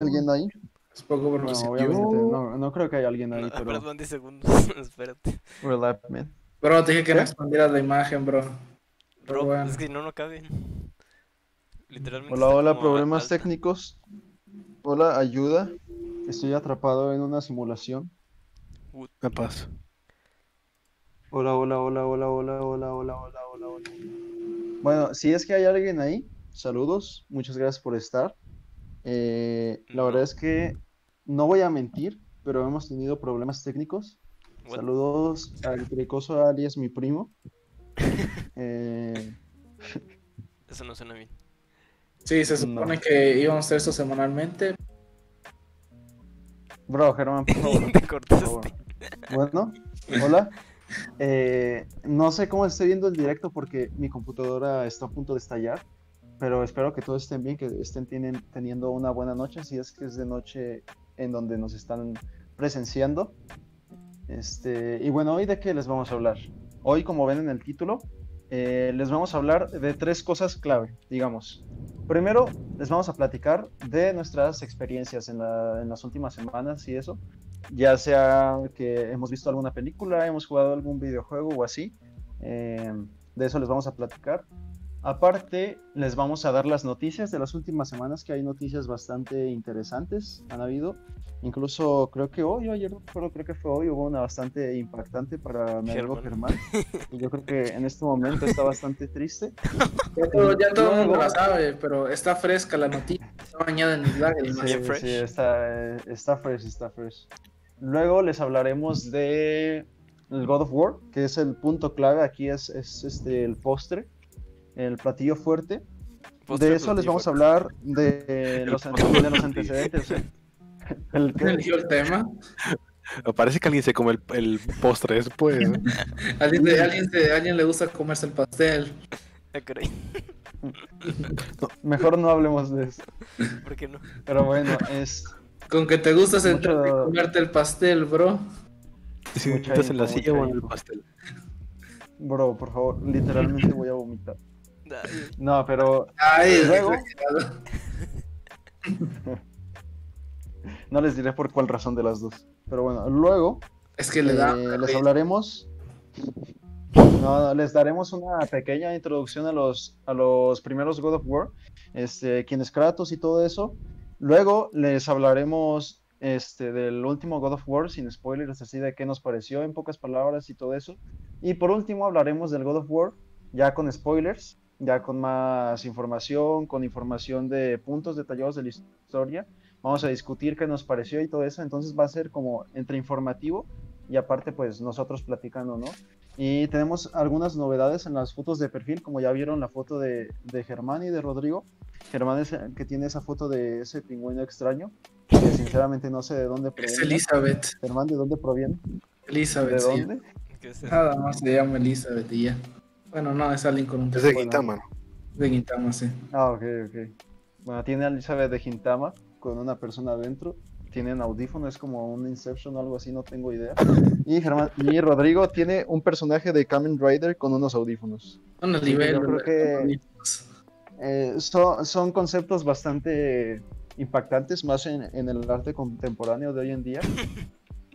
alguien ahí? Es poco obviamente, no, no creo que haya alguien ahí, No, pero... perdón, 10 segundos. Espérate. Relax, man. Bro, te dije que no expandieras la imagen, bro. Bro, bueno. es que si no, no cabe. Literalmente. Hola, hola, problemas alta. técnicos. Hola, ayuda. Estoy atrapado en una simulación. Paso. Hola, hola, hola, hola, hola, hola, hola, hola, hola, hola. Bueno, si es que hay alguien ahí, saludos, muchas gracias por estar. Eh, la No. verdad es que no voy a mentir, pero hemos tenido problemas técnicos. What? Saludos al cricoso alias mi primo. Eh, Eso no suena bien. Sí, se supone No. que íbamos a hacer eso semanalmente. bro, Germán, por favor. Te por cortaste. favor. Bueno, hola. Eh, no sé cómo esté viendo el directo porque mi computadora está a punto de estallar, pero espero que todos estén bien, que estén tienen- teniendo una buena noche, si es que es de noche en donde nos están presenciando. Este, y bueno, hoy de qué les vamos a hablar. Hoy, como ven en el título, eh, les vamos a hablar de tres cosas clave, digamos. Primero, les vamos a platicar de nuestras experiencias en, la- en las últimas semanas y eso ya sea que hemos visto alguna película, hemos jugado algún videojuego o así. eh, de eso les vamos a platicar. Aparte, les vamos a dar las noticias de las últimas semanas, que hay noticias bastante interesantes, han habido. Incluso creo que hoy, o ayer, no recuerdo, creo que fue hoy, hubo una bastante impactante para mi amigo Germán. Y yo creo que en este momento está bastante triste. Ya todo, ya todo el mundo la sabe, pero está fresca la noticia. Está bañada en mis lágrimas. Sí, sí, está, está fresh, está fresh. Luego les hablaremos de el God of War, que es el punto clave. Aquí es, es este, el postre, el platillo fuerte. De eso les vamos a hablar de los, ante- de los antecedentes. El que- Eligió el tema. Parece que alguien se come el, el postre después. ¿no? Alguien, de- alguien, de- alguien le gusta comerse el pastel. Mejor no hablemos de eso. ¿Por qué no? Pero bueno, es Con que te gusta sentarte Mucho- y comerte el pastel, bro. Si estás en la silla o en el pastel. bro, por favor, literalmente voy a vomitar. No, pero Ay, Luego- no les diré por cuál razón de las dos. Pero bueno, luego Es que le da. Eh, les hablaremos. No, no, les daremos una pequeña introducción a los, a los primeros God of War, este, quién es Kratos y todo eso. Luego les hablaremos este, del último God of War, sin spoilers, así de qué nos pareció en pocas palabras y todo eso. Y por último hablaremos del God of War, ya con spoilers, ya con más información, con información de puntos detallados de la historia. Vamos a discutir qué nos pareció y todo eso. Entonces va a ser como entre informativo y aparte pues nosotros platicando, ¿no? Y tenemos algunas novedades en las fotos de perfil, como ya vieron la foto de, de Germán y de Rodrigo. Germán es el que tiene esa foto de ese pingüino extraño, que sinceramente no sé de dónde Es proviene. Elizabeth. Germán, ¿de dónde proviene? Elizabeth, ¿De sí. dónde? ¿qué es eso? Nada más se llama Elizabeth y ya. Bueno, no, es alguien con un Es de. Gintama, ¿no? de Gintama, sí. Ah, ok, ok. Bueno, tiene a Elizabeth de Gintama con una persona adentro. Tienen audífono, es como un Inception o algo así, no tengo idea. Y, Germán, y Rodrigo tiene un personaje de Kamen Rider con unos audífonos. Yo creo que- Eh, son, son conceptos bastante impactantes, más en, en el arte contemporáneo de hoy en día,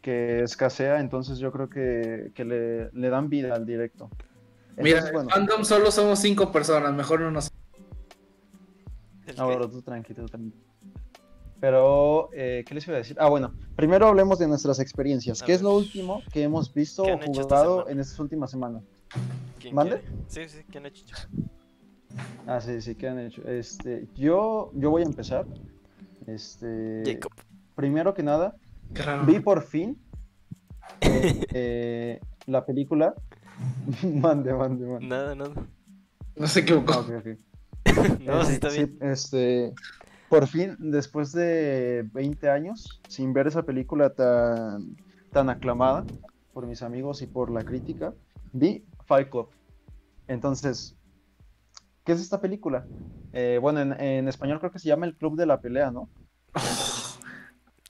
que escasea, entonces yo creo que, que le, le dan vida al directo. Mira, Entonces, en bueno, fandom solo somos cinco personas, mejor no nos. Ahora tú tranquilo, tranquilo. Pero, eh, ¿qué les iba a decir? Ah, bueno, primero hablemos de nuestras experiencias. A ¿Qué es lo último que hemos visto ¿Qué o han esta jugado en estas últimas semanas? que- ¿quién ¿Mande? quiere? Sí, sí, ¿quién ha hecho? Ah, sí, sí, ¿qué han hecho? Este, yo, yo voy a empezar. Este, Jacob. primero que nada, Qué. Vi por fin eh, eh, la película. mande, mande, mande. Nada, nada. No se equivocó. Ah, ok, ok. No, Eh, sí está sí, bien. este, por fin, después de 20 años, sin ver esa película tan, tan aclamada por mis amigos y por la crítica, vi Fight Club. Entonces, ¿qué es esta película? Eh, bueno, en, en español creo que se llama El Club de la Pelea, ¿no?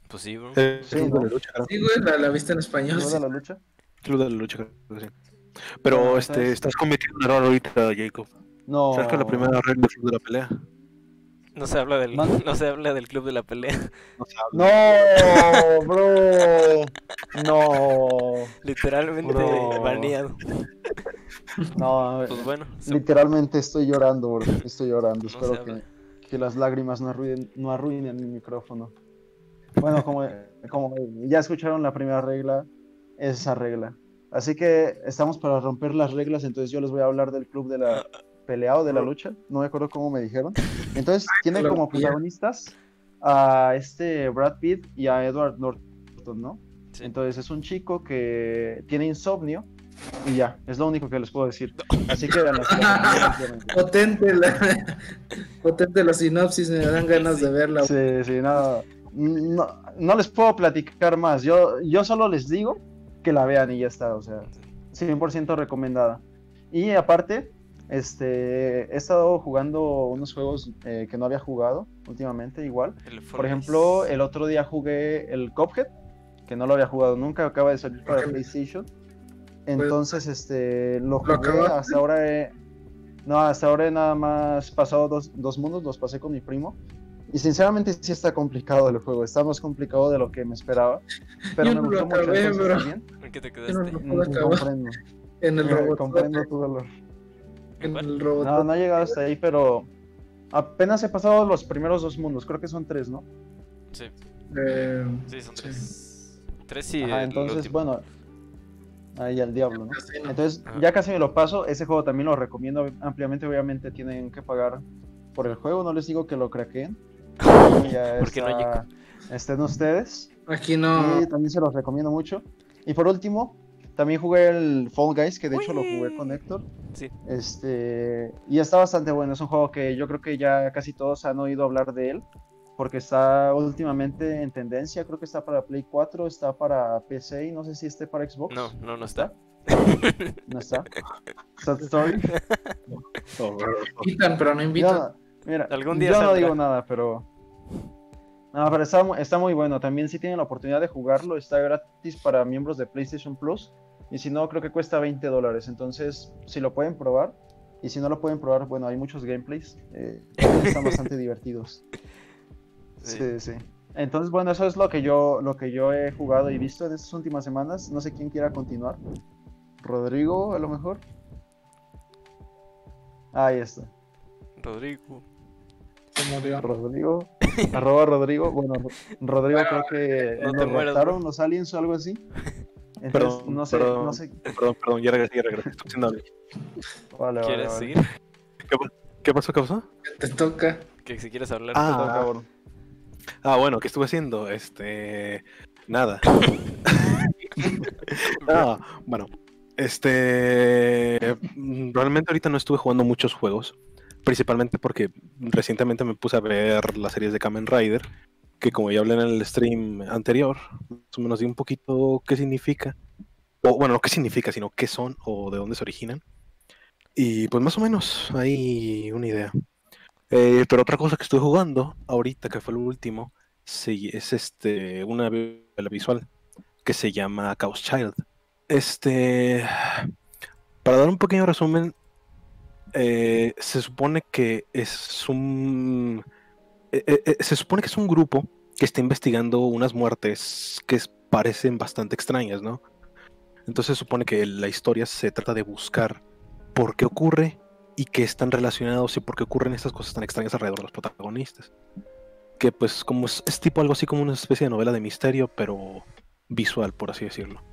Pues sí, bro. Eh, Sí, de la lucha. Sí, güey, la, la viste en ¿El español. Club sí. de la lucha? Club de la lucha, creo que sí. Pero Bueno, este, ¿sabes? estás cometiendo un error ahorita, Jacob. No. ¿Sabes que la primera regla es de la pelea? No se habla del, ¿Mande? no se habla del club de la pelea. No bro. No. Literalmente Bro. baneado. No, Pues bueno, se- literalmente estoy llorando, bro. Estoy llorando. No Espero que, que las lágrimas no arruinen, no arruinen mi micrófono. Bueno, como, como ya escucharon la primera regla, es esa regla. Así que estamos para romper las reglas, entonces yo les voy a hablar del club de la pelea o de la lucha, no me acuerdo cómo me dijeron. Entonces tienen como protagonistas a este Brad Pitt y a Edward Norton, ¿no? sí. Entonces es un chico que tiene insomnio y ya, es lo único que les puedo decir. Así que vean Potente la, potente la sinopsis, me dan ganas de verla. Sí, sí, no, no, no les puedo platicar más. Yo, yo solo les digo que la vean y ya está, o sea, 100% recomendada. Y aparte, este, he estado jugando unos juegos eh, que no había jugado últimamente, igual. Por ejemplo, el otro día jugué el Cuphead, que no lo había jugado nunca, acaba de salir para Ok. PlayStation. Entonces, este, lo ¿Lo jugué, acabaste? hasta ahora he... No, hasta ahora he nada más pasado dos, dos mundos, los pasé con mi primo. Y sinceramente sí está complicado el juego, está más complicado de lo que me esperaba. Pero Yo me no lo gustó mucho, acabé, entonces bro. ¿En qué te Yo no quedaste? lo Mm, comprendo, En el eh, robot. comprendo tu dolor. ¿En el robot. No, no he llegado hasta ahí, pero apenas he pasado los primeros dos mundos, creo que son tres, ¿no? Sí, Eh, sí, son Sí. tres. Tres y Ajá, entonces, bueno, ahí al diablo, ¿no? no. Entonces, Ajá. ya casi me lo paso. Ese juego también lo recomiendo ampliamente. Obviamente, tienen que pagar por el juego. No les digo que lo craqueen. Ya ¿Por qué no, estén ustedes. Aquí no. Y también se los recomiendo mucho. Y por último, también jugué el Fall Guys, que de hecho lo jugué con Héctor. Sí. Este, y está bastante bueno. Es un juego que yo creo que ya casi todos han oído hablar de él. Porque está últimamente en tendencia. Creo que está para Play 4, está para PC y no sé si esté para Xbox. No, no, no está. No está. Sad Story. Invitan, pero no invitan. Mira, Algún día yo no digo nada, pero. No, pero está, mu- está muy bueno. También si tienen la oportunidad de jugarlo, está gratis para miembros de PlayStation Plus. Y si no, creo que cuesta 20 dólares. Entonces, si lo pueden probar. Y si no lo pueden probar, bueno, hay muchos gameplays. eh, están bastante divertidos. Sí. Sí, sí. Entonces, bueno, eso es lo que yo, lo que yo he jugado y visto en estas últimas semanas. No sé quién quiera continuar. Rodrigo, a lo mejor. Ahí está. Rodrigo. Se murió. Rodrigo, arroba Rodrigo, bueno, Ro- Rodrigo Bueno, creo que no te nos bro. los aliens o algo así. Entonces, Perdón, no sé, perdón. no sé. Perdón, perdón, ya regresé, ya regresé. Estoy haciendo algo. Vale, vale, ¿Quieres vale. seguir? ¿Qué pasó? ¿Qué pasó? Te toca. Que si quieres hablar. Ah. Todo cabrón. Ah, bueno, ¿qué estuve haciendo? Este. Nada. ah, bueno. Este. mm, Realmente ahorita no estuve jugando muchos juegos. Principalmente porque recientemente me puse a ver las series de Kamen Rider. Que como ya hablé en el stream anterior, más o menos di un poquito qué significa. O bueno, no qué significa, sino qué son o de dónde se originan. Y pues más o menos hay una idea. Eh, pero otra cosa que estoy jugando ahorita, que fue lo último, sí, es este una visual que se llama Chaos Child. Este, para dar un pequeño resumen, eh, se supone que es un, eh, eh, se supone que es un grupo que está investigando unas muertes que parecen bastante extrañas, ¿no? Entonces se supone que la historia se trata de buscar por qué ocurre y qué están relacionados y por qué ocurren estas cosas tan extrañas alrededor de los protagonistas. Que pues como es tipo algo así como una especie de novela de misterio, pero visual, por así decirlo.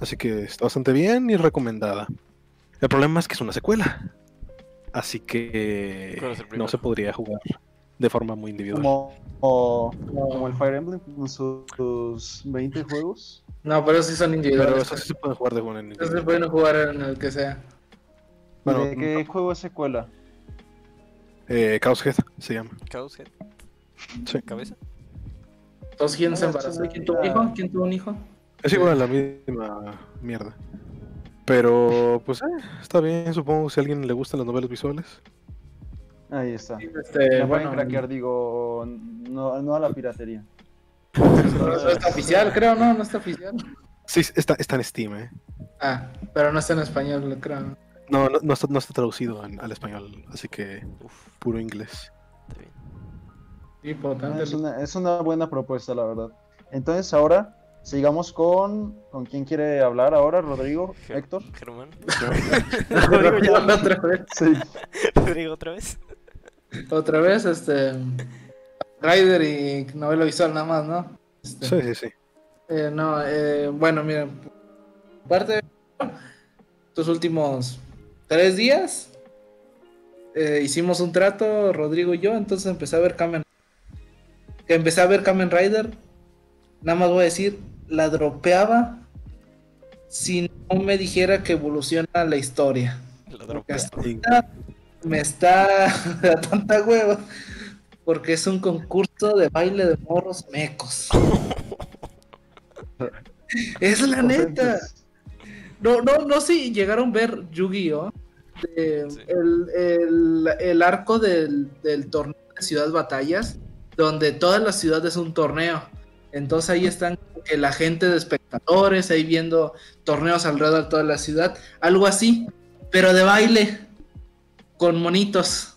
Así que está bastante bien y recomendada. El problema es que es una secuela. Así que ¿Cuál es el no se podría jugar de forma muy individual. Como, o- como el Fire Emblem con sus, sus 20 juegos. No, pero sí son Pero individuales. eso sí se puede jugar de buena en Eso se individual. pueden jugar en el que sea. Bueno, ¿De qué juego es secuela? Eh, Chaoshead se llama. Chaos Head. Sí. ¿Cabeza? ¿Todos quién se embarazó? ¿Quién tuvo un hijo? ¿Quién tuvo un hijo? Es igual la misma mierda. Pero, pues, eh, está bien, supongo, si a alguien le gustan las novelas visuales. Ahí está. Este, Ya bueno, pueden craquear, digo, no, no a la piratería. no, está oficial, creo, ¿no? No está oficial. Sí, está, está en Steam, ¿eh? Ah, pero no está en español, creo. No, no, no está, no está traducido en- al español, así que Uf, puro inglés. Sí, potente. Es una, es una buena propuesta, la verdad. Entonces ahora sigamos con... ¿Con quién quiere hablar ahora? ¿Rodrigo? Ger- ¿Héctor? Germán. Rodrigo ya otra vez. Sí. Rodrigo otra vez. Otra vez, este. Rider y novela visual nada más, ¿no? Este, Sí, sí, sí. eh, no, eh, bueno, miren. Parte de estos últimos tres días eh, hicimos un trato, Rodrigo y yo, entonces empecé a ver Kamen que empecé a ver Kamen Rider. Nada más voy a decir, la dropeaba si no me dijera que evoluciona la historia. La Porque dropea. hasta ahorita me está a tanta hueva. Porque es un concurso de baile de morros mecos. es la neta. Entonces, No, no, no si llegaron a ver Yu-Gi-Oh! Sí. el, el- el arco del, del torneo de Ciudad Batallas, donde toda la ciudad es un torneo. Entonces ahí están como que la gente de espectadores, ahí viendo torneos alrededor de toda la ciudad, algo así, pero de baile, con monitos.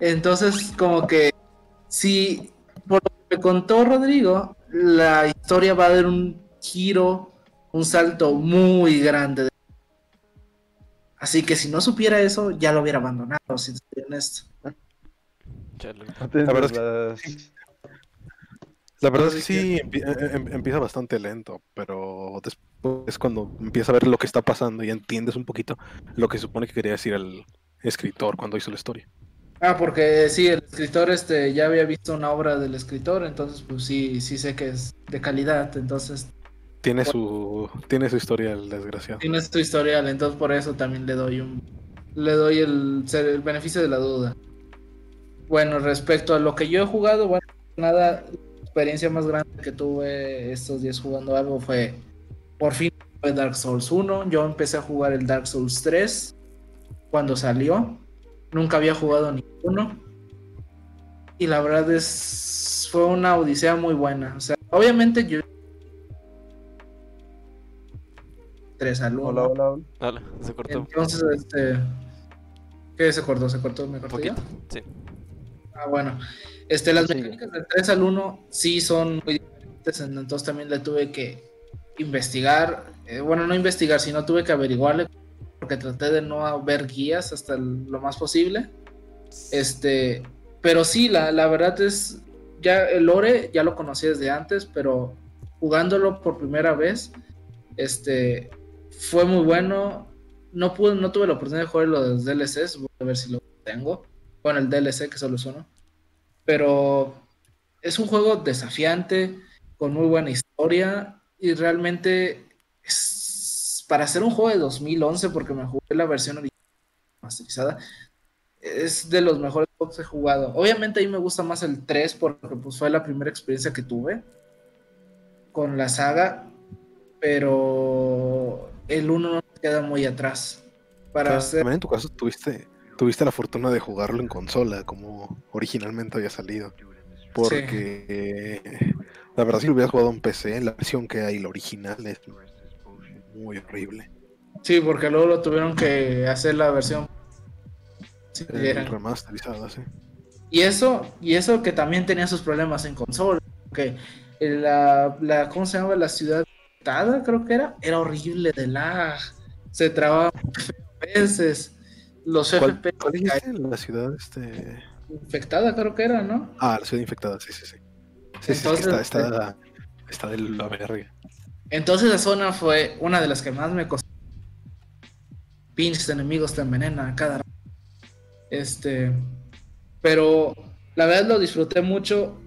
Entonces, como que, si, por lo que me contó Rodrigo, la historia va a dar un giro, un salto muy grande. Así que si no supiera eso, ya lo hubiera abandonado, si estoy honesto. Verdad es La verdad es que sí, eh, em- empieza bastante lento, pero después cuando empiezas a ver lo que está pasando y entiendes un poquito lo que supone que quería decir el escritor cuando hizo la historia. Ah, porque sí, el escritor este ya había visto una obra del escritor, entonces pues sí, sí sé que es de calidad, entonces Tiene su, tiene su historia el desgraciado. tiene su historial, entonces por eso también le doy un le doy el, el beneficio de la duda. Bueno, respecto a lo que yo he jugado, bueno, nada, experiencia más grande que tuve estos días jugando algo fue por fin fue Dark Souls 1. Yo empecé a jugar el Dark Souls 3 cuando salió. Nunca había jugado ninguno. Y la verdad es fue una odisea muy buena. O sea, obviamente yo 3 al 1. Hola, hola, hola. Hola, se cortó Entonces, este. ¿Qué se cortó? ¿Se cortó? ¿Me un cortó ya? poquito. Sí. Ah, bueno. Este, las mecánicas del 3 al 1 sí son muy diferentes, entonces también le tuve que investigar. eh, bueno, no investigar, sino tuve que averiguarle, porque traté de no ver guías hasta el- lo más posible. Este, pero sí, la, la verdad es, ya el lore ya lo conocí desde antes, pero jugándolo por primera vez, este, fue muy bueno. No pude, no tuve la oportunidad de jugar los DLCs, voy a ver si lo tengo. Bueno, el DLC que solo es uno. Pero es un juego desafiante, con muy buena historia y realmente es para hacer un juego de 2011, porque me jugué la versión original masterizada, es de los mejores juegos que he jugado. Obviamente a mí me gusta más el 3 porque pues, fue la primera experiencia que tuve con la saga, pero el 1 no queda muy atrás. Para hacer También en tu caso tuviste, tuviste la fortuna de jugarlo en consola, como originalmente había salido. Porque eh, la verdad si lo hubieras jugado en PC, la versión que hay, la original, es muy horrible. Sí, porque luego lo tuvieron que hacer la versión. Sí, Eh, eran- remasterizada, sí. Y eso, y eso que también tenía sus problemas en consola. Que la, la, ¿cómo se llama? La ciudad creo que era, era horrible de lag. Se trababa veces. Los ¿Cuál, FPS cuál dijiste? La ciudad, este... infectada, creo que era, ¿no? Ah, la ciudad infectada, sí, sí, sí. Sí, sí, es que Entonces, está, está, está de la verga. Entonces esa zona fue una de las que más me costó. Pinches enemigos te envenenan a cada. Este. Pero la verdad lo disfruté mucho.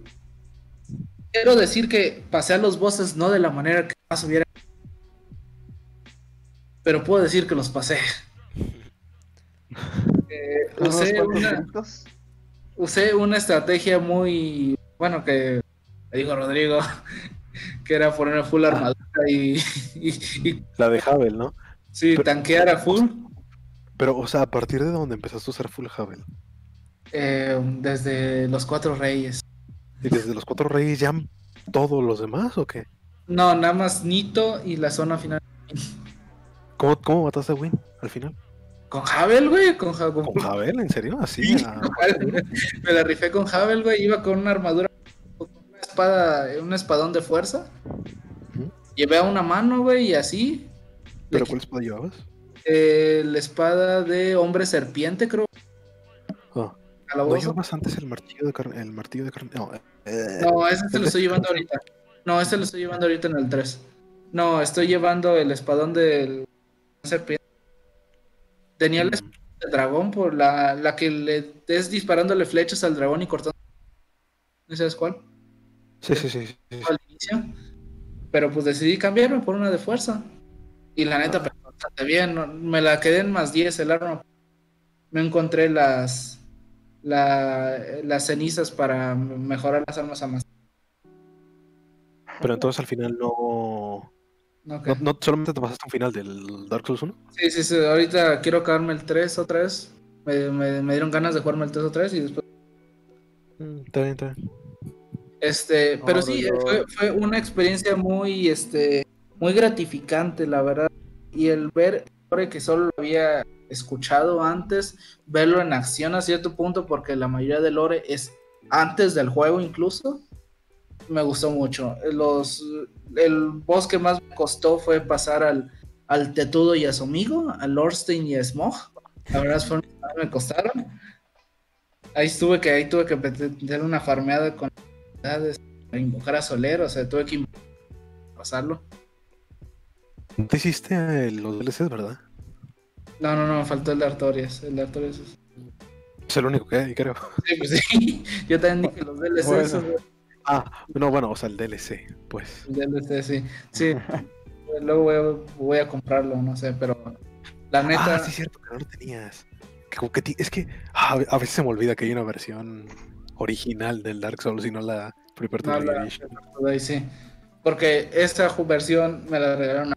Quiero decir que pasé a los bosses no de la manera que más hubiera. Pero puedo decir que los pasé. Eh, usé, una, usé una estrategia muy. Bueno, que me dijo Rodrigo. Que era poner full armadura y, y, y La de Havel, ¿no? Sí, Pero- tanquear a full Pero, o sea, a partir de donde empezaste a usar Full Havel. eh, desde los cuatro reyes. ¿Y desde los cuatro reyes ya todos los demás o qué? No, nada más Nito y la zona final. ¿Cómo, cómo mataste a Win al final? Con Havel, güey, con, Ja- con- ¿Con Javel? ¿En serio? ¿Así? Sí, Ah, Havel. Me la rifé con Havel, güey. Iba con una armadura, con una espada, un espadón de fuerza. Llevé a una mano, güey, y así. ¿Pero cuál espada llevabas? quité la espada de hombre serpiente, creo. ¿No Calabozo. llevabas antes el martillo de carne? El martillo de carne. No, eh, No, ese se lo estoy llevando ahorita. No, ese lo estoy llevando ahorita en el 3. No, estoy llevando el espadón del serpiente. Tenía el espadón del dragón por la, la que le es disparándole flechas al dragón y cortando. ¿No sabes cuál? Sí, sí, sí. Al inicio. Pero pues decidí cambiarme por una de fuerza. Y la neta, pero bastante bien. Me la quedé en más 10 el arma. No encontré las, la- las cenizas para mejorar las armas a más. Pero entonces al final no... No, no, no solamente te pasaste un final del Dark Souls 1. Sí, sí, sí. Ahorita quiero acabarme el 3 otra vez. Me, me- me dieron ganas de jugarme el 3 otra vez y después. Mm, Está bien, está bien. Este, pero No, sí, yo- fue, fue una experiencia muy, este, muy gratificante, la verdad. Y el ver que solo lo había escuchado antes, verlo en acción a cierto punto, porque la mayoría del lore es antes del juego incluso, me gustó mucho. Los, el boss que más me costó fue pasar al, al Tetudo y a su amigo, a Lorstein y a Smog. La verdad fueron que más me costaron. Ahí estuve que ahí tuve que meter una farmeada con invocar a Soler, o sea, tuve que pasarlo. No te hiciste eh, los DLCs, ¿verdad? No, no, no, me faltó el de Artorias. El de Artorias es- Es el único que hay, creo. Sí, pues sí. Yo también dije los DLCs. Bueno. Ah, no, bueno, o sea, el DLC, pues. El DLC, sí. Sí. Luego voy a, voy a comprarlo, no sé, pero la neta. Ah, sí, es cierto que no lo tenías. Que como que ti- es que ah, a veces se me olvida que hay una versión original del Dark Souls y no la Preparatory No, la- Edition. ahí sí. Porque esta versión me la regalaron a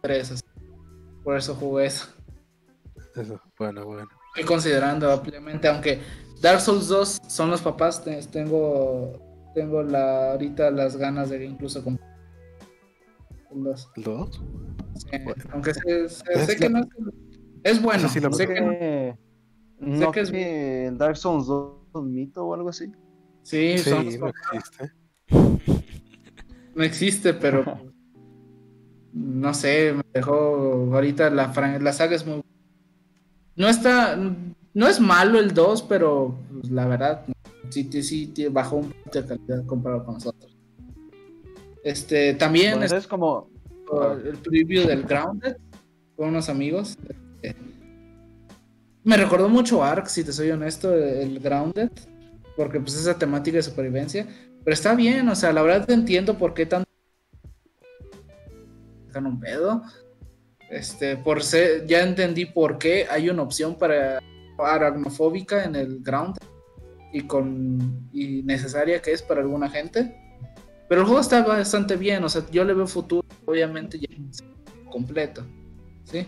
tres, así. por eso jugué eso. Eso, bueno, bueno. Estoy considerando ampliamente, aunque Dark Souls 2 son los papás, te- tengo tengo la ahorita las ganas de incluso comprar el 2. ¿El 2? Sí, Bueno. aunque sé, sé- sé que la- no es, es bueno, Esa sí la sé Sé que no- no que es- que el Dark Souls 2 es un mito o algo así. sí, Sí, son no existe. no existe, pero no sé, me dejó ahorita la, fran- la saga es muy no está no es malo el 2, pero pues, la verdad sí, sí, sí, sí bajó un poquito de calidad comparado con nosotros. Este, también Bueno, es como. el preview del Grounded con unos amigos. Este, me recordó mucho Ark, si te soy honesto, el Grounded, porque pues esa temática de supervivencia, pero está bien, o sea, la verdad te entiendo por qué tanto dejan un pedo. Este, por ser, ya entendí por qué hay una opción para aracnofóbica en el Grounded y con y necesaria que es para alguna gente. Pero el juego está bastante bien, o sea, yo le veo futuro, obviamente ya completo, ¿sí?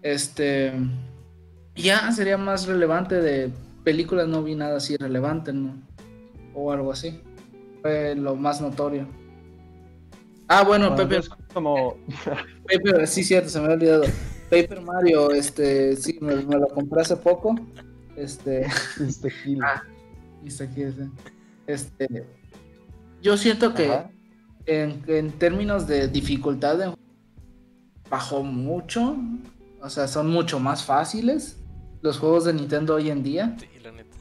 Este, ya sería más relevante de películas, no vi nada así relevante, ¿no? O algo así. Fue lo más notorio. Ah, bueno, Bueno, Pepe, es como. Paper, sí, cierto, se me había olvidado. Paper Mario, este, sí, me, me lo compré hace poco. Este, Este. Ah, Este, yo siento que en, en términos de dificultad de- bajó mucho. O sea, son mucho más fáciles los juegos de Nintendo hoy en día. Sí, la neta.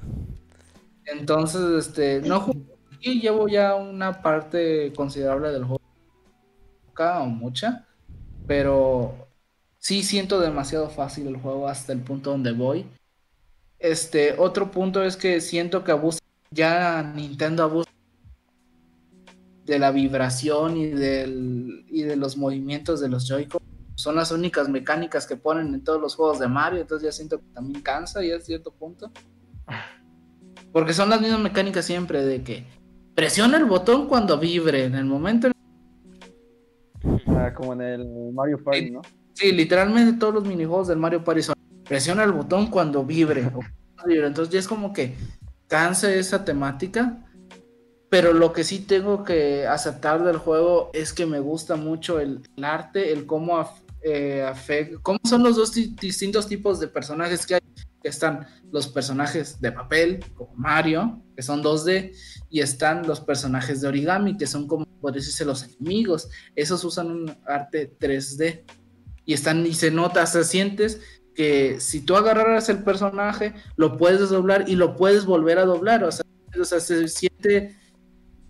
Entonces, este, no jugué, y llevo ya una parte considerable del juego, o mucha, pero sí siento demasiado fácil el juego hasta el punto donde voy. Este, otro punto es que siento que abusa, ya Nintendo abusa de la vibración y del y de los movimientos de los Joy-Con. Son las únicas mecánicas que ponen en todos los juegos de Mario, entonces ya siento que también cansa ya a cierto punto. Porque son las mismas mecánicas siempre de que presiona el botón cuando vibre, en el momento en Ah, como en el Mario Party, ¿no? Sí, literalmente todos los minijuegos del Mario Party son presiona el botón cuando vibre. Entonces ya es como que cansa esa temática. Pero lo que sí tengo que aceptar del juego es que me gusta mucho el, el arte, el cómo af- eh, afec- cómo son los dos di- distintos tipos de personajes que hay. Están los personajes de papel, como Mario, que son 2D, y están los personajes de origami, que son como, por decirse, los enemigos. Esos usan un arte 3D. Y están, y se nota, se sientes que si tú agarraras el personaje, lo puedes doblar y lo puedes volver a doblar. O sea, o sea, se siente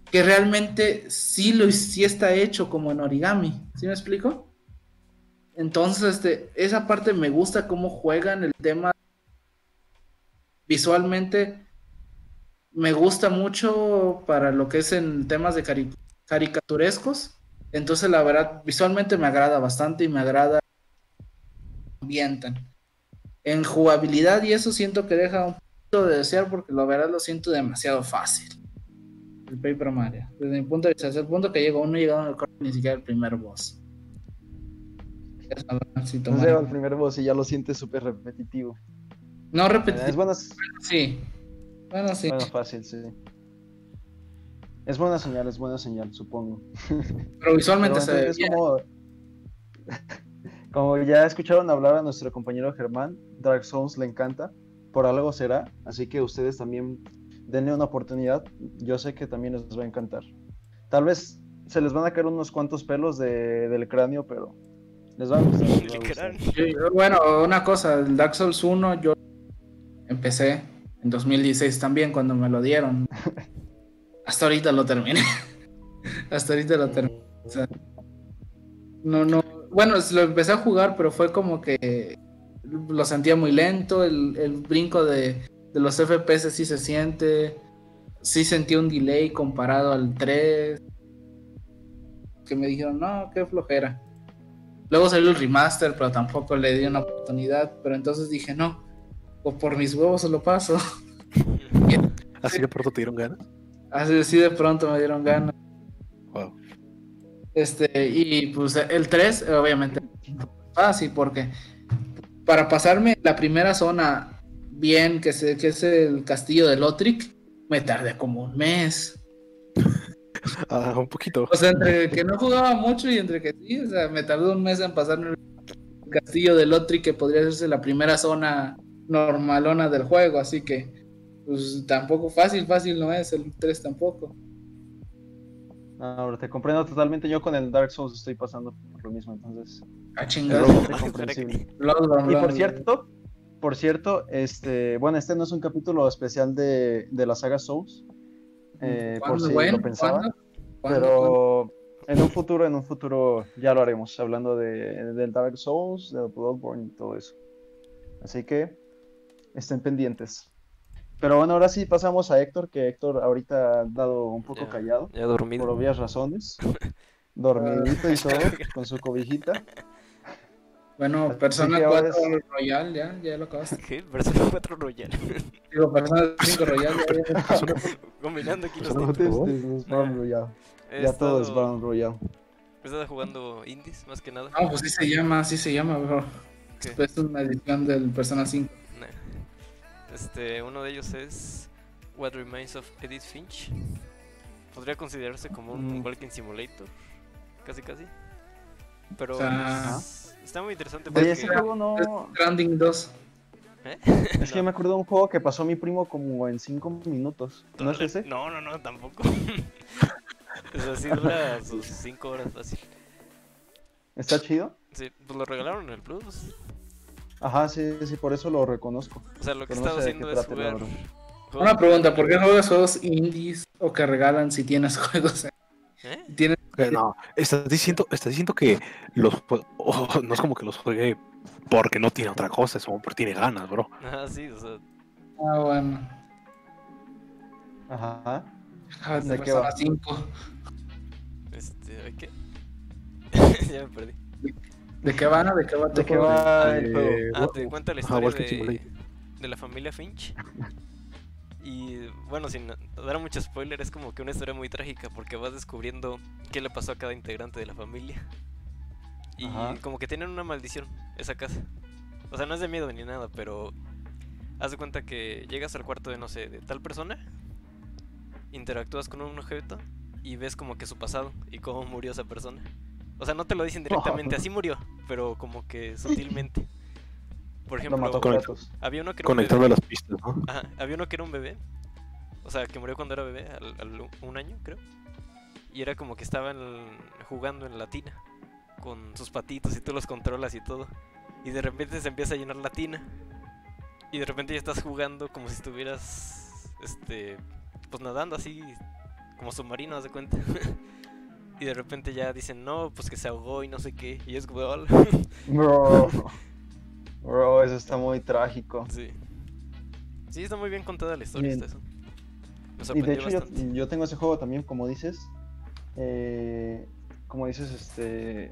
que realmente sí lo sí está hecho como en origami. ¿Sí me explico? Entonces, este, esa parte me gusta cómo juegan el tema visualmente. Me gusta mucho para lo que es en temas de cari- caricaturescos. Entonces, la verdad, visualmente me agrada bastante y me agrada ambientan. En jugabilidad y eso siento que deja un poquito de desear porque la verdad lo siento demasiado fácil. El Paper Mario. Desde mi punto de vista, desde el punto que llegó uno llegado al corte ni siquiera el primer boss. Es No llega al primer boss y ya lo sientes súper repetitivo. No Es repetitivo, buena, sí. Bueno, sí. bueno, fácil, sí. Es buena señal, es buena señal, supongo. Pero visualmente Pero se ve bien. como, como ya escucharon hablar a nuestro compañero Germán, Dark Souls le encanta, por algo será, así que ustedes también denle una oportunidad, yo sé que también les va a encantar. Tal vez se les van a caer unos cuantos pelos de- del cráneo, pero les va a gustar. va a bueno, una cosa, el Dark Souls 1 yo empecé en 2016 también cuando me lo dieron. Hasta ahorita lo terminé. Hasta ahorita lo terminé. O sea, no, no. Bueno, lo empecé a jugar, pero fue como que lo sentía muy lento. El, el brinco de, de los FPS sí se siente. Sí sentí un delay comparado al 3. Que me dijeron, no, qué flojera. Luego salió el remaster, pero tampoco le di una oportunidad. Pero entonces dije, no, o por mis huevos se lo paso. Así de pronto te dieron ganas. Así, así de pronto me dieron ganas. Wow. Este, y pues el 3, obviamente, fácil, porque para pasarme la primera zona bien, que, se, que es el castillo de Lothric, me tardé como un mes. Ah, un poquito. O sea, entre que no jugaba mucho y entre que sí, o sea, me tardó un mes en pasarme el castillo de Lothric, que podría hacerse la primera zona normalona del juego, así que, pues tampoco fácil, fácil no es, el 3 tampoco. Ahora te comprendo totalmente, yo con el Dark Souls estoy pasando por lo mismo, entonces A es chingar. bastante Ay, comprensible. Bloodborne, Y por cierto, por cierto, este, bueno, este no es un capítulo especial de, de la saga Souls, eh, por ¿Cuándo, si güey? lo pensaban, ¿Cuándo? ¿Cuándo? pero en un futuro, en un futuro ya lo haremos, hablando de, del Dark Souls, del Bloodborne y todo eso. Así que estén pendientes. Pero bueno, ahora sí pasamos a Héctor, que Héctor ahorita ha dado un poco Ya. callado, Ya dormido. por obvias razones, dormidito y todo, con su cobijita. Bueno, Persona que ahora 4 Royal, ya, ya lo acabaste. ¿Qué? Persona 4 Royal. Digo, Persona 5 Royal, ya, ya. Combinando aquí los Persona títulos. Es. He Ya todo es estado- Royale. He estado jugando indies, más que nada. No, pues sí se llama, así se llama, bro. Es una edición del Persona 5. Este, uno de ellos es What Remains of Edith Finch. Podría considerarse como un Mm. Walking Simulator, casi casi. Pero O sea, es- está muy interesante Oye, porque ese juego no. Stranding 2. ¿Eh? Es que me acuerdo de un juego que pasó mi primo como en 5 minutos. ¿No es ese? No, no, no, tampoco. es así dura sus 5 horas fácil. ¿Está chido? Sí, pues lo regalaron en el Plus. Ajá, sí, sí, por eso lo reconozco. O sea, lo que he no sé haciendo es jugar. Una pregunta, ¿por qué juegas juegos indies o que regalan si tienes juegos? ¿Eh? Tienes Eh, No, estás diciendo, estás diciendo que los oh, no es como que los juegue porque no tiene otra cosa, es como porque tiene ganas, bro. Ajá, sí, o sea. Ah, bueno. Ajá. Ah, ¿De qué va? 5. Este, ¿ay, ¿qué? ya me perdí. ¿De qué van? ¿De qué va tu ¿De qué va el Eh? Ah, Wa- te cuenta la historia de, la familia Finch. Y bueno, sin dar mucho spoiler, es como que una historia muy trágica porque vas descubriendo qué le pasó a cada integrante de la familia. Y Ajá. como que tienen una maldición esa casa. O sea, no es de miedo ni nada, pero haz de cuenta que llegas al cuarto de, no sé, de tal persona, interactúas con un objeto y ves como que su pasado y cómo murió esa persona. O sea, no te lo dicen directamente, así murió, pero como que sutilmente. Por ejemplo, Lo mató con había uno que era un Conectando bebé. las pistas, ¿no? Ajá, había uno que era un bebé. O sea, que murió cuando era bebé, al, al un año, creo. Y era como que estaban jugando en la tina. Con sus patitos y tú los controlas y todo. Y de repente se empieza a llenar la tina. Y de repente ya estás jugando como si estuvieras. Este. Pues nadando así. Como submarino, haz de cuenta. y de repente ya dicen, no, pues que se ahogó y no sé qué. Y es "Hola". Bro. Bro, eso está muy trágico. sí. Sí, está muy bien contada la historia. Está eso. Me Y de hecho yo, yo tengo ese juego también, como dices. eh, como dices, este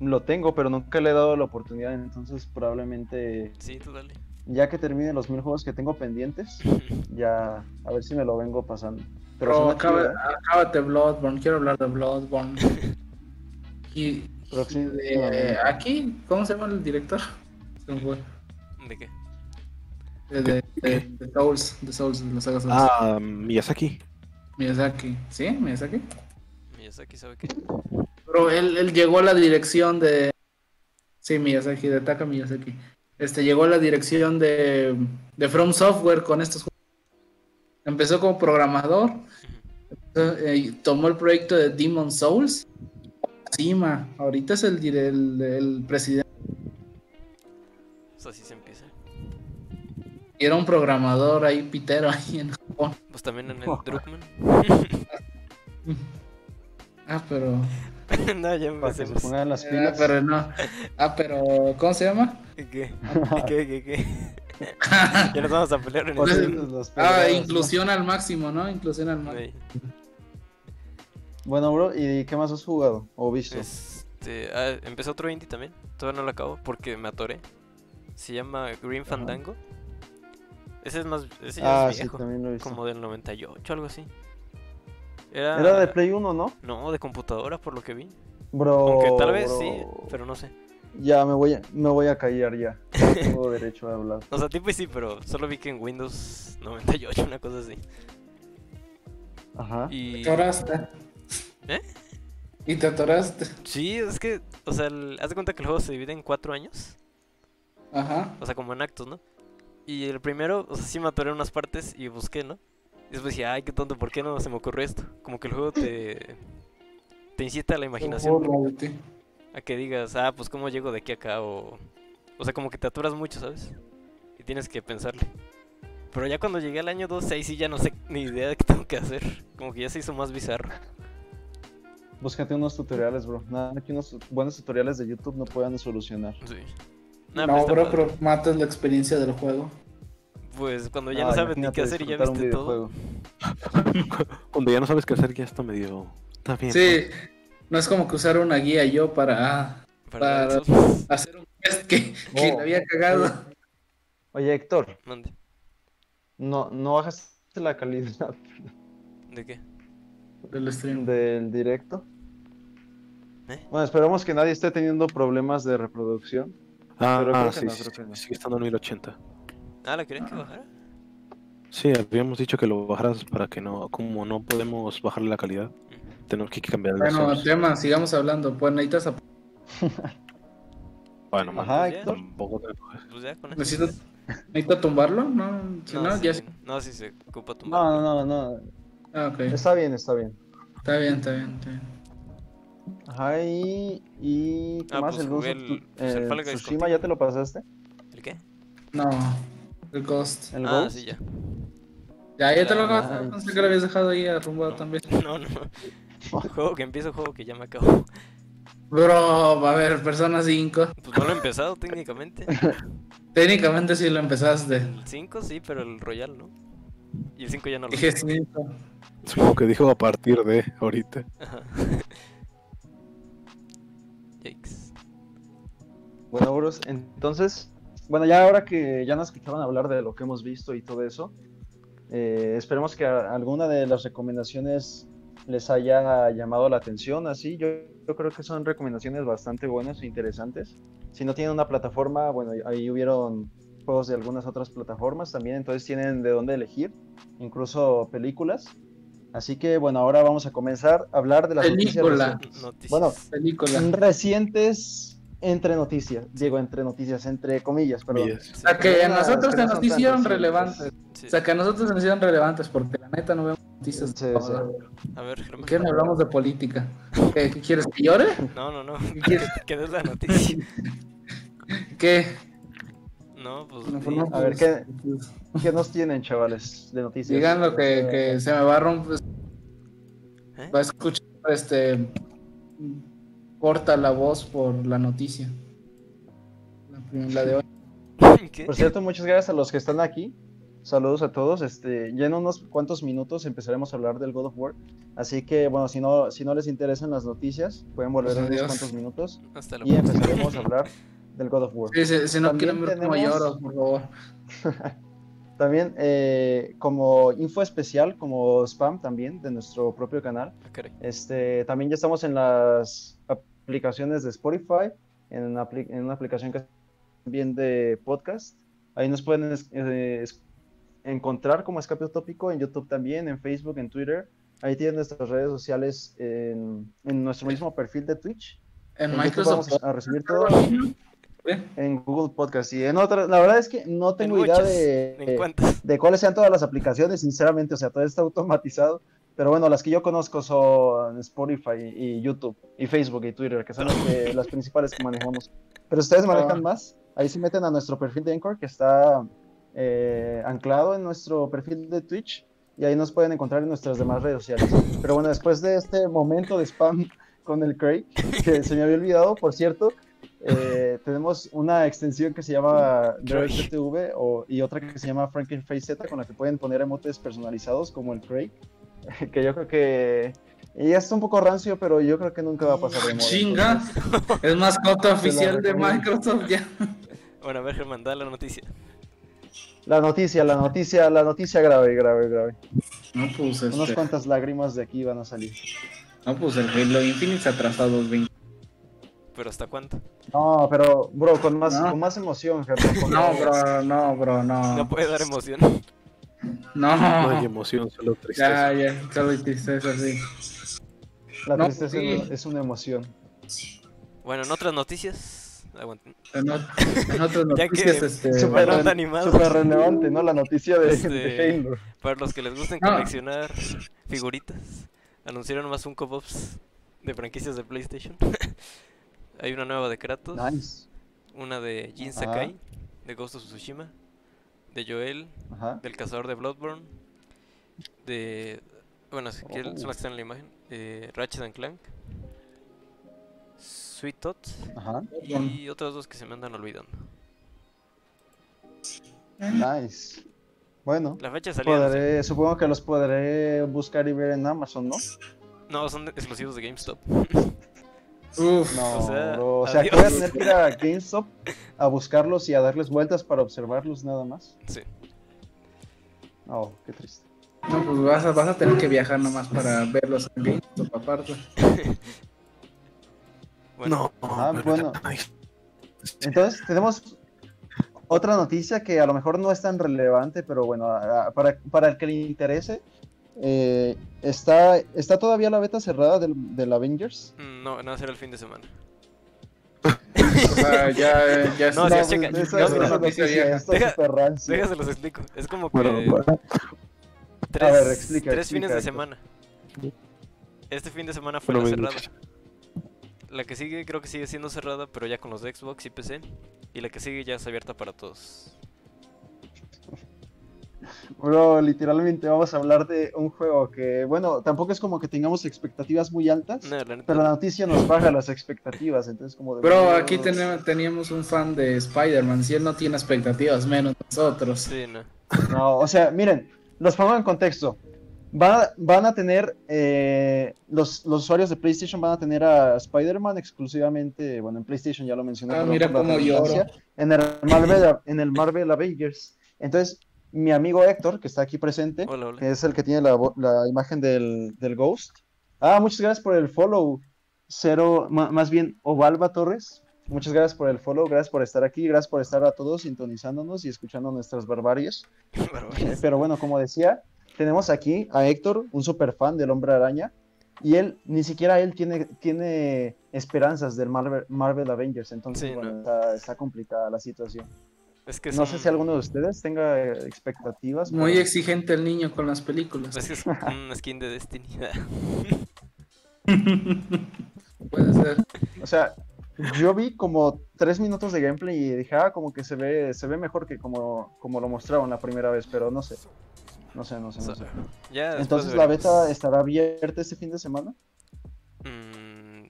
lo tengo, pero nunca le he dado la oportunidad, entonces probablemente Sí, tú dale. ya que termine los mil juegos que tengo pendientes, ya a ver si me lo vengo pasando. Pero suena acaba, acábate Bloodborne, quiero hablar de Bloodborne. y, y de- aquí, ¿cómo se llama el director? Se me fue. ¿De qué? De, de, de- de Souls, de Souls, de la saga Souls. Ah, Miyazaki. Miyazaki, ¿sí? Miyazaki. Miyazaki sabe qué. Pero él, él llegó a la dirección de. Sí, Miyazaki, de Taka Miyazaki. Este llegó a la dirección de, de From Software con estos juegos. Empezó como programador. Eh, tomó el proyecto de Demon Souls. Encima, ahorita es el, el, el presidente. Pues así se empieza. Y era un programador ahí, pitero, ahí en Japón. Pues también en el Druckmann. Ah, pero. no, ya para que se empecemos. pongan las ah, pilas. pero no. Ah, pero. ¿Cómo se llama? ¿Qué? ¿Qué? ¿Qué? ¿Qué? Ya nos vamos a pelear en Pues, el las Ah, inclusión al máximo, ¿no? Inclusión al máximo. Bueno, bro, ¿y qué más has jugado o visto? Este, ah, empezó otro indie también. Todavía no lo acabo porque me atoré. Se llama Green Ajá. Fandango. Ese es más. Ese ya ah, es sí, también lo he visto. como del 98, algo así. Era, Era de Play 1, ¿no? No, de computadora, por lo que vi. Bro. Aunque tal vez bro. sí, pero no sé. Ya, me voy a, me voy a callar ya. Tengo derecho a hablar. O sea, tipo sí, pero solo vi que en Windows 98, una cosa así. Ajá. Y. Te atoraste. ¿Eh? Y te atoraste. Sí, es que, o sea, el- haz de cuenta que el juego se divide en cuatro años. Ajá. O sea, como en actos, ¿no? Y el primero, o sea, sí me atoré en unas partes y busqué, ¿no? Y después dije, ay, qué tonto, ¿por qué no se me ocurrió esto? Como que el juego te. te incita a la imaginación. Burla de ti. A que digas, ah, pues cómo llego de aquí a acá o... O sea, como que te aturas mucho, ¿sabes? Y tienes que pensarle. Pero ya cuando llegué al año 2, ahí sí ya no sé ni idea de qué tengo que hacer. Como que ya se hizo más bizarro. Búscate unos tutoriales, bro. Nada que unos buenos tutoriales de YouTube no puedan solucionar. Sí. No, pero bro, padre. pero matas la experiencia del juego. Pues cuando ya Ah, no sabes ni qué hacer y ya viste todo. Cuando ya no sabes qué hacer, ya está medio. Está bien. Sí, no es como que usar una guía yo para ah, Para hacer un test que, que Oh. le había cagado. Oye, Héctor, Mande. no, no bajaste la calidad ¿De qué? del stream. del directo. ¿Eh? Bueno, esperamos que nadie esté teniendo problemas de reproducción. Ah, Pero creo que sí, no, sí, creo que sí, no. sigue estando en 1080. Ah, ¿la querían que bajara? Sí, habíamos dicho que lo bajaras para que no. Como no podemos bajarle la calidad. Tenemos que cambiar el Bueno, tema, sigamos hablando. Pues necesitas ap- Bueno, Ajá. Héctor. tampoco te- Pues ya con necesito, necesito tumbarlo, ¿no? Si no, sí, ya sí. No, sí se ocupa tumbar. No, no, no, no. Ah, ok. Está bien, está bien. Está bien, está bien, está bien. Ajá, y. y ¿Qué Ah, más? pues el, Ghost el- Tu- pues el eh, Tsushima. ¿ya te lo pasaste? ¿El qué? No, el Ghost. ¿El ah, Ghost? sí, ya. Ya, ya te lo Ah, acabas. Pensé que lo habías dejado ahí arrumbado también. No, no. juego que empiezo, juego que ya me acabo. Bro, a ver, Persona 5. Pues no lo he empezado técnicamente. Técnicamente sí lo empezaste. El 5 sí, pero el Royal no. Y el 5 ya no lo Dije sé. 5. Supongo que dijo a partir de ahorita. Ajá. Yikes. Bueno, bros, entonces, bueno, ya ahora que ya nos escucharon hablar de lo que hemos visto y todo eso, eh, esperemos que alguna de las recomendaciones les haya llamado la atención, así, yo, yo creo que son recomendaciones bastante buenas e interesantes. Si no tienen una plataforma, bueno, ahí hubieron juegos de algunas otras plataformas también, entonces tienen de dónde elegir, incluso películas. Así que bueno, ahora vamos a comenzar a hablar de las Película. noticias Noticias. Bueno, Película. reci- recientes entre noticias. Digo, entre noticias, entre comillas, perdón. O sea, que a nosotros se no nos hicieron relevantes. Sí. O sea, que a nosotros se nos hicieron relevantes porque la neta no vemos noticias. Sí, sí. A ver, Germán. ¿Qué no hablamos de política? ¿Qué, qué quieres que llore? No, no, no. ¿Qué quieres? ¿Qué es la noticia? ¿Qué? No, pues. No, pues A ver, pues, ¿qué- pues, ¿Qué nos tienen, chavales, de noticias? Digan lo que, que se me va a romper. ¿Eh? Va a escuchar este. Corta la voz por la noticia. La, de hoy. ¿Qué? Por cierto, muchas gracias a los que están aquí. Saludos a todos. Este, ya en unos cuantos minutos empezaremos a hablar del God of War. Así que, bueno, si no, si no les interesan las noticias, pueden volver en unos cuantos minutos Hasta la y empezaremos a hablar del God of War. Sí, sí, si no También quieren ver tenemos- lloro, por favor. También eh, como info especial, como spam también de nuestro propio canal. Ah, caray. Este, también ya estamos en las aplicaciones de Spotify, en una, apli- en una aplicación que es también de podcast. Ahí nos pueden eh, es- encontrar como Escape Utópico en YouTube también, en Facebook, en Twitter. Ahí tienen nuestras redes sociales en, en nuestro mismo perfil de Twitch. En Microsoft. vamos a recibir todo ¿Eh? en Google Podcast y en otras. La verdad es que no tengo En idea muchas. de, de cuáles sean todas las aplicaciones, sinceramente, o sea, todo está automatizado. Pero bueno, las que yo conozco son Spotify y YouTube, y Facebook y Twitter, que son las, que- las principales que manejamos. Pero ustedes manejan Ah. más, ahí se meten a nuestro perfil de Anchor, que está eh, anclado en nuestro perfil de Twitch, y ahí nos pueden encontrar en nuestras demás redes sociales. Pero bueno, después de este momento de spam con el Craig, que se me había olvidado, por cierto, eh, tenemos una extensión que se llama o, y otra que se llama Frankenface Z con la que pueden poner emotes personalizados como el Craig, que yo creo que y ya está un poco rancio, pero yo creo que nunca va a pasar de moda. Chinga. Es mascota oficial de. Microsoft ya. Bueno, a ver, Germán, da la noticia. La noticia, la noticia, la noticia grave, grave, grave. No, pues Unas este. cuantas lágrimas de aquí van a salir. No, pues el Halo Infinite se ha atrasado 20. ¿Pero hasta cuánto? No, pero, bro, con más, No. con más emoción, por No, bro, no, bro, no. No puede dar emoción. No hay No. emoción, solo tristeza. Ya, ya, solo hay tristeza, sí. La No, tristeza sí. es una emoción. Bueno, en otras noticias. Aguanten. En, otras noticias, este. Súper bueno, súper relevante, ¿no? La noticia de, Este- de Halo. Para los que les gusten Ah. coleccionar figuritas, anunciaron más Funko Pops de franquicias de PlayStation. Hay una nueva de Kratos, Nice. una de Jin Ajá. Sakai, de Ghost of Tsushima, de Joel, Ajá. del cazador de Bloodborne, de... Bueno, si quieren- son Oh. las que están en la imagen, de Ratchet and Clank, Sweet Tot Ajá. y otras dos que se me andan olvidando. Nice. Bueno, La fecha salida, no sé. podré, supongo que los podré buscar y ver en Amazon, ¿no? no, son exclusivos de GameStop. Uf. No, O sea, bro, o sea, que voy a tener que ir a GameStop a buscarlos y a darles vueltas para observarlos nada más. Sí. Oh, qué triste. No, pues vas a, vas a tener que viajar nomás para verlos en GameStop aparte. Bueno, No, Ah, bueno. Entonces, tenemos otra noticia que a lo mejor no es tan relevante, pero bueno, a- a- para, para el que le interese, eh, está, está todavía la beta cerrada del, del Avengers. mm, no, no será el fin de semana. O sea, ya, ya No, es- no, noticia vieja. está Deja- súper rancio. Déjase los explico. Es como que bueno, bueno, tres, ver, explica, tres explica, fines de semana. Este fin de semana fue no la cerrada. La que sigue creo que sigue siendo cerrada, pero ya con los de Xbox y PC. Y la que sigue ya es abierta para todos. Bro, literalmente vamos a hablar de un juego que, bueno, tampoco es como que tengamos expectativas muy altas, No, la neta, pero la noticia nos baja las expectativas, entonces como de... Bro, aquí tenemos, teníamos un fan de Spider-Man. Si él no tiene expectativas, menos nosotros. Sí, no. No, o sea, miren, los pongo en contexto. Van a, van a tener, eh, los, los usuarios de PlayStation van a tener a Spider-Man exclusivamente, bueno, en PlayStation ya lo mencioné. Ah, mira cómo lloro. En el, Marvel, en el Marvel Avengers. Entonces, mi amigo Héctor, que está aquí presente, Hola, hola. que es el que tiene la, imagen del, del Ghost. Ah, muchas gracias por el follow. Cero, más bien, Ovalva Torres. Muchas gracias por el follow, gracias por estar aquí, gracias por estar a todos sintonizándonos y escuchando nuestras barbarias. Barbarias. Pero bueno, como decía, tenemos aquí a Héctor, un super fan del Hombre Araña, y él, ni siquiera él tiene, tiene esperanzas del Marvel, Marvel Avengers, entonces Sí, bueno, no. está, está complicada la situación. Es que No son- sé si alguno de ustedes tenga eh, expectativas. Muy pero- exigente el niño con las películas. Es que es un skin de Destiny. Puede ser. O sea, yo vi como tres minutos de gameplay y dije, ah, como que se ve, se ve mejor que como, como lo mostraron la primera vez, pero no sé. No sé, no sé, no sé. ya Entonces, ¿la beta estará abierta este fin de semana? Mm,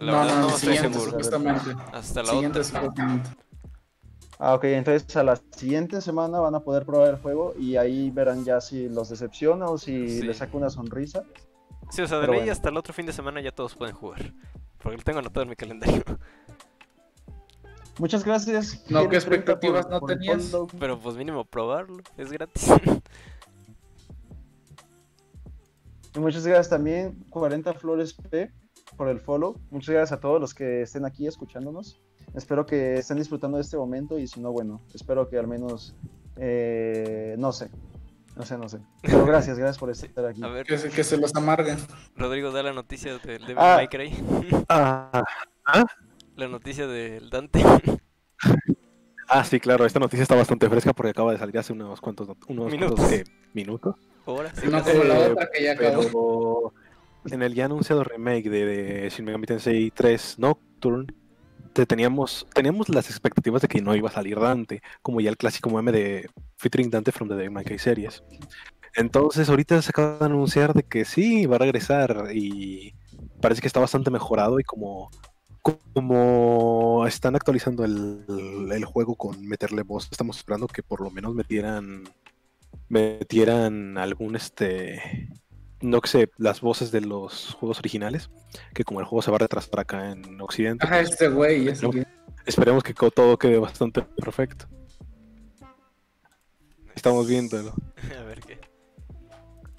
la no, verdad no, no, estoy siguiente, seguro. supuestamente. Hasta la Siguiente, otra. Ah, ok, entonces a la siguiente semana van a poder probar el juego y ahí verán ya si los decepciona o si Sí. les saca una sonrisa. Sí, o sea, de ley bueno. hasta el otro fin de semana ya todos pueden jugar. Porque lo tengo anotado en mi calendario. Muchas gracias. No, ¿qué Jerry30 por- expectativas no por tenías? Pero pues mínimo probarlo, es gratis. Y muchas gracias también, 40 Flores P, por el follow. Muchas gracias a todos los que estén aquí escuchándonos. Espero que estén disfrutando de este momento y si no, bueno, espero que al menos, eh, no sé, no sé, no sé. Pero gracias, gracias por estar aquí. A ver, Que se, que se los amarguen. Rodrigo, da la noticia del Devil Ah. May Cry. Ah, La noticia del Dante. ah, sí, claro, esta noticia está bastante fresca porque acaba de salir hace unos cuantos unos Minutos. minutos. Ahora sí. No como la otra que ya acabó. Pero en el ya anunciado remake de, de Shin Megami Tensei 3 Nocturne, te teníamos, teníamos las expectativas de que no iba a salir Dante, como ya el clásico meme de featuring Dante from the Devil May Cry series. Entonces ahorita se acaba de anunciar de que sí, va a regresar y parece que está bastante mejorado y como, como están actualizando el, el juego con meterle voz, estamos esperando que por lo menos metieran metieran algún este no que sé, las voces de los juegos originales, que como el juego se va a retrasar acá en Occidente, Ajá, pues, este güey. No. esperemos que todo quede bastante perfecto. Estamos viéndolo. A ver qué.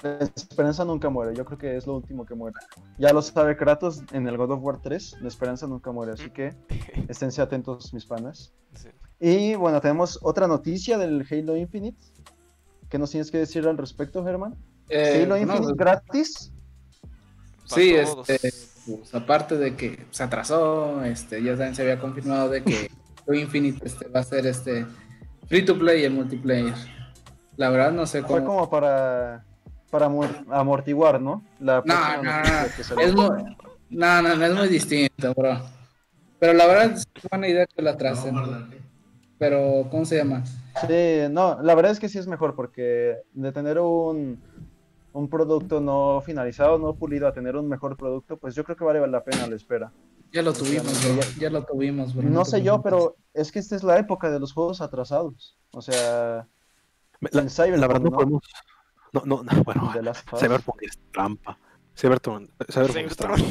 La esperanza nunca muere, yo creo que es lo último que muere. Ya lo sabe Kratos en el God of War 3, la esperanza nunca muere, así que esténse atentos mis panas. Sí. Y bueno, tenemos otra noticia del Halo Infinite. ¿Qué nos tienes que decir al respecto, Germán? Eh, Halo no, Infinite gratis. Pa' Sí, este, pues, aparte de que se atrasó, este, ya también se había confirmado de que Halo Infinite este, va a ser este free to play y el multiplayer. La verdad no sé Fue cómo. como para, para amor- amortiguar, ¿no? La No, no, no. Es muy, no, no, no es muy distinto, bro. Pero la verdad es buena idea que la atrasen. Pero, ¿cómo se llama? Sí, no, la verdad es que sí es mejor porque de tener un, un producto no finalizado, no pulido, a tener un mejor producto, pues yo creo que vale la pena la espera. Ya lo tuvimos, bro. Ya lo tuvimos, bro. No sé yo, pero es que esta es la época de los juegos atrasados. O sea, La, en Cyberpunk, la verdad no ¿no? podemos... No, no, no, bueno. Cyberpunk es trampa. Cyberpunk, Cyberpunk es trampa.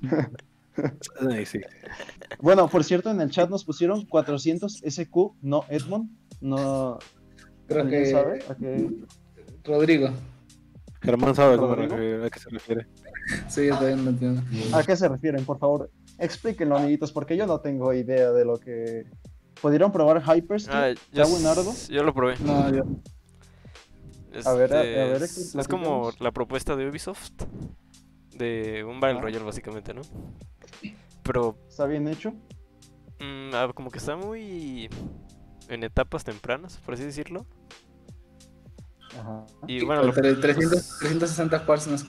Sí. Bueno, por cierto, en el chat nos pusieron 400 SQ, no Edmond. No, Creo ¿alguien que sabe? Rodrigo. Germán sabe cómo ¿Rodrigo? refiere- a qué se refiere. Sí, yo también lo entiendo. ¿A qué se refieren? Por favor, explíquenlo, amiguitos, porque yo no tengo idea de lo que... ¿Pudieron probar Hypers? Ah, ¿Está yo, yo lo probé. No, yo. A ver, a- a Este, ver, es, es como la propuesta de Ubisoft. De un Battle Ah. Royale, básicamente, ¿no? Pero ¿Está bien hecho? mm, ah, como que está muy en etapas tempranas, por así decirlo. Ajá. Y bueno, lo- Tre- 300, 360 cuartos no es.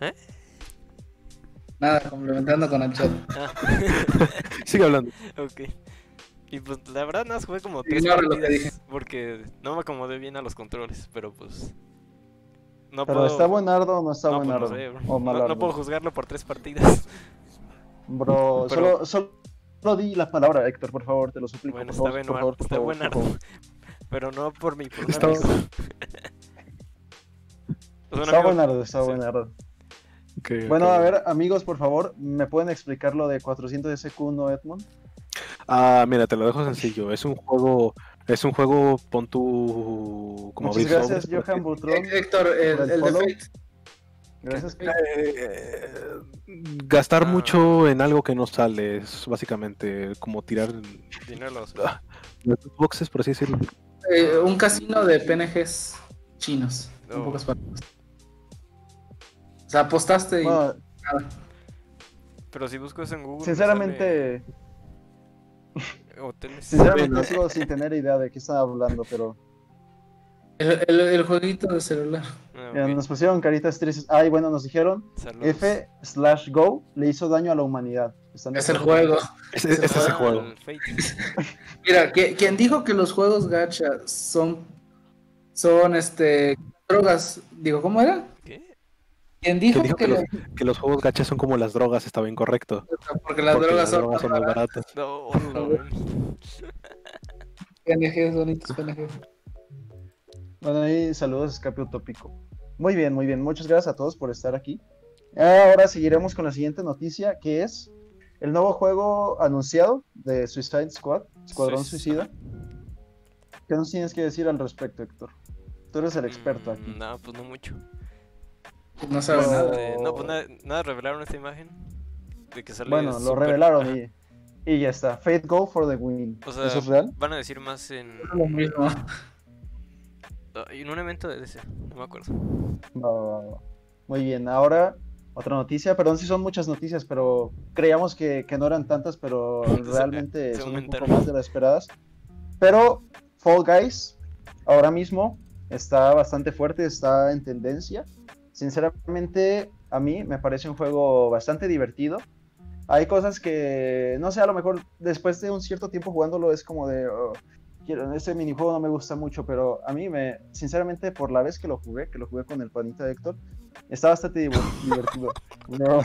¿Eh? Nada, complementando con el chat. ah, Sigue hablando. ok. Y pues la verdad nada jugué como tres Ignora lo que partidas porque no me acomodé bien a los controles, pero pues no ¿Pero puedo está buenardo o no está no, pues, no buenardo? sé, bro. o No- no puedo juzgarlo por tres partidas. Bro, Pero- solo, solo di la palabra, Héctor, por favor, te lo suplico. Bueno, por está favor, bueno, por favor, está por favor. Pero no por mi por Está- Está buenardo, está sí. buenardo. Bueno, a ver, amigos, por favor, ¿me pueden explicar lo de 400 SQ, no Edmond? Ah, mira, te lo dejo sencillo. Es un juego, es un juego, pon tu como Muchas gracias, Johan Butrón. Héctor, el, el el de. Fate. Gracias. Eh, gastar Ah. mucho en algo que no sale es básicamente como tirar dinero a la basura. los boxes, por así decirlo. Eh, un casino de PNGs chinos. En Oh. pocas palabras. O sea, apostaste y nada. Pero si busco eso en Google. me sinceramente, Hoteles. sinceramente sigo sin tener idea de qué estaba hablando, pero El, el, el jueguito de celular. Ah, eh, ok. nos pusieron caritas tristes. Ay, bueno, nos dijeron Saludos. F slash Go le hizo daño a la humanidad. ¿Están de Es el juego. Ese, ese es el juego. Mira, que- quien dijo que los juegos gacha son, son este, drogas, digo, ¿cómo era? ¿Qué? Quien dijo, Que dijo que, que los, que los juegos gachas son como las drogas, estaba incorrecto. porque las porque drogas las son, drogas son más baratas. No, no, no. PNGs, bonitos PNGs. Bueno, ahí saludos, escape utópico. Muy bien, muy bien. Muchas gracias a todos por estar aquí. Ahora seguiremos con la siguiente noticia, que es el nuevo juego anunciado de Suicide Squad, Escuadrón Suicide. Suicida. ¿Qué nos tienes que decir al respecto, Héctor? Tú eres el experto aquí. Mm, No, pues no mucho. No sabe No. nada. Este, no, pues nada, nada, revelaron esta imagen. De que sale Bueno, lo super- revelaron y, y ya está. Fate Go for the win. O sea, ¿Eso es real? van a decir más en, Lo mismo. En un evento de DC, no me acuerdo. Muy bien, ahora otra noticia. Perdón si son muchas noticias, pero creíamos que, que no eran tantas, pero realmente son un poco más de las esperadas. Pero Fall Guys ahora mismo está bastante fuerte, está en tendencia. Sinceramente, a mí me parece un juego bastante divertido. Hay cosas que, no sé, a lo mejor después de un cierto tiempo jugándolo es como de, "Oh, quiero, ese minijuego no me gusta mucho, pero a mí me, sinceramente, por la vez que lo jugué, que lo jugué con el panita de Héctor, está bastante divertido. No,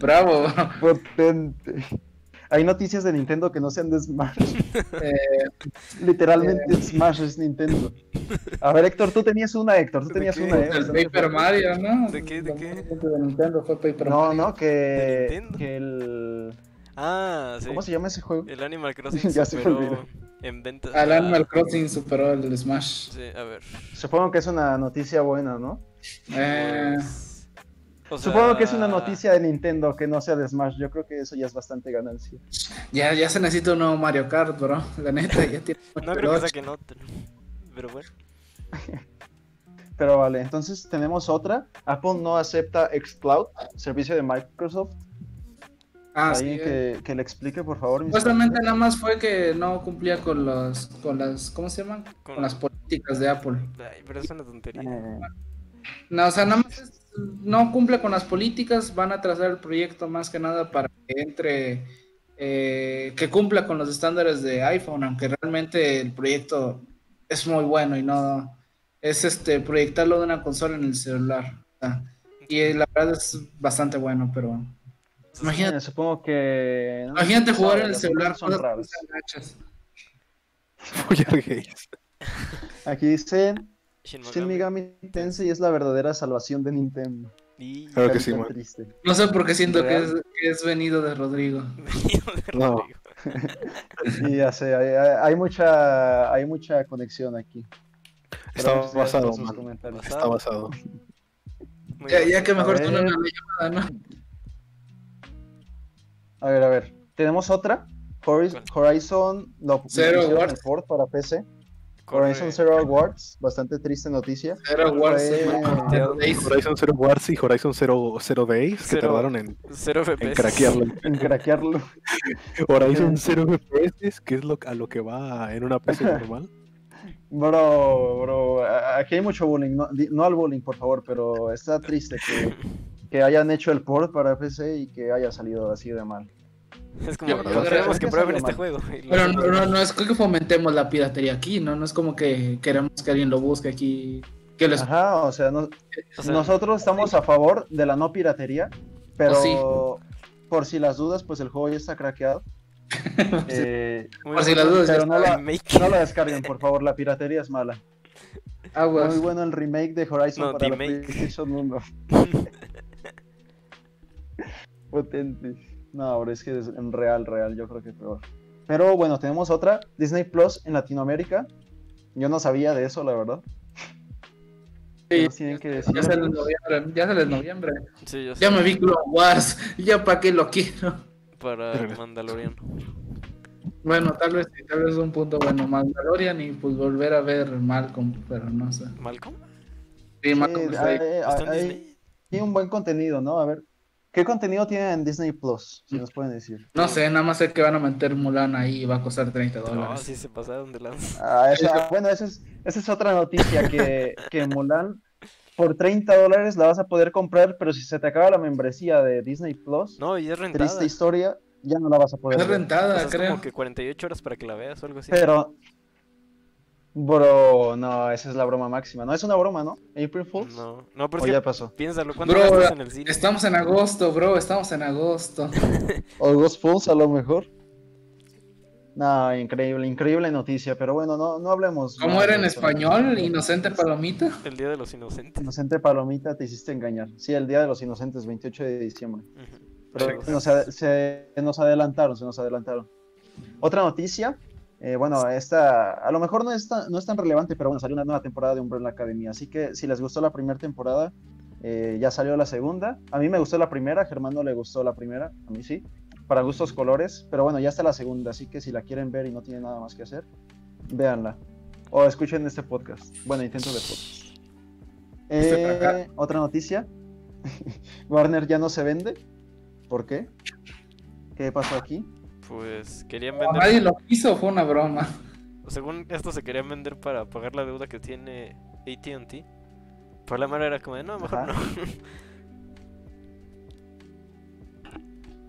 Bravo. potente. Hay noticias de Nintendo que no sean de Smash. Eh, Literalmente Smash es Nintendo. A ver, Héctor, tú tenías una, Héctor, tú ¿De tenías qué? una, ¿eh? el Paper. Mario, ¿no? ¿De qué, de qué? de Nintendo fue Paper No, Mario. no, que, ¿De Nintendo? que el... Ah, sí. ¿Cómo se llama ese juego? El Animal Crossing Ya se me superó olvidó. en ventas. Al a- Animal Crossing superó el Smash. Sí, a ver. Supongo que es una noticia buena, ¿no? Eh, Supongo que es una noticia de Nintendo que no sea de Smash. Yo creo que eso ya es bastante ganancia. ya, ya se necesita un nuevo Mario Kart, bro. La neta, ya tiene. No creo que saquen otro. Pero bueno. Pero vale, entonces tenemos otra. Apple no acepta xCloud, servicio de Microsoft. Ah, sí. Eh. que, que le explique, por favor. Supuestamente nada más fue que no cumplía con los, con las, ¿cómo se llaman? Con- Con las políticas de Apple. Ay, pero es una tontería. Eh, No, o sea, nada más es- no cumple con las políticas, van a trazar el proyecto más que nada para que entre, eh, que cumpla con los estándares de iPhone, aunque realmente el proyecto es muy bueno y no es este proyectarlo de una consola en el celular. o sea, y la verdad es bastante bueno, pero imagínate, supongo que. no imagínate jugar en el celular son gays. Aquí dicen Shin Megami. Tensei es la verdadera salvación de Nintendo. Y... Claro que sí, triste. No sé por qué siento que es, que es venido de Rodrigo. No. Y ya sé, hay, hay- mucha, hay mucha conexión aquí. Está basado, man. comentarios. Está basado. Ya, ya que mejor tú no me llamada, ¿no? A ver, a ver. Tenemos otra. Horiz- Horizon lo Zero port para PC. Horizon Zero Wars, bastante triste noticia. Zero eh. Days. Horizon Zero Wars y Horizon Zero, Zero Days que tardaron en, en craquearlo. En craquearlo. Horizon Zero FPS, que es lo, a lo que va en una PC normal. Bro, bro, aquí hay mucho bullying. No, no al bullying, por favor, pero está triste que, que hayan hecho el port para PC y que haya salido así de mal. Es como, Yo- "No, yo queremos que que prueben este mal. juego. Pero no, no, no es que fomentemos la piratería aquí, ¿no? No es como que queremos que alguien lo busque aquí. Que les... Ajá, o sea, no- O sea, nosotros estamos a favor de la no piratería, pero Oh, sí. por si las dudas, pues el juego ya está craqueado. Eh, por si las dudas, pero no la, remake. no la descarguen, por favor, la piratería es mala. Aguas. Muy bueno el remake de Horizon No, para la. PlayStation 1. Potente. No, ahora es que es en real, real, yo creo que peor. Pero bueno, tenemos otra, Disney Plus en Latinoamérica. Yo no sabía de eso, la verdad. ¿Qué Sí, nos tienen que decir? ya sale en noviembre. Ya sale en noviembre. Sí, Ya me vi Clone Wars. Ya para qué lo quiero. para Pero- Mandalorian. Bueno, tal vez sí, tal vez es un punto bueno. Mandalorian y pues volver a ver Malcolm, pero no sé. ¿Malcolm? Sí, Sí, Malcolm está ahí. hay- hay un buen contenido, ¿no? A ver, ¿qué contenido tiene en Disney Plus? Si nos pueden decir. No sé, nada más sé que van a meter Mulan ahí y va a costar 30 No, dólares. sí se pasaron de lanza. Ah, esa- bueno, esa es, esa es otra noticia, que, que Mulan por 30 dólares la vas a poder comprar, pero si se te acaba la membresía de Disney Plus, No, y es rentada. triste historia, ya no la vas a poder Es ver. O rentada, sea, es creo. como que 48 horas para que la veas o algo así. Pero, bro, no, esa es la broma máxima. No es una broma, ¿no? April Fools. No, no, pero o ya pasó. piénsalo, ¿cuánto Bro, gastas en el cine? Estamos en agosto, bro, estamos en agosto. O Ghost Fools a lo mejor. No, increíble, increíble noticia, pero bueno, no, no hablemos. ¿Cómo era en español? ¿Inocente palomita? El Día de los Inocentes. Inocente Palomita, te hiciste engañar. Sí, el Día de los Inocentes, 28 de diciembre. Pero nos, se nos adelantaron, se nos adelantaron. Otra noticia, eh, bueno, esta a lo mejor no es, tan, no es tan relevante, pero bueno, salió una nueva temporada de Umbrella Academy, así que si les gustó la primera temporada, eh, ya salió la segunda. A mí me gustó la primera, a Germán no le gustó la primera, a mí sí, para gustos colores, pero bueno, ya está la segunda, así que si la quieren ver y no tienen nada más que hacer, véanla. O escuchen este podcast. Bueno, intento de podcast. Este Eh, otra noticia. Warner ya no se vende. ¿Por qué? ¿Qué pasó aquí? Pues querían vender. nadie lo quiso, fue una broma. Según esto se querían vender para pagar la deuda que tiene ATT. Pero la mera era como de, no, mejor Ajá. no.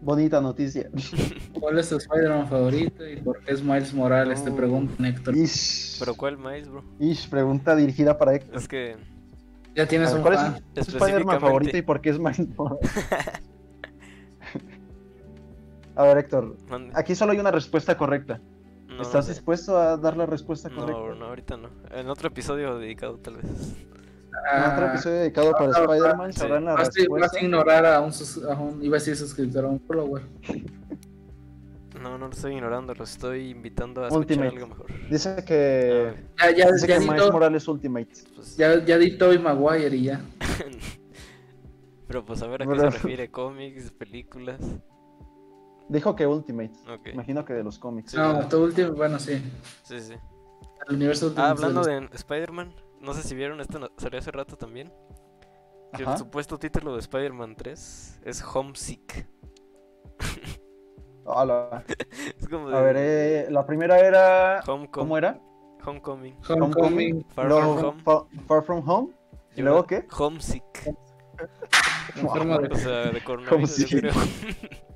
Bonita noticia. ¿Cuál es tu Spider-Man favorito y por qué es Miles Morales? Te No. preguntan, Héctor. Ish, Pero ¿cuál más, bro? Ish, pregunta dirigida para Héctor. Es que Ya tienes un ¿Cuál es tu Spider-Man favorito y por qué es Miles Morales? A ver, Héctor, Mande. aquí solo hay una respuesta correcta. No, ¿Estás no dispuesto a dar la respuesta No, correcta? bro, no, ahorita no. En otro episodio dedicado, tal vez. En otro Ah, episodio dedicado para ah, Spider-Man sí. sabrán la vas, a- vas a ignorar a un, sus- a un- iba a decir suscriptor, a un follower. No, no lo estoy ignorando, lo estoy invitando a escuchar Ultimate. algo mejor. Dice que, ver, Ya, ya, dice ya, que di Miles Morales Ultimate. pues, ya, ya di Tobey Maguire y ya. Pero pues a ver a qué se refiere, cómics, películas. Dijo que Ultimate. Ok. Imagino que de los cómics. Sí, no, ¿verdad? tu último, bueno, sí. Sí, sí. El universo Ah, Ultimate hablando los- de Spider-Man, no sé si vieron esto, no- salió hace rato también. Que el supuesto título de Spider-Man 3 es Homesick. Hola. Es como de A ver, eh, la primera era. Homecom- ¿Cómo era? Homecoming. Homecoming. Far From Home. Fa- Far From Home. ¿Y luego qué? Homesick. De- O sea, de coronavirus, yo Homesick.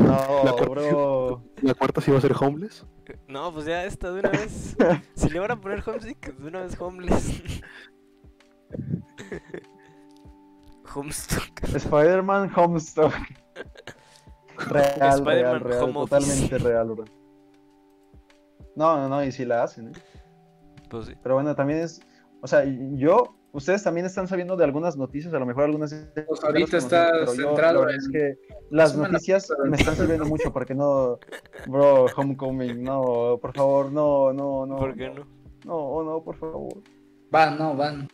No, La cuarta- bro. La cuarta sí va a ser Homeless. No, pues ya esta de una vez. Si le van a poner Homesick, de una vez Homeless. Homestuck. Spider-Man Homestuck. Real, real, Spider-Man real, Home Office. totalmente real, bro. No, no, no, y si la hacen, ¿eh? Pues sí. Pero bueno, también es, o sea, yo, ustedes también están sabiendo de algunas noticias, a lo mejor algunas... Pues ahorita las está yo, centrado en- es que las noticias me están sirviendo mucho porque no, bro, Homecoming, no, por favor, no, no, no. ¿Por qué no? No, oh, no, por favor. Van, no, van.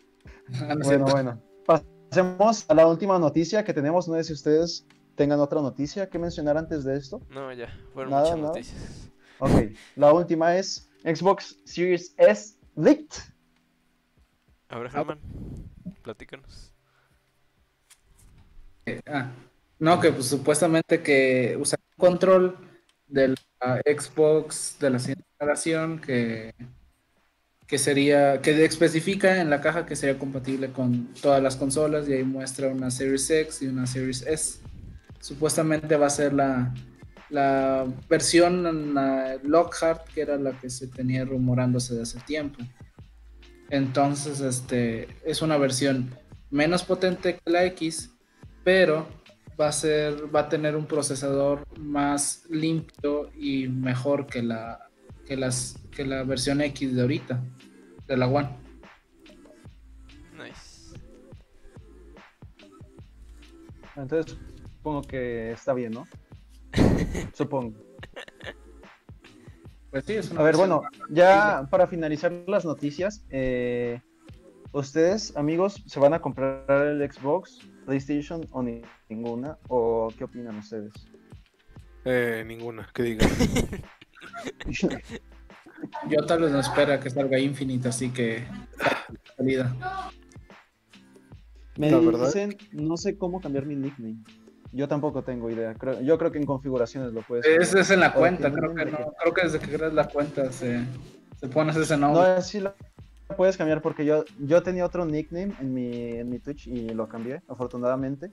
No Bueno, bueno. Pasemos a la última noticia que tenemos. No sé si ustedes tengan otra noticia que mencionar antes de esto. No, ya. Fueron Nada, muchas nada. noticias. Ok, la última es Xbox Series S leaked. A ver, Germán, platícanos. Ah, no, que pues supuestamente que usa un control de la Xbox de la siguiente generación que, que sería, que especifica en la caja que sería compatible con todas las consolas y ahí muestra una Series X y una Series S. Supuestamente va a ser la, la versión la Lockhart, que era la que se tenía rumorándose de hace tiempo. Entonces, este es una versión menos potente que la X, pero va a ser, va a tener un procesador más limpio y mejor que la, que las, que la versión X de ahorita, de la One. Nice. Entonces, supongo que está bien, ¿no? Supongo. Pues sí, es una A ver, bueno, ya para finalizar las noticias, eh, ¿ustedes, amigos, se van a comprar el Xbox, PlayStation o ni- ninguna? ¿O qué opinan ustedes? Eh, ninguna, que diga. Yo tal vez no espera que salga Infinite, así que. Salida. Me La verdad- dicen, no sé cómo cambiar mi nickname. Yo tampoco tengo idea. Creo- yo creo que en configuraciones lo puedes. Ese es en la cuenta, creo que no. Creo que desde que creas la cuenta se, se pones ese nombre. No, sí lo puedes cambiar porque yo, yo tenía otro nickname en mi, en mi Twitch y lo cambié, afortunadamente.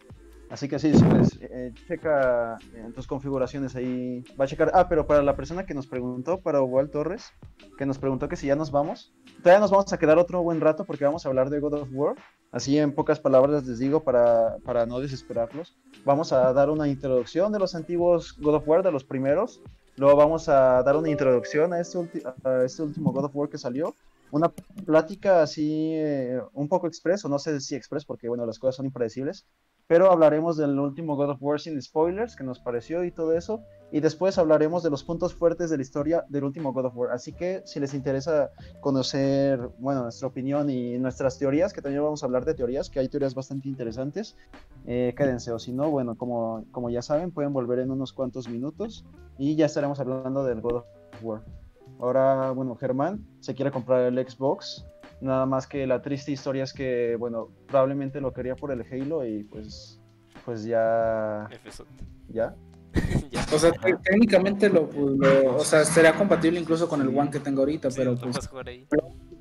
Así que sí, sí, pues, eh, checa en tus configuraciones ahí. Va a checar. Ah, pero para la persona que nos preguntó, para Walt Torres, que nos preguntó que si ya nos vamos, todavía nos vamos a quedar otro buen rato porque vamos a hablar de God of War. Así en pocas palabras les digo para, para no desesperarlos. Vamos a dar una introducción de los antiguos God of War, de los primeros. Luego vamos a dar una introducción a este, a este último God of War que salió. Una plática así eh, un poco express, o no sé si express porque bueno, las cosas son impredecibles. Pero hablaremos del último God of War sin spoilers, que nos pareció y todo eso. Y después hablaremos de los puntos fuertes de la historia del último God of War. Así que si les interesa conocer, bueno, nuestra opinión y nuestras teorías, que también vamos a hablar de teorías, que hay teorías bastante interesantes, eh, quédense. O si no, bueno, como, como ya saben, pueden volver en unos cuantos minutos y ya estaremos hablando del God of War. Ahora, bueno, Germán se quiere comprar el Xbox. Nada más que la triste historia es que, bueno, probablemente lo quería por el Halo y pues, pues ya, Efeso. ya. ya. O sea, te- técnicamente lo, pues, lo- o sea, sería compatible incluso con el One que tengo ahorita, Sí, pero pues puedes jugar ahí,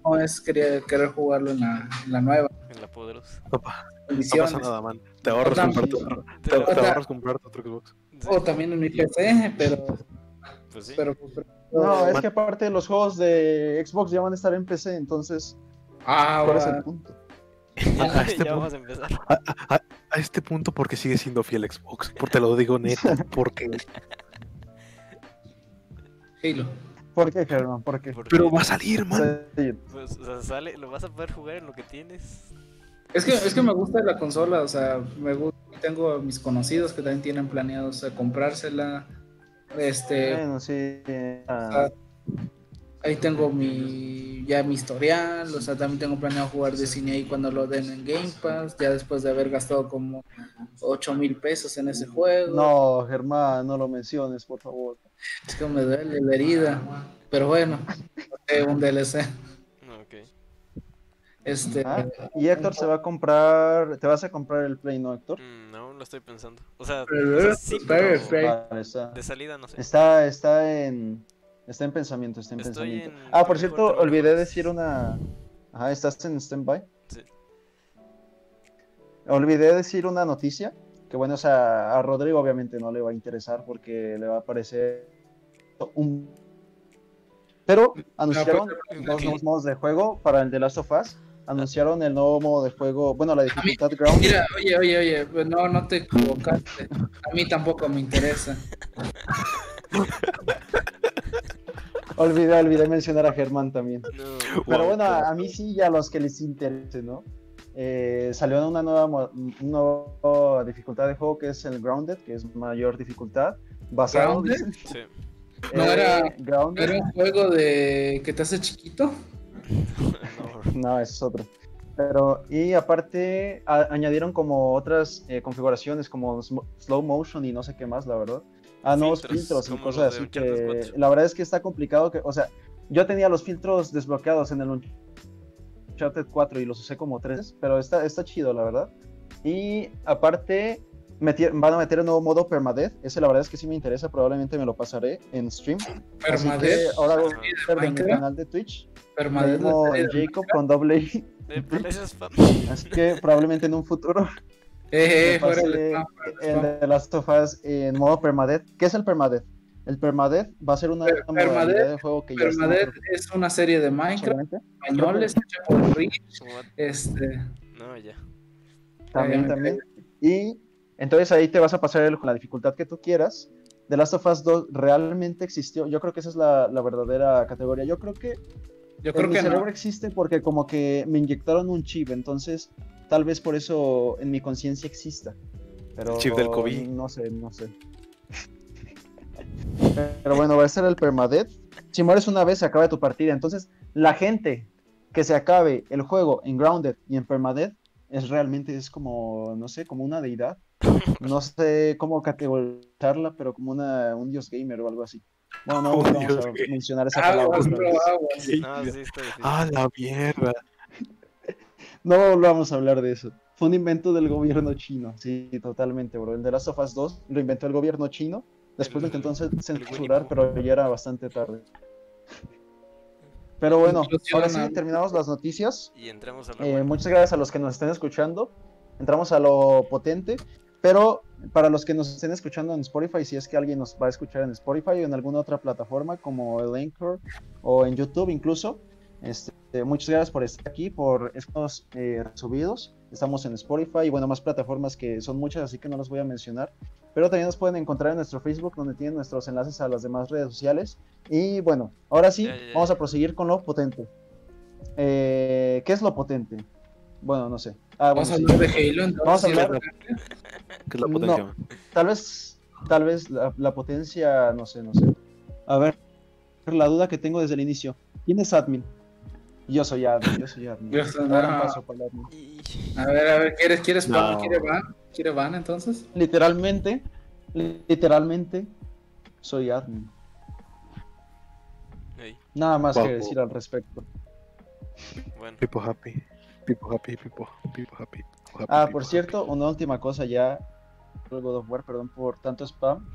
no es querer, querer jugarlo en la, en la nueva en la poderosa. No, no pasa nada, man. Te ahorras sí. otro, te, ahorras comprarte otro Xbox. Sí, O también en mi PC, pero, pues sí. pero, pues, pero- No, es Man- que aparte los juegos de Xbox ya van a estar en PC, entonces, Ah, ¿cuál es el punto? a- a este ya punto- vamos a empezar. A este punto, porque sigue siendo fiel Xbox. Por te lo digo neta, porque. Halo. ¿Por qué, Germán? ¿Por qué? Porque, Pero va a salir, man. Pues, o sea, sale, lo vas a poder jugar en lo que tienes. Es que, es que me gusta la consola, o sea, me gusta, tengo a mis conocidos que también tienen planeados a comprársela. Este, Bueno, sí. ah, ahí tengo mi ya mi historial, o sea, también tengo planeado jugar de cine ahí cuando lo den en Game Pass, ya después de haber gastado como 8 mil pesos en ese juego. no, Germán, no lo menciones, por favor. Es que me duele la herida, pero bueno, un DLC. Este, Ah, y Héctor se va a comprar, te vas a comprar el Play, ¿no, Héctor? Mm, no, lo estoy pensando. O sea, Pero- o sea, sí, pero- pero pero- Vale, está, de salida no sé. está, está en, está en pensamiento, está en Estoy pensamiento. en Ah, por cierto, olvidé decir una, ajá, estás en standby. Sí. Olvidé decir una noticia, que bueno, o sea, a Rodrigo obviamente no le va a interesar porque le va a parecer un... Pero anunciaron pues, dos nuevos modos de juego para el The Last of Us. Anunciaron el nuevo modo de juego, bueno, la dificultad ground. mira, oye, oye, oye, pues no, no te equivocaste. A mí tampoco me interesa. Olvidé, olvidé mencionar a Germán también. No, Pero Wow, bueno, wow. a, mí sí y a los que les interese, ¿no? Eh, salió una nueva, nueva dificultad de juego que es el Grounded, que es mayor dificultad. Basado, ¿Grounded? dicen. sí. No Eh, era- Grounded. ¿Era un juego de que te hace chiquito? No, es otro. Pero, y aparte, a- añadieron como otras eh, configuraciones como slow motion y no sé qué más, la verdad. Ah, nuevos Filtros, filtros y cosas así que Uncharted 4. la verdad es que está complicado que, o sea, yo tenía los filtros desbloqueados en el Uncharted 4 y los usé como tres, pero está, está chido, la verdad. Y aparte, van a meter el nuevo modo permadeath, ese la verdad es que sí me interesa, probablemente me lo pasaré en stream. Permadeath. ahora de mi canal de Twitch. Permadeath. Jacob con doble I. Así que probablemente en un futuro Eh, eh, fuera el spam, de Last of Us en modo permadeath. ¿Qué es el permadeath? El permadeath va a ser una Per- modalidad de juego que ya Permadeath es una serie de Minecraft españoles hecha por Rich. Este, No, ya. También, Eh, también. Y entonces ahí te vas a pasar el- con la dificultad que tú quieras. The Last of Us 2 realmente existió. Yo creo que esa es la, la verdadera categoría. Yo creo que yo en creo mi que cerebro no. existe porque como que me inyectaron un chip. Entonces tal vez por eso en mi conciencia exista. Pero El chip del COVID. No sé, no sé. Pero bueno, va a ser el permadeath. Si mueres una vez, se acaba tu partida. Entonces, la gente que se acabe el juego en Grounded y en permadeath es realmente, es como, no sé, como una deidad. No sé cómo categorizarla, pero como una, un dios gamer o algo así. Bueno, no Oh, vamos Dios, a qué- mencionar esa palabra. Aguas, bro, vez. aguas. No, sí. Ah, la mierda. No vamos a hablar de eso. Fue un invento del gobierno chino. Sí, totalmente, bro. El de Last of Us 2 lo inventó el gobierno chino. Después lo intentó censurar, pero ya era bastante tarde. Pero bueno, ahora sí terminamos las noticias. Y entramos a la Eh, muchas gracias a los que nos estén escuchando. Entramos a lo potente. Pero para los que nos estén escuchando en Spotify, si es que alguien nos va a escuchar en Spotify o en alguna otra plataforma como el Anchor o en YouTube incluso, este, muchas gracias por estar aquí, por estos eh, subidos. Estamos en Spotify y bueno, más plataformas que son muchas, así que no las voy a mencionar. Pero también nos pueden encontrar en nuestro Facebook, donde tienen nuestros enlaces a las demás redes sociales. Y bueno, ahora sí, vamos a proseguir con lo potente. Eh, ¿Qué es lo potente? Bueno, no sé. Ah, Vamos a sí. hablar de Halo. entonces, Vamos a sí, hablar- ¿Qué es la potencia? Tal vez, tal vez la, la potencia, no sé, no sé. A ver, la duda que tengo desde el inicio. ¿Quién es admin? Yo soy admin, yo soy admin. Yo soy- no. paso para el admin. Y- A ver, a ver, ¿quieres, quieres? No. ¿Quiere van? ¿Quiere van entonces? Literalmente, literalmente, soy admin. Nada más que decir al respecto. bueno, People happy. People happy, people, people happy. people happy, Ah, por happy. cierto, una última cosa ya. God of War, perdón por tanto spam.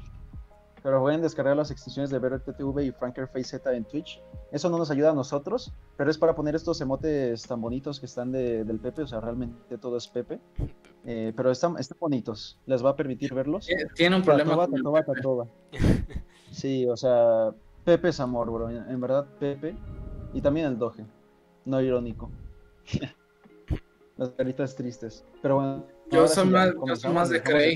Pero pueden descargar las extensiones de BRTTV y Franker Face Z en Twitch. Eso no nos ayuda a nosotros, pero es para poner estos emotes tan bonitos que están de- del Pepe. O sea, realmente todo es Pepe. Eh, pero están, están bonitos. Les va a permitir verlos. Tie- Tiene un problema Tatoba, con Tatoba. Tatoba. Sí, o sea, Pepe es amor, bro. En, verdad, Pepe. Y también el Doge. No irónico. Las caritas tristes. Pero bueno. Yo soy sí, más- yo soy más de Cray.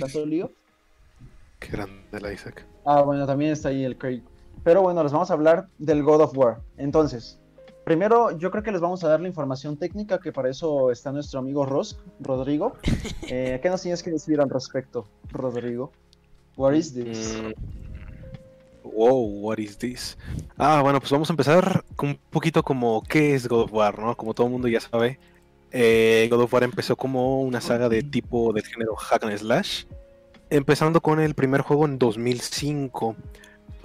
Qué grande la Isaac. Ah, bueno, también está ahí el Craig. Pero bueno, les vamos a hablar del God of War. Entonces, primero yo creo que les vamos a dar la información técnica, que para eso está nuestro amigo Rosk, Rodrigo. Eh, ¿Qué nos tienes que decir al respecto, Rodrigo? What is this? Mm. Wow, what is this? Ah, bueno, pues vamos a empezar con un poquito como qué es God of War, ¿no? Como todo el mundo ya sabe, eh, God of War empezó como una saga de tipo del género hack and slash, empezando con el primer juego en 2005.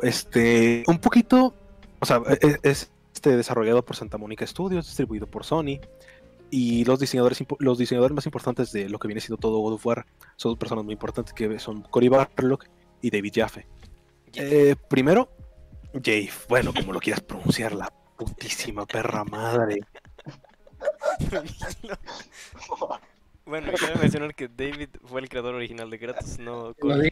Este, un poquito, o sea, e- es, este, desarrollado por Santa Mónica Studios, distribuido por Sony. Y los diseñadores, los diseñadores más importantes de lo que viene siendo todo God of War son dos personas muy importantes que son Cory Barlog y David Jaffe. Eh, primero, Jave, bueno, como lo quieras pronunciar, la putísima perra madre. bueno, quiero mencionar que David fue el creador original de Kratos, no di-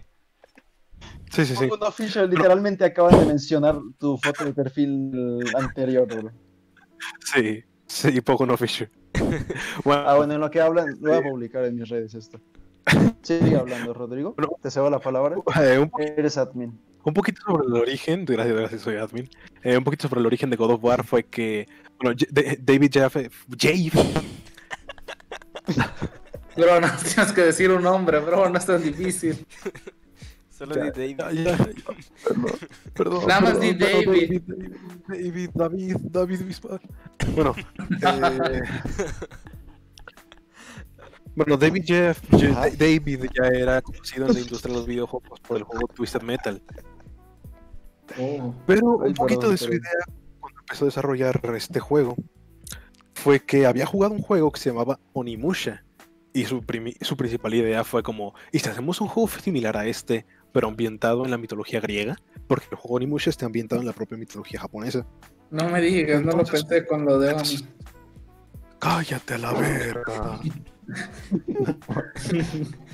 Sí, sí, sí. Official, literalmente acaban de mencionar tu foto de perfil anterior, bro. Sí, sí, poco no Fisher. Bueno, Ah, bueno, en lo que hablan, lo voy a publicar en mis redes esto. Sigue hablando, Rodrigo. Bueno. Te cedo la palabra. eh, un, Eres admin. un poquito sobre el origen, gracias, gracias, soy admin. Eh, un poquito sobre el origen de God of War fue que, bueno, David Jaffe, Jave, Bro, no tienes que decir un nombre, bro, no es tan difícil. Solo Ya, di David. ya, ya, ya, Perdón, perdón. Nada más di David. David, David, David, Bisbal. Bueno, eh, bueno, David Jeff, Ajá. David ya era conocido en la industria de los videojuegos por el juego Twisted Metal. Oh. Pero un poquito de su perdón. idea cuando empezó a desarrollar este juego fue que había jugado un juego que se llamaba Onimusha. Y su, primi- su principal idea fue como, ¿y si hacemos un juego similar a este, pero ambientado en la mitología griega? Porque el juego Onimusha está ambientado en la propia mitología japonesa. No me digas, no lo pensé con lo de entonces- Oni. Cállate a la verga.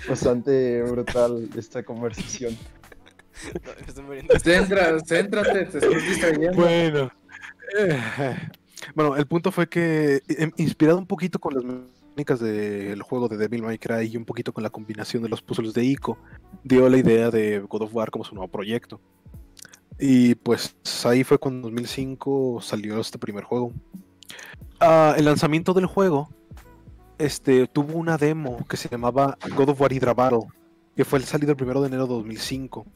Bastante brutal esta conversación. No, me estoy muriendo. Centra, céntrate, te estás distrayendo. Bueno. eh, bueno, el punto fue que, em, inspirado un poquito con las mecánicas del juego de Devil May Cry y un poquito con la combinación de los puzzles de Ico, dio la idea de God of War como su nuevo proyecto. Y pues ahí fue cuando en 2005 salió este primer juego. Ah, el lanzamiento del juego este, tuvo una demo que se llamaba God of War Hydra Battle, que fue el salido el primero de enero de 2005.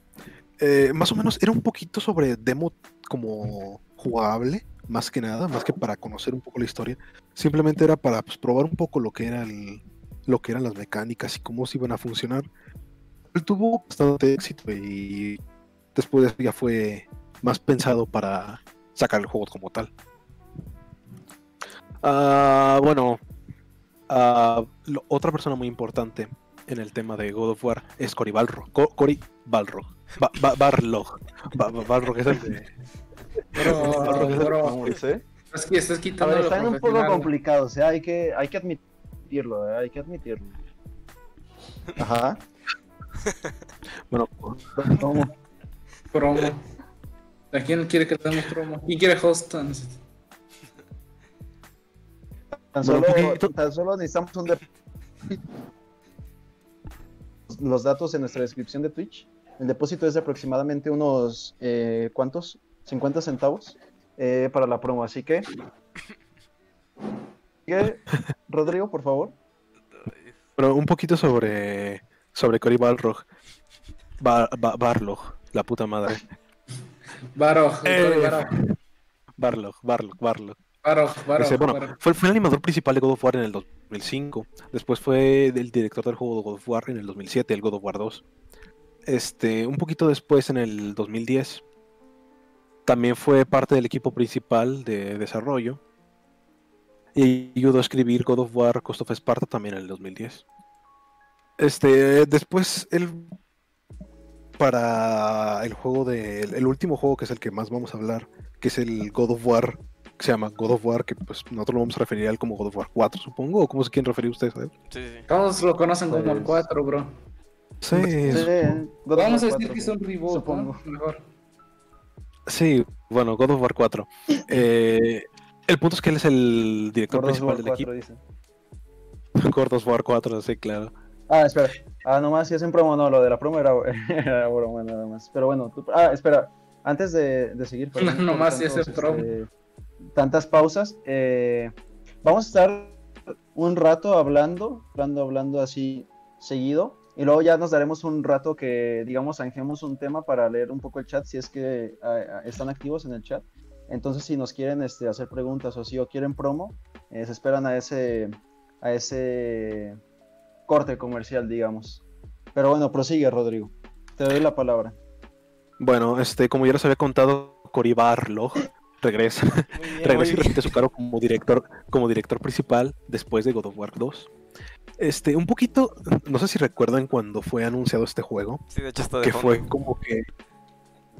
Eh, más o menos era un poquito sobre demo como jugable, más que nada, más que para conocer un poco la historia. Simplemente era para pues, probar un poco lo que era el, lo que eran las mecánicas y cómo se iban a funcionar. Él tuvo bastante éxito y después ya fue más pensado para sacar el juego como tal. Ah, bueno, ah, otra persona muy importante en el tema de God of War es Cory Balrog. Co- Cory Balrog. Ba- Ba- Barlog. Es el de... Bro, Balrog es de. ¿eh? que estás A quitando ver, están un poco complicados, o sea, hay que, hay que admitirlo, ¿eh? hay que admitirlo. Ajá. Bueno, ¿Cómo? Promo. ¿A quién quiere que le demos promo? ¿Quién quiere host? Tan solo, tan necesitamos un dep- los datos en nuestra descripción de Twitch. El depósito es de aproximadamente unos eh, ¿cuántos? 50 centavos eh, para la promo, así que Sigue, Rodrigo, por favor. pero un poquito sobre, sobre Cory Balrog. Ba- Ba- Barlog, la puta madre. Baroj, Eh, Barlog, Barlog, Barlog. Baroj, Baroj, Ese, bueno, fue, fue el animador principal de God of War en el 2005. Después fue el director del juego de God of War en el 2007, el God of War 2. Este, un poquito después, en el 2010, también fue parte del equipo principal de desarrollo. Y ayudó a escribir God of War Cost of Sparta también en el 2010. Este, después, él, para el juego de. El último juego que es el que más vamos a hablar, que es el God of War que se llama God of War, que pues nosotros lo vamos a referir a él como God of War 4, supongo, o cómo se quieren referir ustedes a él. Sí, sí. Todos lo conocen como el Pues- 4, bro. Sí, Sí. God Vamos a decir 4, que es un reboot, supongo. ¿no? Mejor. Sí, bueno, God of War 4. Eh, el punto es que él es el director God of principal War del 4, equipo. dicen. God of War 4, sí, claro. Ah, espera. Ah, nomás si es en promo, no, lo de la promo era, era broma nada más. Pero bueno, tú- ah, espera. Antes de, de seguir, perdón por Nomás si es en tantos, promo. este, tantas pausas, eh, vamos a estar un rato hablando, hablando, hablando así seguido. Y luego ya nos daremos un rato que, digamos, zanjemos un tema para leer un poco el chat, si es que ah, ah, están activos en el chat. Entonces, si nos quieren este, hacer preguntas o si o quieren promo, eh, se esperan a ese, a ese corte comercial, digamos. Pero bueno, prosigue, Rodrigo. Te doy la palabra. Bueno, este, como ya les había contado, Cory Barlog regresa, bien, regresa y repite su cargo como director, como director principal después de God of War 2. Este, un poquito, no sé si recuerdan cuando fue anunciado este juego, Sí, de hecho está de que fondo. fue como que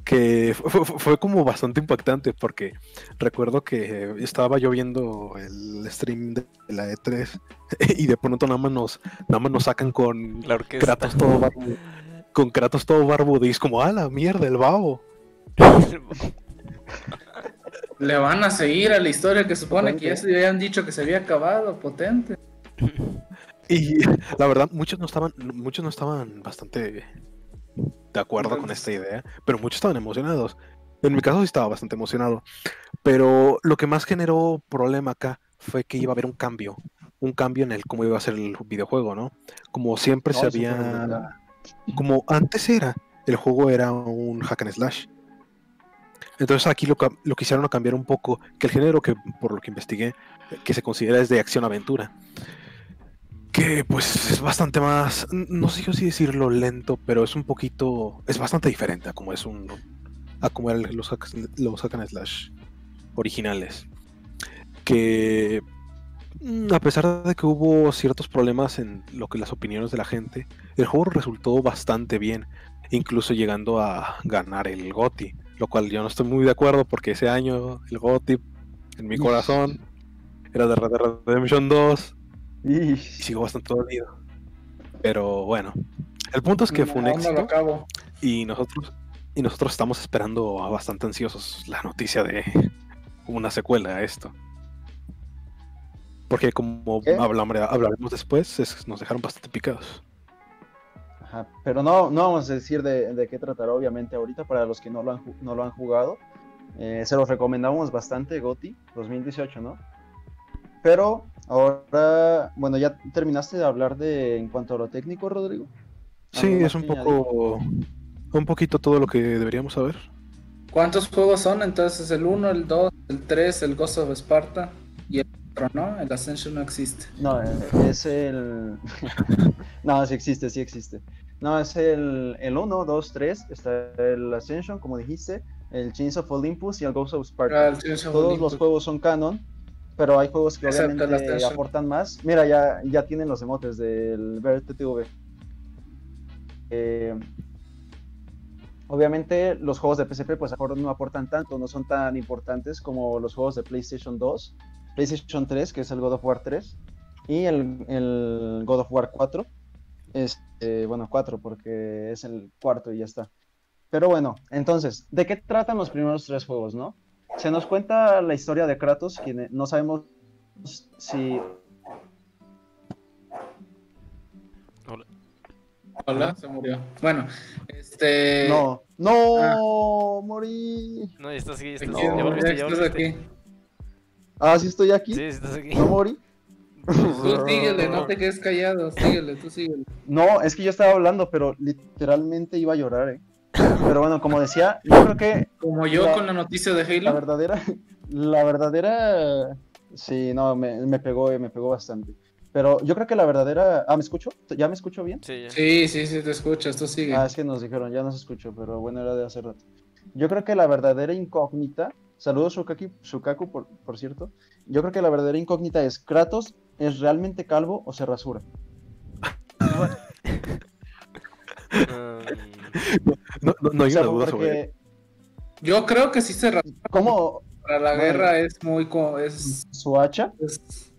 que fue, como bastante impactante porque recuerdo que estaba yo viendo el stream de la E3 y de pronto nada más nos, nada más nos sacan con La orquesta. Kratos todo barbudo, con Kratos todo barbudo y es como, ah, la mierda, el babo. Le van a seguir a la historia que supone que ya se habían dicho que se había acabado, potente. Y la verdad, muchos no estaban, muchos no estaban bastante de acuerdo con esta idea, pero muchos estaban emocionados. En mi caso sí estaba bastante emocionado. Pero lo que más generó problema acá fue que iba a haber un cambio. Un cambio en el cómo iba a ser el videojuego, ¿no? Como siempre No, se había. Como antes era, el juego era un hack and slash. Entonces aquí lo, lo quisieron cambiar un poco, que el género que por lo que investigué, que se considera es de acción-aventura. Que pues es bastante más, no sé yo si decirlo lento, pero es un poquito, es bastante diferente a como es un, a como eran los hack, los hack and slash originales. Que mm, a pesar de que hubo ciertos problemas en lo que las opiniones de la gente, el juego resultó bastante bien, incluso llegando a ganar el GOTY, lo cual yo no estoy muy de acuerdo porque ese año el GOTY en mi corazón era de Red Dead Redemption 2 y sigo bastante dolido. Pero bueno, el punto es que fue un no éxito acabo. y nosotros y nosotros estamos esperando a bastante ansiosos la noticia de una secuela a esto. Porque como hablamos- hablaremos después, es- nos dejaron bastante picados. Ajá, Pero no, no vamos a decir de, de qué tratará, obviamente, ahorita, para los que no lo han, no lo han jugado. Eh, se los recomendamos bastante, Goti 2018, ¿no? Pero ahora, bueno, ya terminaste de hablar de en cuanto a lo técnico, Rodrigo. Sí, ¿Algo más es un añadir? poco un poquito todo lo que deberíamos saber. ¿Cuántos juegos son? Entonces el 1, el 2, el 3, el Ghost of Sparta y el otro, ¿no? El Ascension no existe. No, eh, es el. no, sí existe, sí existe. No, es el, el 1, 2, 3. Está el Ascension, como dijiste. el Chains of Olympus y el Ghost of Ah, Sparta. of Todos Olympus. los juegos son canon, pero hay juegos que Excepto obviamente aportan más. Mira, ya, ya tienen los emotes del BRTTV. Eh, obviamente los juegos de PSP pues no aportan tanto, no son tan importantes como los juegos de PlayStation 2, PlayStation 3, que es el God of War 3, y el, el God of War 4. Este, bueno, 4 porque es el cuarto y ya está. Pero bueno, entonces, ¿de qué tratan los primeros tres juegos, no? Se nos cuenta la historia de Kratos, quien no sabemos si Hola. Hola, se murió. Bueno, este. no, no, Ah. morí. No, ya estás aquí, ya estás, No, ya ya volviste, ya estás aquí. Ah, sí estoy aquí. Sí estás aquí. No morí. Tú síguele, no te quedes callado. Síguele, tú síguele. No, es que yo estaba hablando, pero literalmente iba a llorar, eh. Pero bueno, como decía, yo creo que Como yo La- con la noticia de la Halo. verdadera, la verdadera, sí, no, me, me pegó, me pegó bastante. Pero yo creo que la verdadera, ah, ¿me escucho? ¿Ya me escucho bien? Sí. Sí, sí, sí, te escuchas, tú sigue. Ah, es que nos dijeron, ya no se escuchó, pero bueno, era de hace rato. Yo creo que la verdadera incógnita, saludos Shukaki, Shukaku, por, por cierto, yo creo que la verdadera incógnita es, ¿Kratos es realmente calvo o se rasura? No, no, no hay O sea, una duda sobre porque, Yo creo que sí se rasura. ¿cómo Para la Bueno. guerra es muy. co- Es, su hacha? es-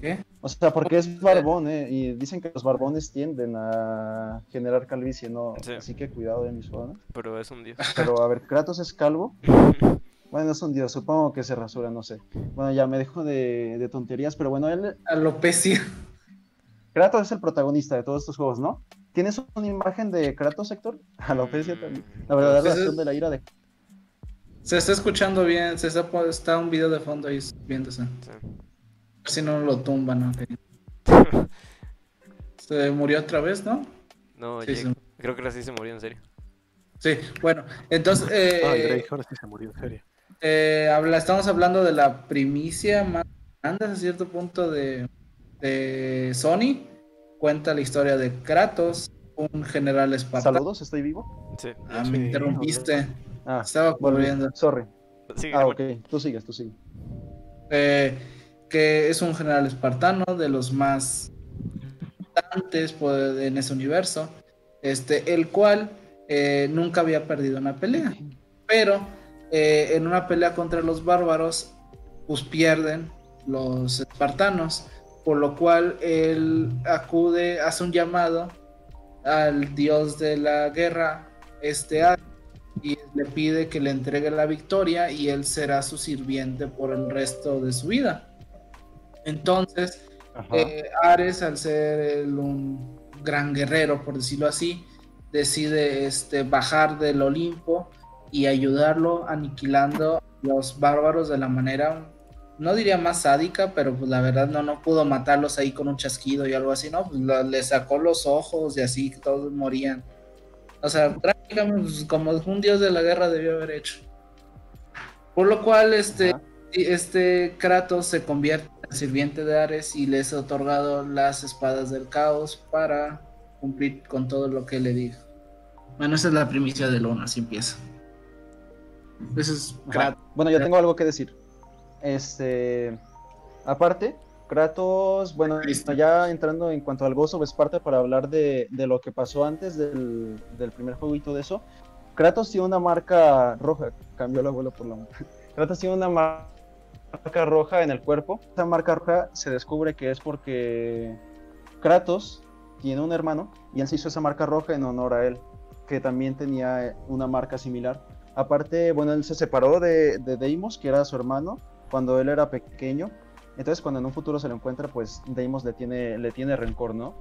¿Qué? O sea, porque es barbón, ¿eh? Y dicen que los barbones tienden a generar calvicie, ¿no? Sí. Así que cuidado de mi zona. pero es un dios. Pero a ver, ¿Kratos es calvo? Bueno, es un dios, supongo que se rasura, no sé. Bueno, ya me dejo de, de tonterías, pero bueno, él, Alopecia. Kratos es el protagonista de todos estos juegos, ¿no? ¿Tienes una imagen de Kratos, Héctor? Alopecia también. La verdadera Pues es- razón de la ira de... Se está escuchando bien, se está, está un video de fondo ahí viéndose. A Sí. ver si no lo tumban, ok. Se murió otra vez, ¿no? No, Sí, creo que ahora sí se murió en serio. Sí, bueno, entonces eh, Ay, Drake, ahora sí se murió, en serio. eh, habla, estamos hablando de la primicia más grande a cierto punto de, de Sony. Cuenta la historia de Kratos, un general espartano. Saludos, ¿estoy vivo? Sí. Ah, Sí, me interrumpiste. Ah, Estaba volví. ocurriendo. Sorry. Ah, ok, tú sigues, tú sigues. eh, que es un general espartano de los más importantes pues, en ese universo, este, el cual eh, nunca había perdido una pelea, pero eh, en una pelea contra los bárbaros, pues pierden los espartanos, por lo cual él acude, hace un llamado al dios de la guerra, este Ares, y le pide que le entregue la victoria y él será su sirviente por el resto de su vida. Entonces, Ajá. eh, Ares, al ser un gran guerrero, por decirlo así, decide este, bajar del Olimpo y ayudarlo aniquilando a los bárbaros de la manera, no diría más sádica, pero pues la verdad no, no pudo matarlos ahí con un chasquido y algo así, ¿no? Pues le sacó los ojos y así todos morían. O sea, prácticamente pues, como un dios de la guerra debió haber hecho. Por lo cual, este, Ajá. este Kratos se convierte en sirviente de Ares y le es otorgado las espadas del caos para cumplir con todo lo que le dijo. Bueno, esa es la primicia de Luna, así empieza. Ese es. Kratos. Bueno, yo tengo algo que decir. Este, aparte, Kratos, bueno, ya entrando en cuanto al gozo de Esparta para hablar de, de lo que pasó antes del, del primer juego y todo eso, Kratos tiene una marca roja, cambió el abuelo por la marca. Kratos tiene una mar- marca roja en el cuerpo. Esa marca roja se descubre que es porque Kratos tiene un hermano y él se hizo esa marca roja en honor a él, que también tenía una marca similar. Aparte, bueno, él se separó de, de Deimos, que era su hermano, cuando él era pequeño. Entonces, cuando en un futuro se lo encuentra, pues Deimos le tiene, le tiene rencor, ¿no?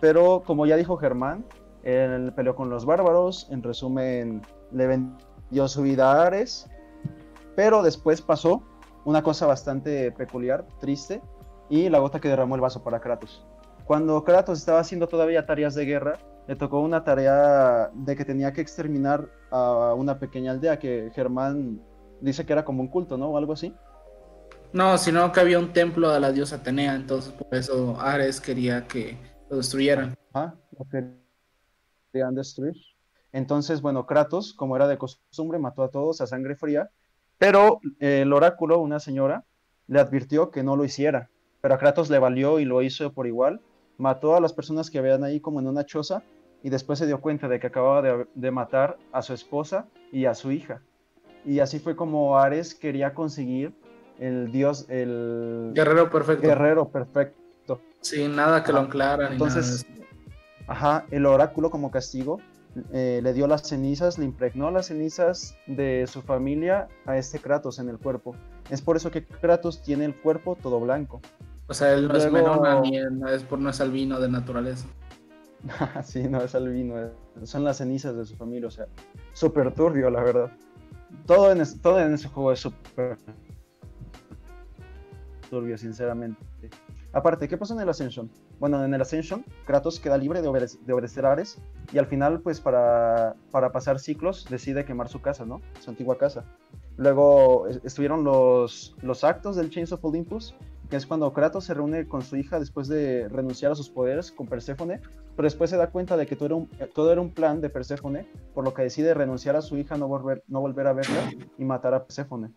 Pero como ya dijo Germán, él peleó con los bárbaros, en resumen, le vendió su vida a Ares, pero después pasó una cosa bastante peculiar, triste, y la gota que derramó el vaso para Kratos. Cuando Kratos estaba haciendo todavía tareas de guerra, le tocó una tarea de que tenía que exterminar a una pequeña aldea que Germán dice que era como un culto, ¿no? O algo así. No, sino que había un templo a la diosa Atenea, entonces por eso Ares quería que lo destruyeran. Ah, lo querían destruir. Entonces, bueno, Kratos, como era de costumbre, mató a todos a sangre fría, pero eh, el oráculo, una señora, le advirtió que no lo hiciera, pero a Kratos le valió y lo hizo por igual, mató a las personas que habían ahí como en una choza y después se dio cuenta de que acababa de, de matar a su esposa y a su hija. Y así fue como Ares quería conseguir el dios, el Guerrero perfecto. guerrero perfecto. Sin nada que lo Ajá. nada de Entonces, eso. ajá, el oráculo como castigo eh, le dio las cenizas, le impregnó las cenizas de su familia a este Kratos en el cuerpo. Es por eso que Kratos tiene el cuerpo todo blanco. O sea, él no es menona ni él no es por no es albino de naturaleza. sí, no es albino, son las cenizas de su familia, o sea, súper turbio, la verdad. Todo en, es- todo en ese juego es súper turbio, sinceramente. Aparte, ¿qué pasó en el Ascension? Bueno, en el Ascension, Kratos queda libre de, obede- de y al final, pues para, para pasar ciclos, decide quemar su casa, ¿no? Su antigua casa. Luego es- estuvieron los, los actos del Chains of Olympus, que es cuando Kratos se reúne con su hija después de renunciar a sus poderes con Perséfone, pero después se da cuenta de que todo era un, todo era un plan de Perséfone, por lo que decide renunciar a su hija, no volver, no volver a verla y matar a Perséfone.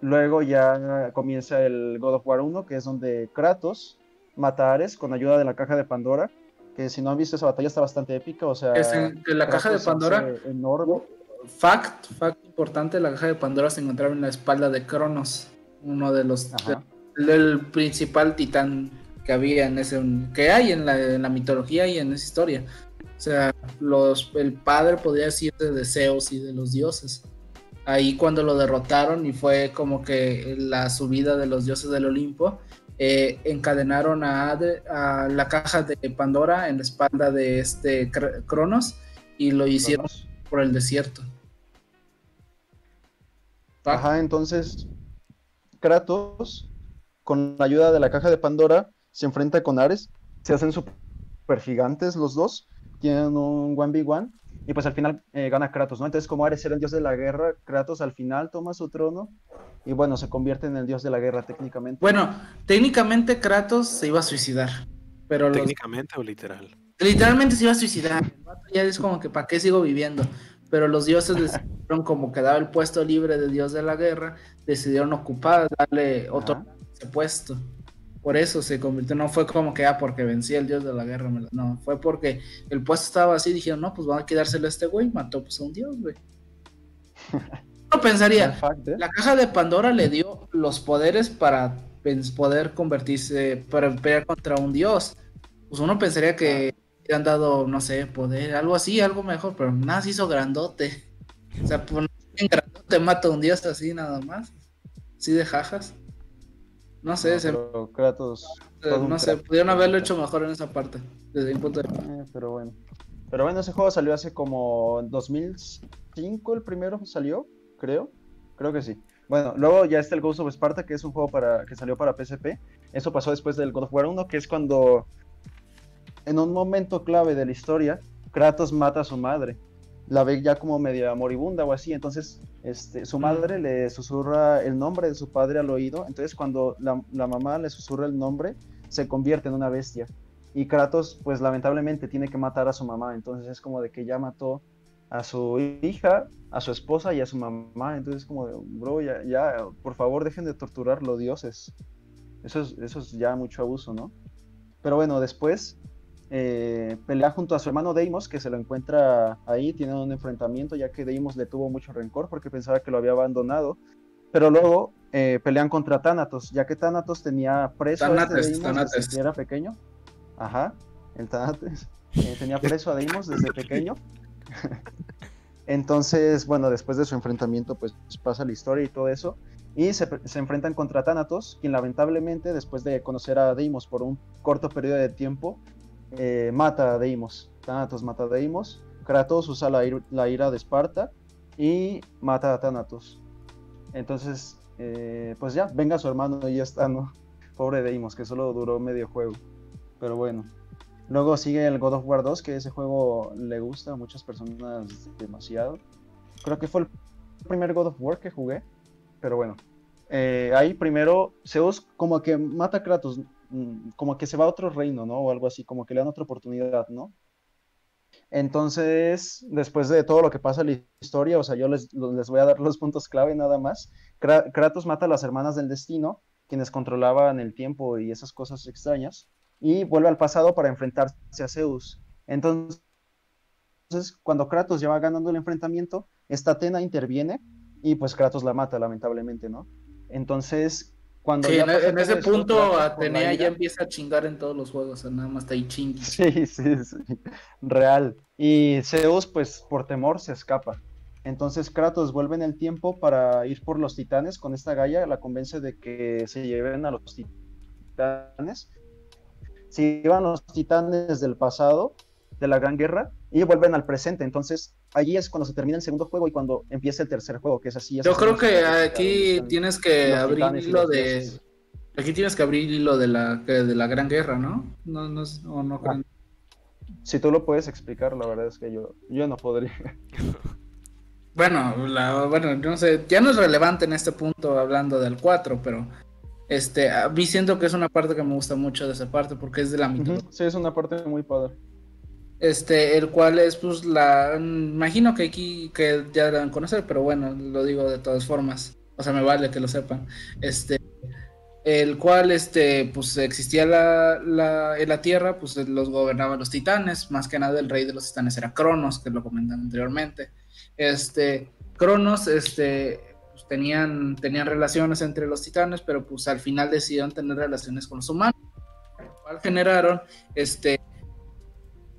Luego ya comienza el God of War 1, que es donde Kratos mata a Ares con ayuda de la caja de Pandora, que si no han visto esa batalla está bastante épica, o sea... Es en- la caja de Pandora, Enorme. fact, fact importante, la caja de Pandora se encontraba en la espalda de Cronos, uno de los el principal titán que había en ese que hay en la, en la mitología y en esa historia. O sea, los, el padre podría decir de Zeus y de los dioses. Ahí cuando lo derrotaron y fue como que la subida de los dioses del Olimpo, eh, encadenaron a, Ade- a la caja de Pandora en la espalda de este Cr- Cronos y lo hicieron Cronos. por el desierto. Ajá, entonces Kratos, con la ayuda de la caja de Pandora, se enfrenta con Ares, se hacen super gigantes los dos, tienen un 1v1 y pues al final eh, gana Kratos, ¿no? Entonces como Ares era el dios de la guerra, Kratos al final toma su trono y bueno, se convierte en el dios de la guerra técnicamente. Bueno, técnicamente Kratos se iba a suicidar, pero los- Técnicamente o literal. literalmente se iba a suicidar. Ya es como que, ¿para qué sigo viviendo? Pero los dioses decidieron, como quedaba el puesto libre de dios de la guerra, decidieron ocupar, darle otro ese puesto. Por eso se convirtió, no fue como que, ah, porque vencía el dios de la guerra, me lo- no, fue porque el puesto estaba así, dijeron, no, pues van a quedárselo a este güey, mató pues a un dios, güey. No pensaría, fact, ¿eh? la caja de Pandora le dio los poderes para poder convertirse, para pelear contra un dios. Pues uno pensaría que le han dado, no sé, poder, algo así, algo mejor, pero nada se hizo grandote. O sea, pues en grandote mata a un dios así nada más. Así de jajas. No sé, No, se- pero Kratos, un no sé, pudieron haberlo hecho mejor en esa parte, desde mi punto de vista. eh, pero bueno. Pero bueno, ese juego salió hace como 2005, el primero salió, creo. Creo que sí. Bueno, luego ya está el Ghost of Sparta, que es un juego para, que salió para PSP. Eso pasó después del God of War 1, que es cuando, en un momento clave de la historia, Kratos mata a su madre. La ve ya como media moribunda o así. Entonces, este, su madre le susurra el nombre de su padre al oído. Entonces, cuando la, la mamá le susurra el nombre, se convierte en una bestia. Y Kratos, pues lamentablemente, tiene que matar a su mamá. Entonces, es como de que ya mató a su hija, a su esposa y a su mamá. Entonces, como de, bro, ya, ya, por favor, dejen de torturar los dioses. Eso es, eso es ya mucho abuso, ¿no? Pero bueno, después eh, pelea junto a su hermano Deimos, que se lo encuentra ahí, tienen un enfrentamiento, ya que Deimos le tuvo mucho rencor porque pensaba que lo había abandonado. Pero luego eh, pelean contra Thanatos, ya que Thanatos tenía preso a Thanates, este Deimos desde Thanates. que era pequeño. Ajá, el Thanates. eh, tenía preso a Deimos desde pequeño. Entonces, bueno, después de su enfrentamiento, pues pasa la historia y todo eso. Y se, se enfrentan contra Thanatos, quien lamentablemente, después de conocer a Deimos por un corto periodo de tiempo, eh, mata a Deimos. Thanatos mata a Deimos. Kratos usa la, ir- la ira de Esparta y mata a Thanatos. Entonces, eh, pues ya, venga su hermano y ya está, ¿no? Pobre Deimos, que solo duró medio juego. Pero bueno. Luego sigue el God of War 2, que ese juego le gusta a muchas personas demasiado. Creo que fue el primer God of War que jugué. Pero bueno. Eh, ahí primero Zeus como que mata a Kratos. Mm, Como que se va a otro reino, ¿no? O algo así, como que le dan otra oportunidad, ¿no? Entonces, después de todo lo que pasa en la historia, o sea, yo les, les voy a dar los puntos clave nada más. Kra- Kratos mata a las hermanas del destino, quienes controlaban el tiempo y esas cosas extrañas, y vuelve al pasado para enfrentarse a Zeus. Entonces, cuando Kratos ya va ganando el enfrentamiento, esta Atena interviene y pues Kratos la mata, lamentablemente, ¿no? Entonces, cuando Sí, ya en, ese punto Atenea ya empieza a chingar en todos los juegos, o sea, nada más está ahí chingue. Sí, sí, sí, real. Y Zeus, pues por temor, se escapa. Entonces Kratos vuelve en el tiempo para ir por los titanes con esta Gaia, la convence de que se lleven a los titanes. Se llevan los titanes del pasado, de la Gran Guerra, y vuelven al presente. Entonces allí es cuando se termina el segundo juego y cuando empieza el tercer juego, que es así. Yo creo que aquí tienes que abrir los de... Aquí tienes que abrir hilo de la, de la Gran Guerra, ¿no? No, no, es- o no Ah. creo. Si tú lo puedes explicar, la verdad es que yo, yo no podría. Bueno, la, bueno, no sé, ya no es relevante en este punto hablando del 4, pero este, a mí siento que es una parte que me gusta mucho de esa parte porque es de la mitología. Sí, es una parte muy padre. Este, el cual es pues la, imagino que aquí que ya deben conocer, pero bueno, lo digo de todas formas, o sea, me vale que lo sepan. Este, el cual, este, pues existía la, la, en la Tierra, pues los gobernaban los titanes, más que nada el rey de los titanes era Cronos, que lo comentan anteriormente. Este, Cronos, este, pues, tenían, tenían relaciones entre los titanes, pero pues al final decidieron tener relaciones con los humanos, lo cual generaron, este,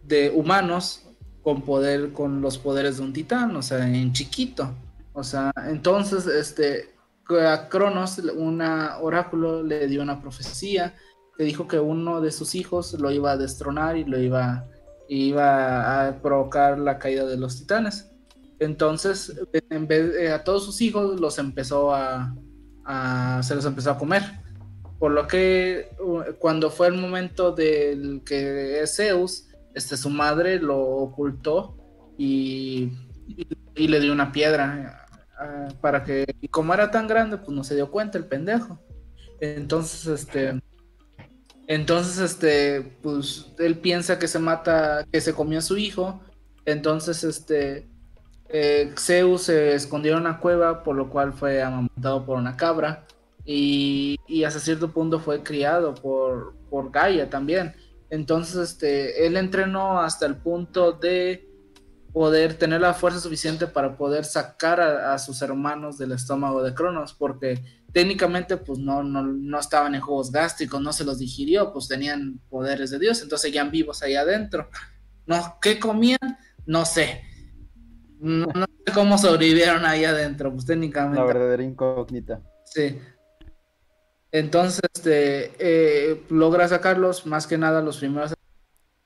de humanos con poder, con los poderes de un titán, o sea, en chiquito. O sea, entonces, este, a Cronos, una oráculo le dio una profecía, que dijo que uno de sus hijos lo iba a destronar y lo iba, iba a provocar la caída de los titanes. Entonces, en vez eh, a todos sus hijos los empezó a, a- se los empezó a comer. Por lo que cuando fue el momento del que Zeus, este, su madre lo ocultó y, y- le dio una piedra ah, para que, y como era tan grande, pues no se dio cuenta el pendejo. Entonces, este, entonces, este, pues él piensa que se mata, que se comió a su hijo. Entonces, este, eh, Zeus se escondió en una cueva, por lo cual fue amamantado por una cabra. Y, y hasta cierto punto fue criado por, por Gaia también. Entonces, este, él entrenó hasta el punto de poder tener la fuerza suficiente para poder sacar a, a sus hermanos del estómago de Cronos, porque técnicamente pues no, no, no estaban en juegos gástricos, no se los digirió, pues tenían poderes de Dios, entonces seguían vivos ahí adentro. No, ¿qué comían? No sé. No, no sé cómo sobrevivieron ahí adentro, pues técnicamente. La verdadera incógnita. Sí. Entonces, este, eh, logra sacarlos, más que nada los primeros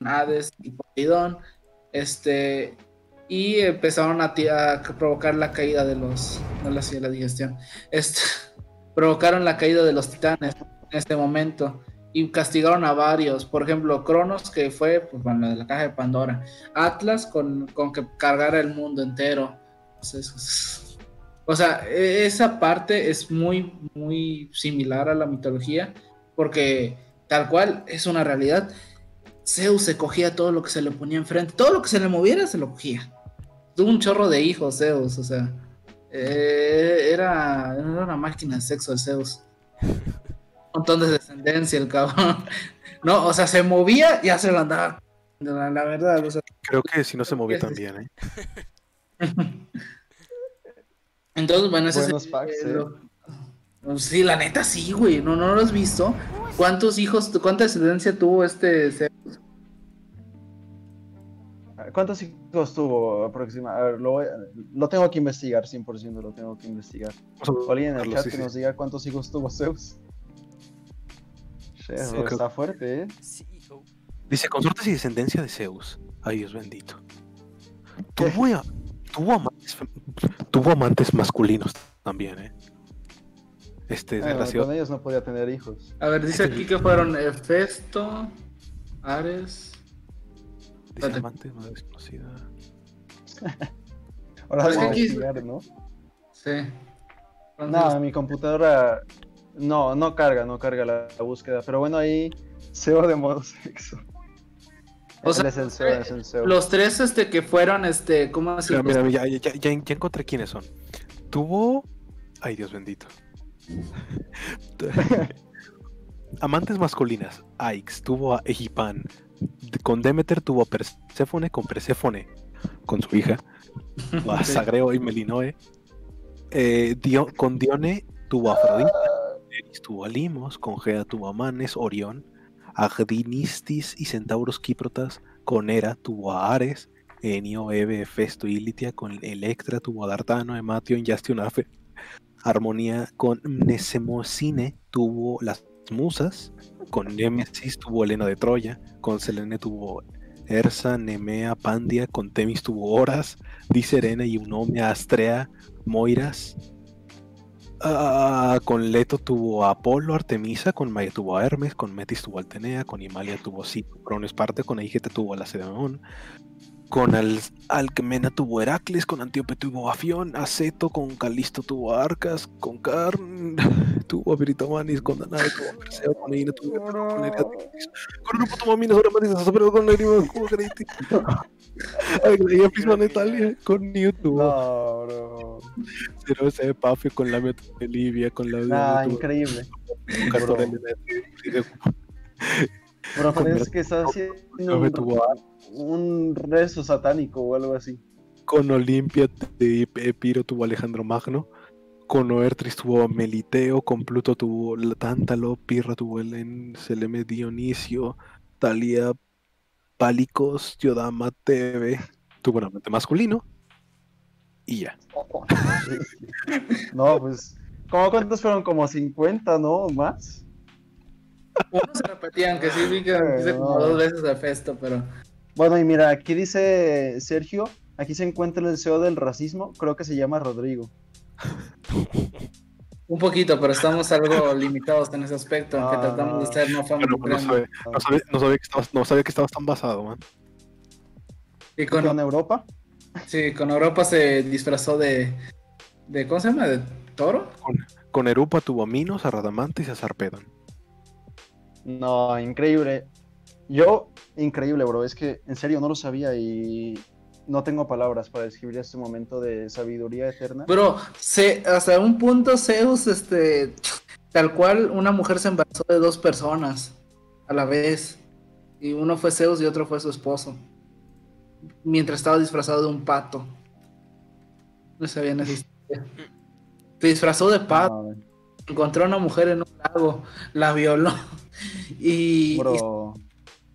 Hades y Poseidón, este, y empezaron a, provocar la caída de los, no hacía la digestión, este, provocaron la caída de los titanes en este momento y castigaron a varios, por ejemplo, Cronos, que fue, pues, bueno, de la caja de Pandora, Atlas con, con que cargara el mundo entero, Entonces, o sea, e- esa parte es muy, muy similar a la mitología, porque tal cual es una realidad. Zeus se cogía todo lo que se le ponía enfrente, todo lo que se le moviera se lo cogía. Tuvo un chorro de hijos, Zeus, o sea, eh, era, era una máquina de sexo el Zeus. Un montón de descendencia el cabrón. No, o sea, se movía y ya se lo andaba. La, la verdad, o sea, Creo que si no se movía bien, ¿eh? Entonces, bueno, ese Buenos es el- ¿eh? lo- Sí, la neta sí, güey. No, no lo has visto. ¿Cuántos hijos, cuánta descendencia tuvo este Zeus? ¿Cuántos hijos tuvo aproximadamente? A ver, lo, lo tengo que investigar, 100% lo tengo que investigar. Alguien en el chat sí, que sí. nos diga cuántos hijos tuvo Zeus. Che, Sí, creo- está fuerte, ¿eh? CEO. Dice, consortes y descendencia de Zeus. Ay, Dios bendito. Tuvo, a- tuvo, tuvo amantes masculinos también, ¿eh? Este, Bueno, relación- con ellos no podía tener hijos. A ver, dice aquí que fueron Hefesto, Ares. Dice espérate. amante, madre desconocida. Ahora vamos a investigar, ¿no? Sí. No, mi computadora no, no carga, no carga la, la búsqueda. Pero bueno, ahí SEO de modo sexo. O Él sea, es el CEO, es el CEO. los tres este que fueron este, ¿cómo Mira, decirlo? mira, ya, ya, ya, ya encontré quiénes son. Tuvo. Ay, Dios bendito. Amantes masculinas. Aix tuvo a Egipan. Con Demeter tuvo a Perséfone con Perséfone. Con su hija. A Sagreo y Melinoe. Eh, Dio- con Dione tuvo a Afrodita. Eris tuvo a Limos. Con Gea tuvo a Manes, Orión. Agdinistis y Centauros Kíprotas. Con Hera tuvo a Ares. Enio, Eve, Hefesto y Litia. Con Electra tuvo a Dartano, Ematio, Yastionafe. Armonía con Mnesemocine tuvo las musas. Con Némesis tuvo Helena de Troya. Con Selene tuvo Ersa, Nemea, Pandia. Con Temis tuvo Horas. Diserena, Eunomia, Astrea, Moiras. Ah, con Leto tuvo a Apolo, Artemisa, con Maya tuvo a Hermes, con Metis tuvo a Altenea, con Himalia tuvo a Cito, con Esparte, con Aigete tuvo a Lacedemón, con Al Alcmena tuvo a Heracles, con Antíope tuvo a Fión, a con Calisto tuvo a Arcas, con Carn tuvo a Britomanis, con Danae tuvo a Perseo, con Eina tuvo a con Eriatrix, con Grupo tuvo a Minos, ahora Matis, con tuvo a Greti, Natalia, con Newt tuvo No, bro. Cero ese Pafio, con Lamia de Libia, con la Ah, increíble. de Helena, Bro, parece Mer- que está haciendo un, un rezo satánico o algo así. Con Olimpia de Epiro tuvo Alejandro Magno. Con Oertris tuvo Meliteo. Con Pluto tuvo Tántalo. Pirra tuvo Helen. Seleme Dionisio. Talia Pálicos. Yodama Tebe. Tuvo un amante masculino. Y ya. No, pues. ¿Cómo cuántos fueron? Como 50, ¿no? ¿Más? Unos se repetían, que sí vi que hice como dos veces a Festo, pero. Bueno, y mira, aquí dice Sergio, aquí se encuentra el CEO del racismo, creo que se llama Rodrigo. Un poquito, pero estamos algo limitados en ese aspecto, aunque Ah, tratamos de ser no pues, no, sabía que estabas, no sabía que estabas tan basado, man. Y ¿Con con, Europa? Sí, con Europa se disfrazó de, de. ¿Cómo se llama? ¿De toro? Con Erupa tuvo a Minos, a Radamantes y a Sarpedon. No, increíble. Yo, increíble, bro. Es que en serio no lo sabía y no tengo palabras para describir este momento de sabiduría eterna. Bro, se, hasta un punto Zeus, este. Tal cual, una mujer se embarazó de dos personas a la vez. Y uno fue Zeus y otro fue su esposo. Mientras estaba disfrazado de un pato. No sabían esa historia. Se disfrazó de pato. Encontró a una mujer en un lago, la violó y, bro.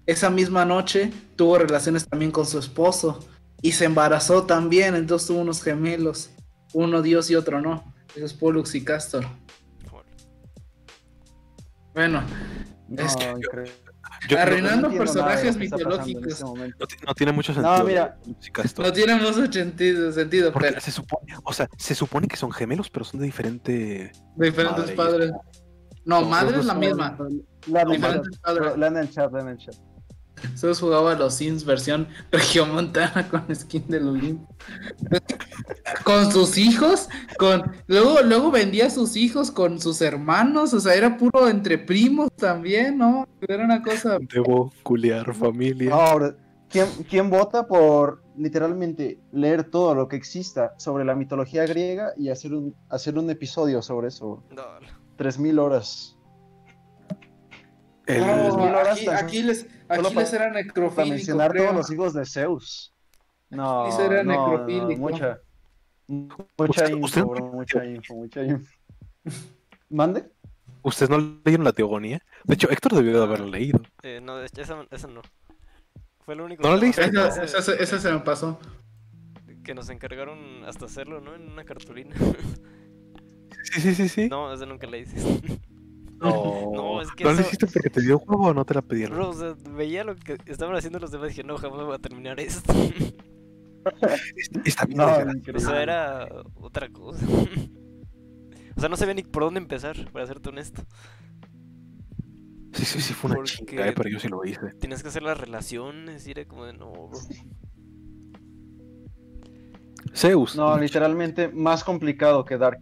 esa misma noche tuvo relaciones también con su esposo y se embarazó también, entonces tuvo unos gemelos, uno Dios y otro no, eso es Pollux y Castor. Bueno, No, Es que-. Yo- No Arruinando personajes mitológicos. este. No, ti- no tiene mucho sentido. mira. si Castor. no tiene mucho sentido, sentido Porque pero se supone, o sea, se supone que son gemelos, pero son de diferente. diferentes Madre, padres. No, No, madre es la misma. La chat, padres. la en el chat, la en el chat. Zeus jugaba a los Sims versión regiomontana con skin del Olimpo. con sus hijos, con luego luego vendía a sus hijos con sus hermanos, o sea, era puro entre primos también, ¿no? Era una cosa Debo culiar familia. Ahora, ¿quién, ¿quién vota por literalmente leer todo lo que exista sobre la mitología griega y hacer un, hacer un episodio sobre eso? Dale. 3.000 horas. El- No, aquí, Aquiles, solo Aquiles para- era Para necrofílico, mencionar creo. todos los hijos de Zeus. No, era no, no, necrofílico. mucha, mucha Usted- info, usted- bro, mucha info, mucha info. ¿Mande? ¿Ustedes no leyeron la teogonía? De hecho, Héctor debió de haberlo leído. Eh, no, esa, esa no. Fue lo único ¿No que leíste? Esa, esa- eh, esa se me pasó. que nos encargaron hasta hacerlo, ¿no? En una cartulina. Sí, sí, sí, sí. no, esa nunca la hice. No, No, es que ¿No lo hiciste porque te dio juego o no te la pidieron? Bro, o sea, veía lo que estaban haciendo los demás y dije, no, jamás voy a terminar esto. Está bien. No, o sea, era otra cosa. o sea, no sabía ni por dónde empezar, para serte honesto. Sí, sí, sí, fue una porque- chinga, eh, pero yo sí lo hice. Tienes que hacer las relaciones y era como de, no, bro. Zeus. No, literalmente más complicado que Dark,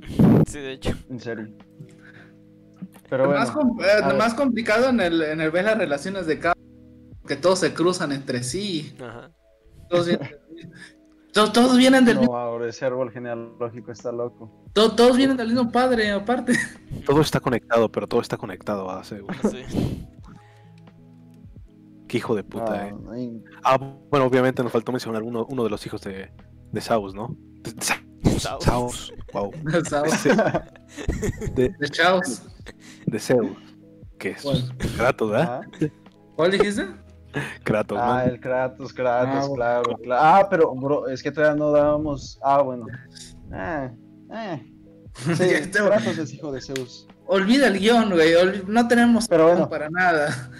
Sí, de hecho. en serio. Pero más, bueno, com- eh, más complicado en el, en el ver las relaciones de cada que todos se cruzan entre sí. Ajá. Todos vienen del mismo, todos, todos vienen del mismo, No, ahora ese árbol genealógico está loco. to- todos vienen del mismo padre, aparte. Todo está conectado, pero todo está conectado a Zeus. Sí. Qué hijo de puta, Ah, eh. Ah, bueno, obviamente nos faltó mencionar uno, uno de los hijos de, de Saus, ¿no? De- de Sa- Saus. Saus, wow. Saus, De, De Chaos. De Zeus, que es ¿Cuál? Kratos, ¿verdad? ah, ¿Cuál dijiste? Kratos, ¿no? ah, el Kratos, Kratos, Ah, claro, claro. Ah, pero, bro, es que todavía no dábamos. Ah, bueno. Ah, eh. Sí. Kratos es hijo de Zeus. Olvida el guion, güey. No tenemos Pero bueno. guion para nada.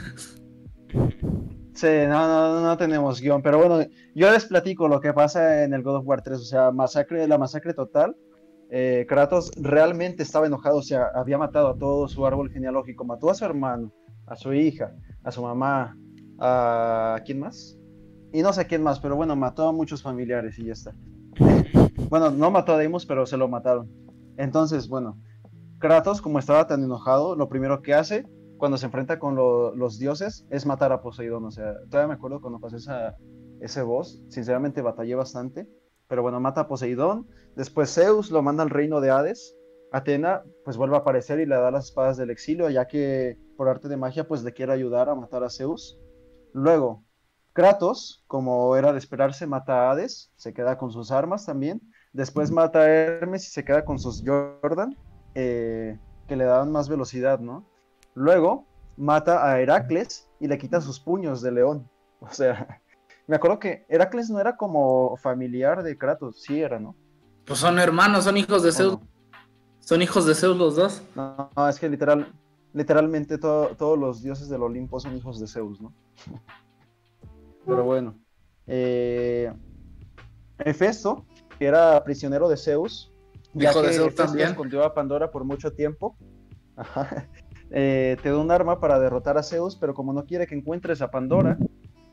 Sí, no, no, no tenemos guion, pero bueno, yo les platico lo que pasa en el God of War 3, o sea, masacre, la masacre total. Eh, Kratos realmente estaba enojado, o sea, había matado a todo su árbol genealógico, mató a su hermano, a su hija, a su mamá, a quién más, y no sé quién más, pero bueno, mató a muchos familiares y ya está. Bueno, no mató a Deimos, pero se lo mataron. Entonces, bueno, Kratos, como estaba tan enojado, lo primero que hace cuando se enfrenta con lo- los dioses es matar a Poseidón. O sea, todavía me acuerdo cuando pasé esa, ese boss. Sinceramente batallé bastante. Pero bueno, mata a Poseidón. Después Zeus lo manda al reino de Hades. Atena pues vuelve a aparecer y le da las espadas del exilio, ya que por arte de magia pues le quiere ayudar a matar a Zeus. Luego, Kratos, como era de esperarse, mata a Hades, se queda con sus armas también. Después mata a Hermes y se queda con sus Jordan, eh, que le daban más velocidad, ¿no? Luego mata a Heracles y le quita sus puños de león. O sea, me acuerdo que Heracles no era como familiar de Kratos, sí era, ¿no? Pues son hermanos, son hijos de ¿O Zeus. no? Son hijos de Zeus los dos. No, no, es que literal, literalmente to- todos los dioses del Olimpo son hijos de Zeus, ¿no? Pero bueno. eh, Hefesto, que era prisionero de Zeus, ya Hijo de Zeus también. escondió a Pandora por mucho tiempo, ajá, eh, te da un arma para derrotar a Zeus, pero como no quiere que encuentres a Pandora,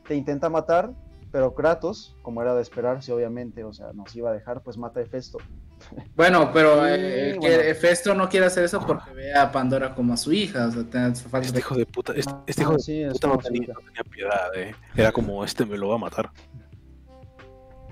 te intenta matar, pero Kratos, como era de esperarse, obviamente, o sea, nos iba a dejar, pues mata a Hefesto. Bueno, pero eh, bueno. Hefesto no quiere hacer eso porque ve a Pandora como a su hija. O sea, falta Este de- hijo de puta, este, Ah, este hijo de sí, es puta no tenía, no tenía piedad, eh. Era como, este me lo va a matar.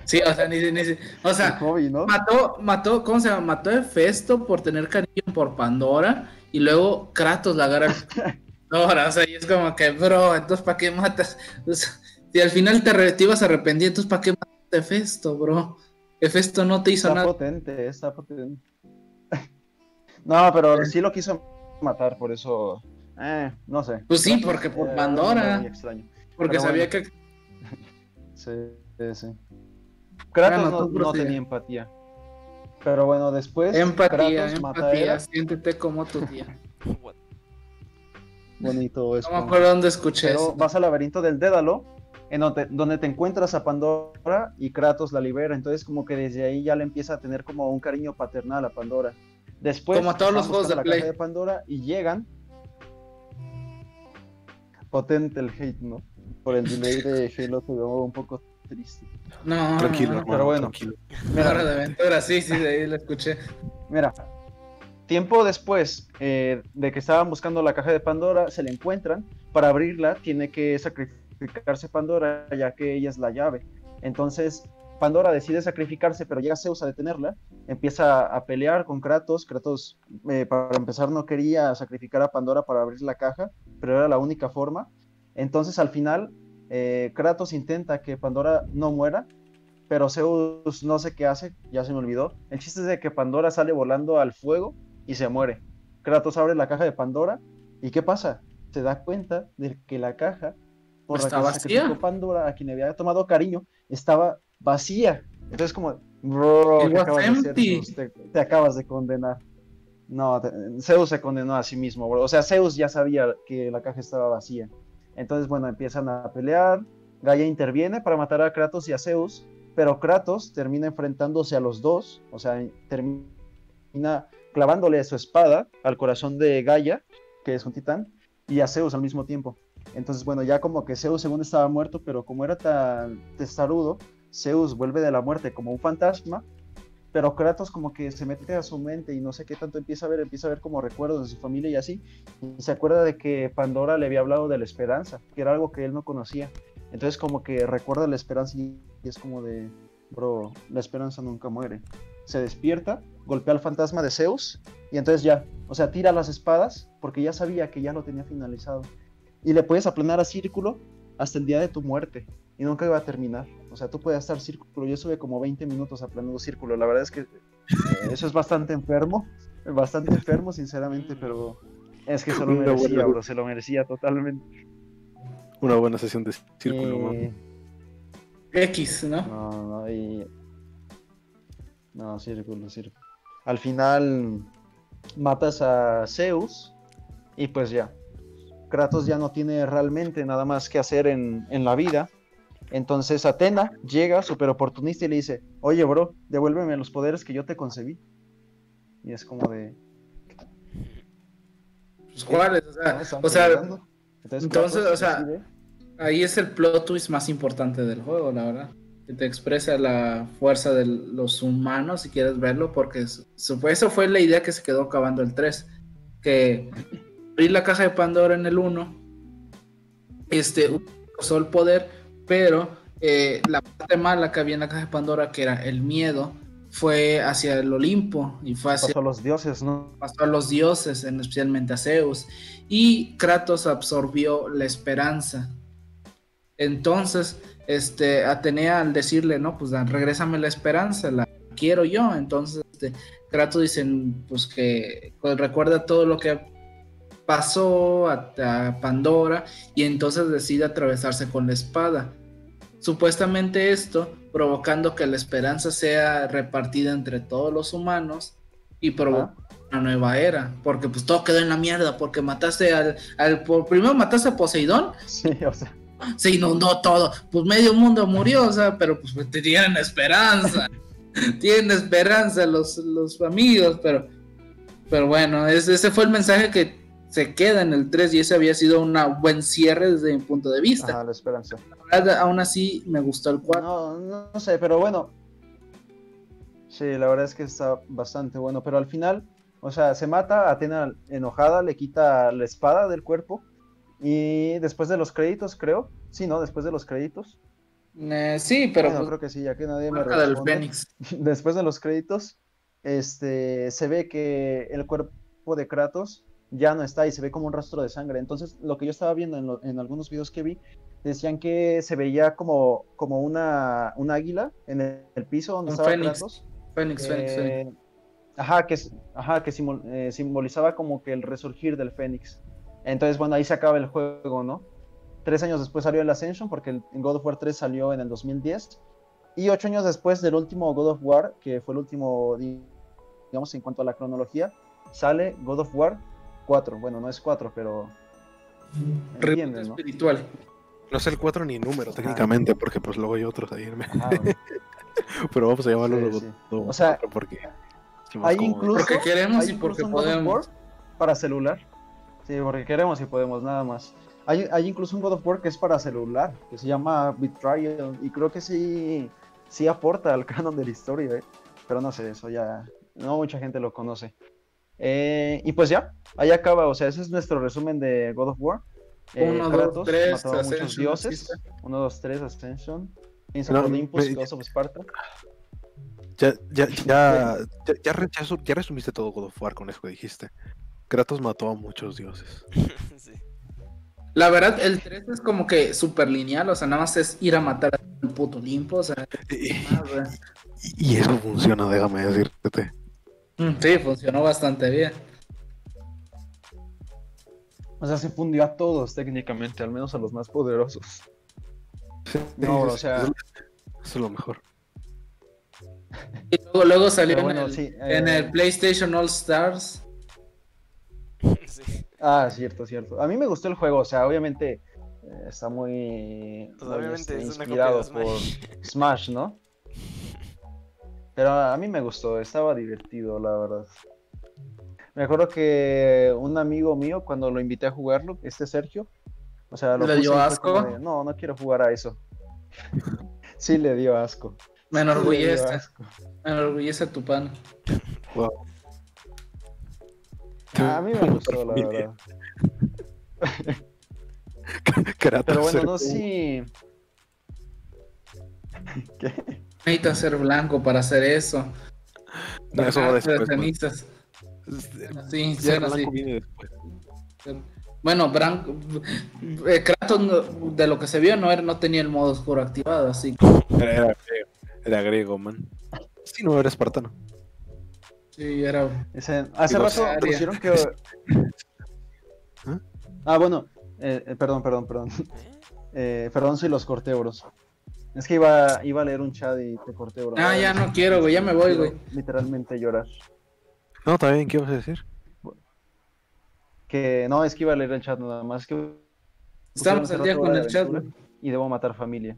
Sí, o sea, ni, ni- o sea, hobby, ¿no? mató, mató, ¿cómo se llama? Mató a Hefesto por tener cariño por Pandora y luego Kratos la agarra. Pandora, o sea, y es como que, bro, entonces ¿para qué matas? O sea, si al final te, te ibas a arrepentir, entonces ¿para qué matas a Hefesto, bro? Hefesto no te hizo Está nada. potente, está potente. no, pero sí lo quiso matar, por eso. Eh, no sé. Pues sí, porque por era Pandora. extraño. Porque pero sabía bueno. que. Sí, sí, sí. Kratos no, tenía empatía. Pero bueno, después Empatía, Kratos mata a empatía, Hera. siéntete como tu tía. Bonito es. No me acuerdo dónde escuché Pero eso. vas al laberinto del Dédalo, en donde, donde te encuentras a Pandora y Kratos la libera. Entonces, como que desde ahí ya le empieza a tener como un cariño paternal a Pandora. Después, Como a todos los juegos de la Play. caja de Pandora y llegan. Potente el hate, ¿no? Por el delay de Halo veo un poco triste. No, Tranquilo, no, hermano, pero bueno. tranquilo. no. Hora de aventura, sí, sí, de ahí la escuché. Mira, tiempo después eh, de que estaban buscando la caja de Pandora, se la encuentran. Para abrirla, tiene que sacrificarse Pandora, ya que ella es la llave. Entonces, Pandora decide sacrificarse, pero llega Zeus a detenerla. Empieza a pelear con Kratos. Kratos, eh, para empezar, no quería sacrificar a Pandora para abrir la caja, pero era la única forma. Entonces, al final, eh, Kratos intenta que Pandora no muera, pero Zeus no sé qué hace, ya se me olvidó. El chiste es de que Pandora sale volando al fuego y se muere. Kratos abre la caja de Pandora y ¿qué pasa? Se da cuenta de que la caja por la Está que vacía. Pandora, a quien había tomado cariño, estaba vacía. Entonces como, bro, It ¿qué was acabas de hacer, empty. Zeus? Te, te acabas de condenar. No, te- Zeus se condenó a sí mismo, bro. O sea, Zeus ya sabía que la caja estaba vacía. Entonces, bueno, empiezan a pelear. Gaia interviene para matar a Kratos y a Zeus, pero Kratos termina enfrentándose a los dos, o sea, termina clavándole su espada al corazón de Gaia, que es un titán, y a Zeus al mismo tiempo. Entonces, bueno, ya como que Zeus según estaba muerto, pero como era tan testarudo, Zeus vuelve de la muerte como un fantasma pero Kratos como que se mete a su mente y no sé qué tanto empieza a ver, empieza a ver como recuerdos de su familia y así, y se acuerda de que Pandora le había hablado de la esperanza, que era algo que él no conocía. Entonces como que recuerda la esperanza y es como de, bro, la esperanza nunca muere. Se despierta, golpea al fantasma de Zeus y entonces ya, o sea, tira las espadas porque ya sabía que ya lo tenía finalizado. Y le puedes aplanar a círculo hasta el día de tu muerte y nunca iba a terminar. O sea, tú puedes estar círculo. Yo estuve como 20 minutos aplanando círculo. La verdad es que eh, eso es bastante enfermo, bastante enfermo, sinceramente, pero es que se lo merecía, buena- bro, se lo merecía totalmente. Una buena sesión de círculo, Eh, ¿no? X, ¿no? No, no, y... No, círculo, círculo. Al final matas a Zeus y pues ya. Kratos ya no tiene realmente nada más que hacer en, en la vida. Entonces Atena llega, súper oportunista, y le dice, oye, bro, devuélveme los poderes que yo te concebí. Y es como de... Pues, ¿Cuáles? O "¿No? sea, Están o sea, peleando". entonces, Kratos o sea, decide- ahí es el plot twist más importante del juego, la verdad. Que te expresa la fuerza de los humanos, si quieres verlo, porque eso fue, eso fue la idea que se quedó acabando el 3. Que abrir la caja de Pandora en el 1, este, usó el poder, pero eh, la parte mala que había en la caja de Pandora, que era el miedo, fue hacia el Olimpo y fue hacia pasó a los dioses, ¿no? pasó a los dioses, en especialmente a Zeus, y Kratos absorbió la esperanza. Entonces, este, Atenea al decirle, no, pues regrésame la esperanza, la quiero yo. Entonces, este, Kratos dice, pues que pues, recuerda todo lo que pasó a, a Pandora y entonces decide atravesarse con la espada. Supuestamente esto provocando que la esperanza sea repartida entre todos los humanos y provocar una nueva era, porque pues todo quedó en la mierda, porque mataste al, al por- primero mataste a Poseidón, Sí, o sea, se inundó todo, pues medio mundo murió, o sea, pero pues te tienen esperanza, tienen esperanza los, los amigos, pero, pero bueno, ese, ese fue el mensaje que se queda en el 3 y ese había sido un buen cierre desde mi punto de vista. ajá, la esperanza. La verdad, aún así me gustó el 4. No, no, no sé, pero bueno. Sí, la verdad es que está bastante bueno. Pero al final, o sea, se mata a Atena enojada, le quita la espada del cuerpo. Y después de los créditos, creo. Sí, ¿no? Después de los créditos. Eh, sí, pero Bueno, pues, creo que sí, ya que nadie me marca del responde. Fénix. Después de los créditos, este, se ve que el cuerpo de Kratos ya no está y se ve como un rastro de sangre. Entonces, lo que yo estaba viendo en, lo- en algunos videos que vi, decían que se veía como, como una, un águila en el, el piso donde Un estaba fénix. Fénix, Fénix, Fénix. Eh, ajá, que, ajá, que simbol- eh, simbolizaba como que el resurgir del Fénix. Entonces, bueno, ahí se acaba el juego, ¿no? Tres años después salió el Ascension, porque el God of War 3 salió en el 2010. Y ocho años después del último God of War, que fue el último, di- digamos, en cuanto a la cronología, sale God of War 4. Bueno, no es 4, pero Reboot entiendes, ¿no? espiritual. No es el 4 ni número técnicamente, porque pues luego hay otros ahí. Ajá. Pero vamos a llamarlo Sí, luego sí. todo O sea, porque hay incluso, Porque queremos hay y porque podemos. Para celular. Sí, porque queremos y podemos, nada más. Hay, hay incluso un God of War que es para celular, que se llama Betrayal, y creo que sí, sí aporta al canon de la historia, ¿eh? pero no sé, eso ya, no mucha gente lo conoce. Eh, y pues ya, ahí acaba, o sea, ese es nuestro resumen de God of War. Eh, Uno, dos, Kratos tres, mató a muchos dioses. existe. 1, 2, 3, Ascension. Kings No, of Olympus, me- Ghost of Sparta. Ya, ya, ya, ya, ya, re- ya su- ya resumiste todo God of War con eso que dijiste. Kratos mató a muchos dioses. sí. La verdad, el 3 es como que súper lineal, o sea, nada más es ir a matar al puto limpo, o sea, Y, y eso funciona, déjame decirte. Sí, funcionó bastante bien. O sea, se fundió a todos técnicamente, al menos a los más poderosos. Sí, No, o sea- Eso, es lo mejor. Y luego, luego salió Pero en, bueno, el, sí, en eh, el PlayStation All Stars. sí. Ah, cierto, cierto. A mí me gustó el juego, o sea, obviamente eh, está muy, Pues muy, obviamente este, una inspirado copia de por Smash. Smash, ¿no? Pero a mí me gustó, estaba divertido, la verdad. Me acuerdo que un amigo mío, cuando lo invité a jugarlo, este Sergio, o sea, lo ¿Le dio asco? de, no, no quiero jugar a eso. sí, le dio asco. Me enorgullece. Me enorgullece tu pan. Wow. A mí me gustó, la verdad. Pero bueno, no sé si. ¿Qué? Necesitas ser blanco para hacer eso. No, eso va después. de man. cenizas. Sí, Ser bueno, sí. blanco viene después. Bueno, Branco, eh, Kratos no- de lo que se vio no era, no tenía el modo oscuro activado, así que Era, era griego, era griego, man. Sí, no era espartano. sí, era Ese- hace Digo, rato pusieron que. ¿Ah? Ah, bueno. eh, eh, perdón, perdón, perdón. Eh, perdón si los corté, bros. Es que iba, iba a leer un chat y te corté, bro. Ah, ya no quiero, güey, ya me voy, güey. Literalmente llorar. No, está bien, ¿qué ibas a decir? Que no, es que iba a leer el chat nada más. Que Estamos al día con el chat, güey. Y debo matar familia.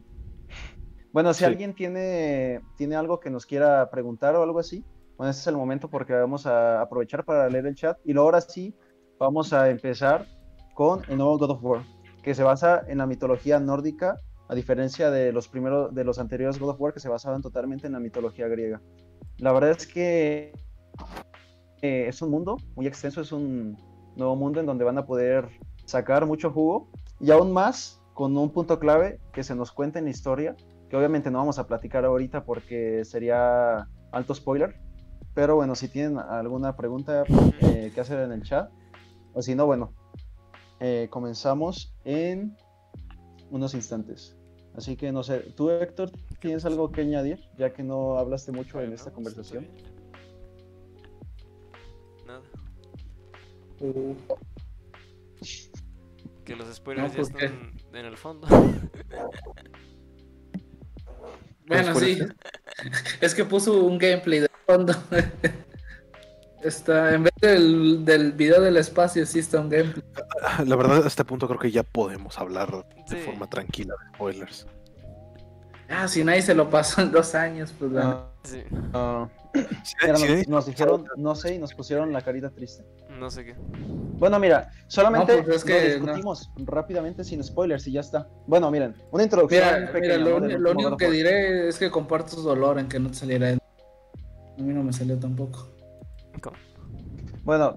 Bueno, si Sí. alguien tiene, tiene algo que nos quiera preguntar o algo así, bueno, este es el momento porque vamos a aprovechar para leer el chat. Y luego ahora sí, vamos a empezar con el nuevo God of War, que se basa en la mitología nórdica, a diferencia de los primeros, de los anteriores God of War, que se basaban totalmente en la mitología griega. La verdad es que eh, es un mundo muy extenso, es un nuevo mundo en donde van a poder sacar mucho jugo y aún más con un punto clave que se nos cuenta en la historia, que obviamente no vamos a platicar ahorita porque sería alto spoiler, pero bueno, si tienen alguna pregunta eh, que hacer en el chat, o si no, bueno, eh, comenzamos en unos instantes. Así que no sé, tú Héctor, ¿tienes algo que añadir? Ya que no hablaste mucho en esta conversación. Nada. Uh, Que los spoilers No, ya están en el fondo. Bueno, sí. Es que puso un gameplay de fondo. Está, en vez del, del video del espacio, sí está un gameplay. La verdad, a este punto creo que ya podemos hablar de Sí. forma tranquila de spoilers. Ah, si nadie se lo pasó en dos años, pues bueno. Sí, Ah, si nos, dijeron, no sé, y nos pusieron la carita triste. no sé qué. Bueno, mira, solamente No, pues es que lo discutimos rápidamente sin spoilers y ya está. Bueno, miren, una introducción Mira, pequeña, mira, lo, único que diré es que comparto su dolor en que no te saliera. A mí no me salió tampoco. ¿Cómo? Bueno,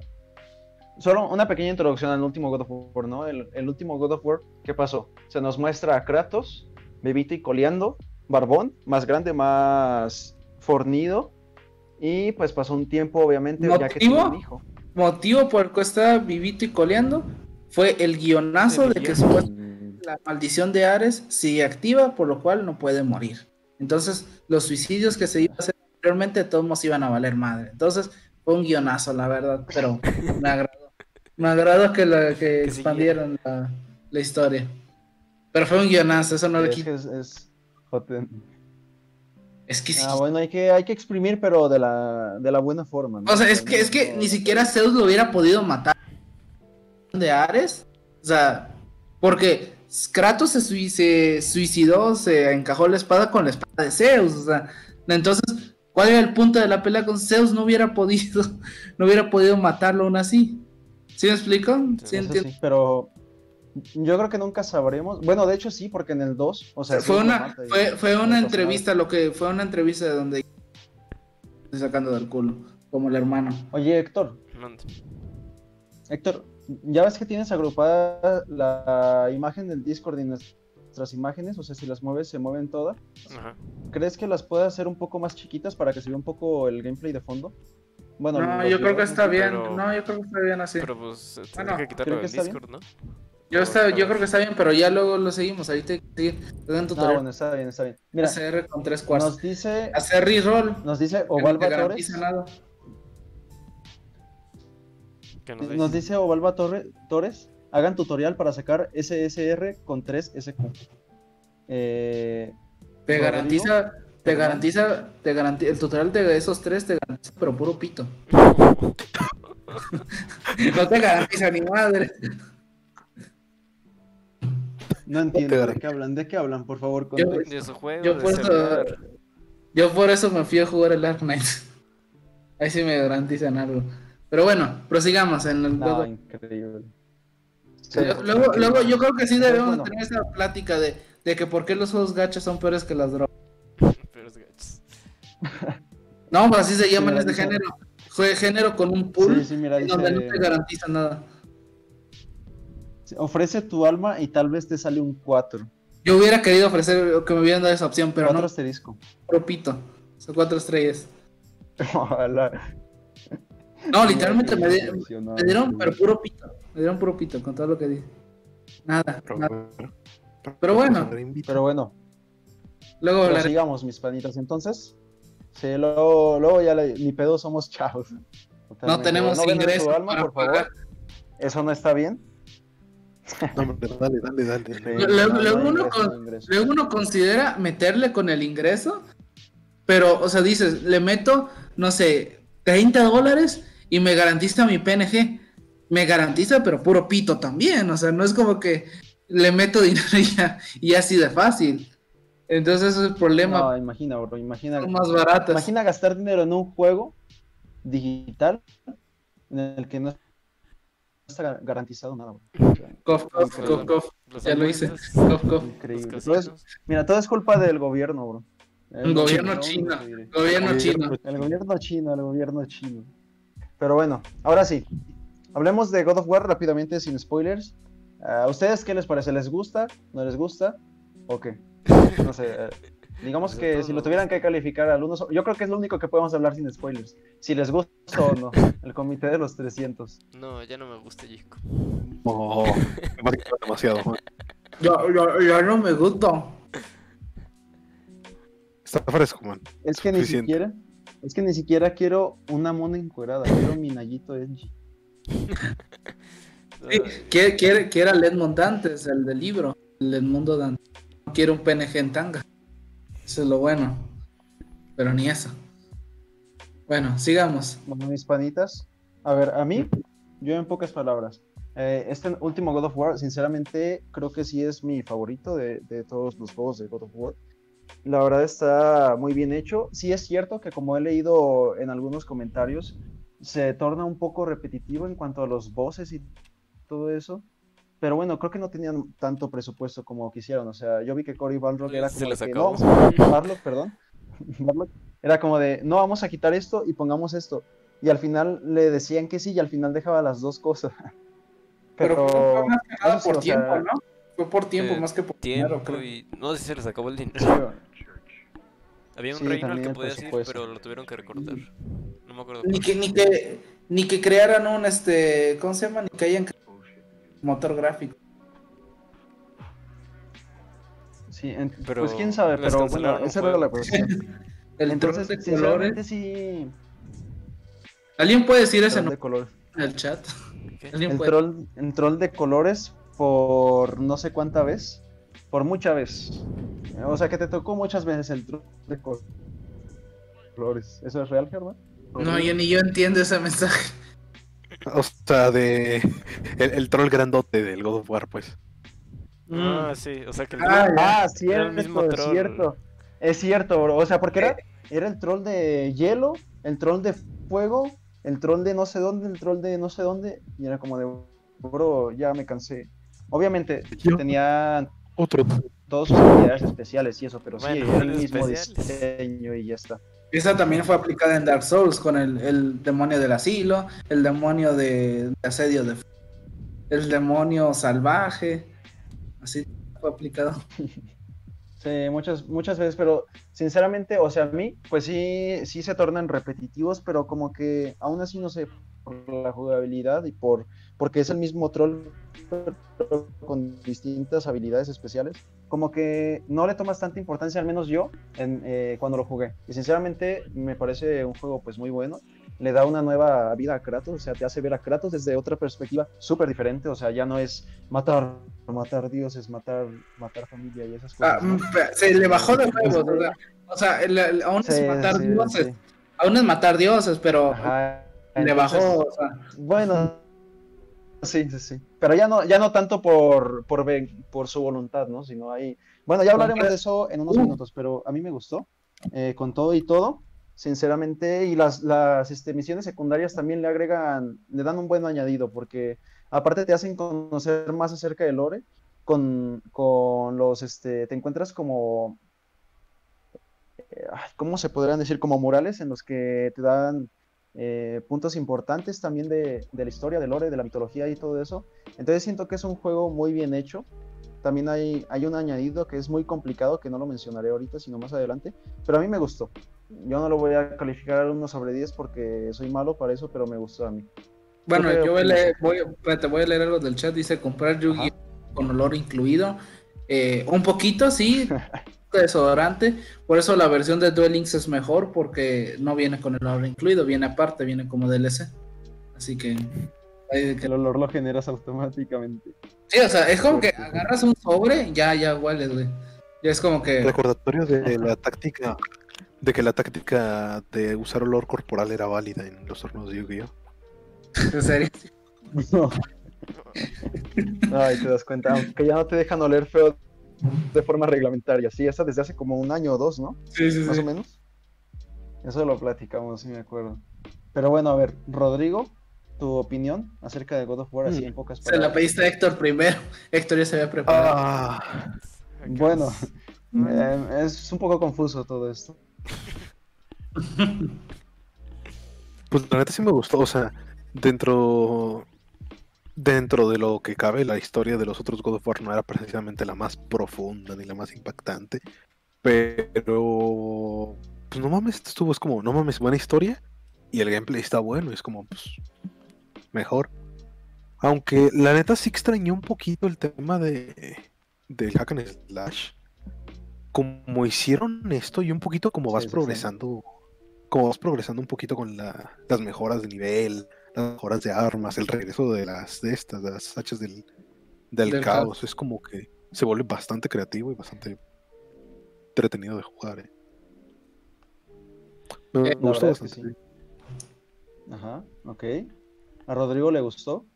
solo una pequeña introducción al último God of War, ¿no? El, el último God of War, ¿qué pasó? Se nos muestra a Kratos, bebito y coleando, barbón, más grande, más fornido. Y pues pasó un tiempo, obviamente, ya que ¿Motivo? tiene un hijo. Motivo por el que estaba vivito y coleando fue el guionazo de que supuestamente la maldición de Ares sigue activa, por lo cual no puede morir. Entonces, los suicidios que se iban a hacer anteriormente, todos nos iban a valer madre. Entonces, fue un guionazo, la verdad, pero me agradó. Me agradó que, la, que Que expandieron la, la historia. Pero fue un guionazo, eso no quita. que es, es que sí. Ah, bueno, hay que, hay que exprimir, pero de la, de la buena forma. ¿no? O sea, es que, es que ni siquiera Zeus lo hubiera podido matar de Ares. O sea, porque Kratos se suicidó, se encajó la espada con la espada de Zeus. O sea, entonces, ¿cuál era el punto de la pelea con Zeus? No hubiera podido, no hubiera podido matarlo aún así. ¿Sí me explico? Sí, Sí, pero yo creo que nunca sabremos. Bueno, de hecho sí, porque en el 2, o sea, fue sí una, y fue, fue una entrevista, lo que fue una entrevista de donde estoy sacando del culo, como el hermano. Oye, Héctor. Héctor, ya ves que tienes agrupada la imagen del Discord y nuestras imágenes, o sea, si las mueves, se mueven todas. Ajá. ¿Crees que las puedes hacer un poco más chiquitas para que se vea un poco el gameplay de fondo? Bueno, No, yo creo que está bien. pero- No, yo creo que está bien así. Pero pues Bueno, que quitarlo creo que del bien. Discord, ¿no? Yo, está, yo creo que está bien, pero ya luego lo seguimos. Seguir. Te No, tutorial. bueno, está bien, está bien. Mira, ACR con tres cuartos. nos dice, Hacer reroll. nos dice que no Ovalva Torres, nada. Nos nos dice. dice Ovalva Torre- Torres, hagan tutorial para sacar SSR con 3 SQ. Eh, Te garantiza. Te garantiza, te garantiza, el tutorial de esos tres te garantiza, pero puro pito. No te garantiza ni madre. no entiendo de qué hablan, de qué hablan, por favor, Yo-. De su juego, Yo de por, eso, celular. yo por eso me fui a jugar el Ark Knight. Ahí sí me garantizan algo. Pero bueno, prosigamos en el No, of- increíble. Luego, luego, luego yo creo que sí debemos Bueno. tener esa plática de, de que por qué los juegos gachas son peores que las drogas. Perros gachos. No, pues así se llaman este dice- género. Fue género con un pool Sí, sí, mira, en donde no te garantiza nada. ofrece tu alma y tal vez te sale un 4. Yo hubiera querido ofrecer que me hubieran dado esa opción, pero Cuatro no, asterisco. puro pito. Son cuatro estrellas. Ojalá. No, literalmente me, me dieron, pero puro pito. Me dieron puro pito con todo lo que dije. Nada, Pero, nada. bueno, Pero bueno. Pero bueno, Luego Pero hablaré. sigamos, mis panitas. Entonces, sí, luego, luego ya le- ni pedo somos chavos. No tenemos vendan ingresos por favor. Eso no está bien. No, dale, dale, dale. Sí, Luego- no, luego no uno con- no. Luego uno considera meterle con el ingreso, pero, o sea, dices, le meto, no sé, 30 dólares y me garantiza mi PNG. Me garantiza, pero puro pito también. O sea, no es como que le meto dinero y ya, y así de fácil. Entonces, ese es el problema. No, imagina, bro, imagina. son más baratas. Imagina gastar dinero en un juego digital en el que no está garantizado nada, Cof, cof, Increíble. cof, cof. Los Ya lo hice. Cof, cof. increíble. Todo es- mira, todo es culpa del gobierno, bro. El El gobierno chino. Gobierno chino. El gobierno chino, el gobierno chino. Pero bueno, ahora sí. Hablemos de God of War rápidamente, sin spoilers. ¿A ustedes qué les parece? ¿Les gusta? ¿No les gusta? ¿O qué? No sé. eh, digamos que si lo tuvieran que calificar al uno, yo creo que es lo único que podemos hablar sin spoilers. Si les gusta o no. El comité de los 300. No, ya no me gusta Jico. No, me demasiado. Ya, ya, ya no me gusta. Está fresco, man. Es que ni siquiera. Es que ni siquiera quiero una mona encuerada. Quiero mi Nayito Edgy. Sí, a Edmond Dantes, el del libro, el Edmundo Dantes. No quiere un PNG en tanga. Eso es lo bueno. Pero ni eso. Bueno, sigamos. Bueno, mis panitas. A ver, a mí, yo en pocas palabras. eh, este último God of War, sinceramente, creo que sí es mi favorito de, de todos los juegos de God of War. La verdad está muy bien hecho. Sí es cierto que como he leído en algunos comentarios, se torna un poco repetitivo en cuanto a los voces y todo eso. Pero bueno, creo que no tenían tanto presupuesto como quisieron. O sea, yo vi que Cory Balrog era Se como les de que, no, vamos a- perdón. Barlog, era como de, no, vamos a quitar esto y pongamos esto. Y al final le decían que sí y al final dejaba las dos cosas. Pero, Pero, fue más que nada eso sí, por o sea, tiempo, ¿no? Fue por tiempo Eh, más que por dinero, Tiempo creo. y. No sé si se les acabó el dinero. sí, Había un Sí, reino al que podías ir, pero lo tuvieron que recortar. No me acuerdo. Ni que, ni que, ni que crearan un este, ¿cómo se llama? Ni que hayan creado motor gráfico. sí, en- Pero pues quién sabe, pero bueno, esa era la cuestión. El Entonces, de colores. sí, ¿Alguien puede decir ese nombre de colores. en el chat? ¿Qué? ¿Alguien El puede? troll, el troll de colores por no sé cuánta vez, por mucha vez. O sea que te tocó muchas veces el troll de col- colores. ¿Eso es real, Germán? No, yo ni yo entiendo ese mensaje. O sea, de. El, el troll grandote del God of War, pues. Ah, sí, o sea que el Ah, ya. Ah, cierto, mismo es troll. cierto. Es cierto, bro. O sea, porque era, era el troll de hielo, el troll de fuego, el troll de no sé dónde, el troll de no sé dónde. Y era como de, bro, ya me cansé. Obviamente Yo- tenía Otro. todas sus habilidades especiales y eso, pero sí, era el mismo especiales. diseño y ya está. Esa también fue aplicada en Dark Souls con el, el demonio del asilo, el demonio de, asedio de el demonio salvaje. Así fue aplicado. Sí, muchas, muchas veces, pero sinceramente, o sea, a mí, pues sí, sí se tornan repetitivos, pero como que aún así, no sé, por la jugabilidad y por porque es el mismo troll con distintas habilidades especiales, como que no le tomas tanta importancia, al menos yo, en, eh, cuando lo jugué. Y sinceramente me parece un juego pues muy bueno. Le da una nueva vida a Kratos, o sea, te hace ver a Kratos desde otra perspectiva súper diferente, o sea, ya no es matar, matar dioses, matar, matar familia y esas Ah, cosas. ¿no? mm, se le bajó de huevos, o sea, o sea, el- el- aún es Sí, matar sí, dioses, sí. aún es matar dioses, pero Ajá. le Entonces, bajó, o sea, Bueno, sí, sí, sí. Pero ya no, ya no tanto por, por, su voluntad, ¿no? Sino ahí. Bueno, ya hablaremos de eso en unos Uh. minutos, pero a mí me gustó. eh, con todo y todo, sinceramente. Y las, las este, misiones secundarias también le agregan, le dan un buen añadido, porque aparte te hacen conocer más acerca del lore. Con, con los, este, te encuentras como ¿cómo se podrían decir? Como murales en los que te dan eh, puntos importantes también de, de la historia, del lore, de la mitología y todo eso. Entonces siento que es un juego muy bien hecho. También hay, hay un añadido que es muy complicado, que no lo mencionaré ahorita, sino más adelante, pero a mí me gustó. Yo no lo voy a calificar uno sobre 10 porque soy malo para eso, pero me gustó a mí. Bueno, ¿Tú qué yo voy a, leer, voy, espérate, voy a leer algo del chat. Dice comprar Yu-Gi-Oh con olor incluido. Eh, un poquito, sí. desodorante. Por eso la versión de Duel Links es mejor porque no viene con el olor incluido, viene aparte, viene como DLC. Así que. que- El olor lo generas automáticamente. Sí, o sea, es como que agarras un sobre, ya, ya hueles, güey. Ya es como que. Recordatorio de la táctica, de que la táctica de usar olor corporal era válida en los torneos de Yu-Gi-Oh! En serio. No. Ay, te das cuenta, aunque ya no te dejan oler feo de forma reglamentaria. Sí, esa desde hace como un año o dos, ¿no? Sí, sí, Más sí. o menos. Eso lo platicamos, sí me acuerdo. Pero bueno, a ver, Rodrigo, tu opinión acerca de God of War, así Mm. en pocas Se la palabras. pediste a Héctor primero. Héctor ya se había preparado. Ah, Bueno, eh, es un poco confuso todo esto. pues la neta sí me gustó, o sea, dentro dentro de lo que cabe, la historia de los otros God of War no era precisamente la más profunda ni la más impactante, pero pues no mames, estuvo es como, no mames, buena historia y el gameplay está bueno, es como pues mejor. Aunque la neta sí extrañé un poquito el tema de del hack and slash. Como hicieron esto y un poquito como vas Sí, sí, sí. progresando, como vas progresando un poquito con la- las mejoras de nivel, las mejoras de armas, el regreso de las de estas, de las hachas del, del, Del caos, es como que se vuelve bastante creativo y bastante entretenido de jugar. eh. Me, me Eh, la gustó verdad es que bastante. Ajá, ok. ¿A Rodrigo le gustó?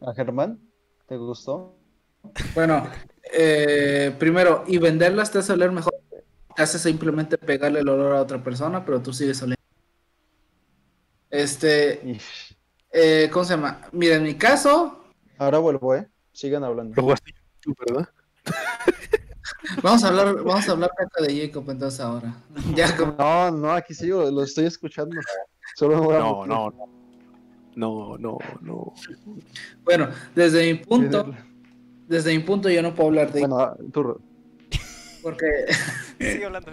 ¿A Germán? ¿Te gustó? Bueno, eh, primero, y venderlas te hace oler mejor. Te hace simplemente pegarle el olor a otra persona, pero tú sigues oliendo. Este, eh, ¿cómo se llama? Mira, en mi caso, Ahora vuelvo, ¿eh? Sigan hablando. Lo jugaste tú, ¿verdad? vamos a hablar, vamos a hablar caca de Jacob entonces ahora. Ya como- No, no, aquí sigo, lo estoy escuchando. Solo No, no, no. No, no, no. bueno, desde mi punto, desde mi punto yo no puedo hablar de Bueno, ah, tú, porque Sigue hablando.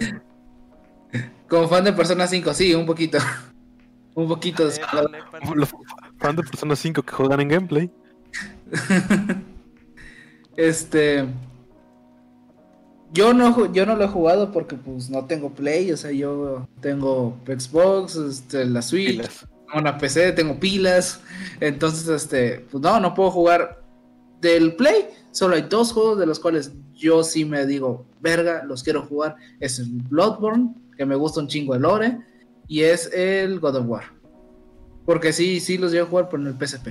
como fan de Persona 5, sí, un poquito. Un poquito pan. Los fan de Persona 5 que juegan en gameplay. Este. Yo no, yo no lo he jugado porque pues no tengo Play, o sea, yo tengo Xbox, este, la Switch, Pilas. tengo una PC, tengo pilas, entonces este, pues no, no puedo jugar del Play, solo hay dos juegos de los cuales yo sí me digo, verga, los quiero jugar, es el Bloodborne, que me gusta un chingo el lore, y es el God of War. Porque sí, sí los llevo a jugar, pero en el PSP.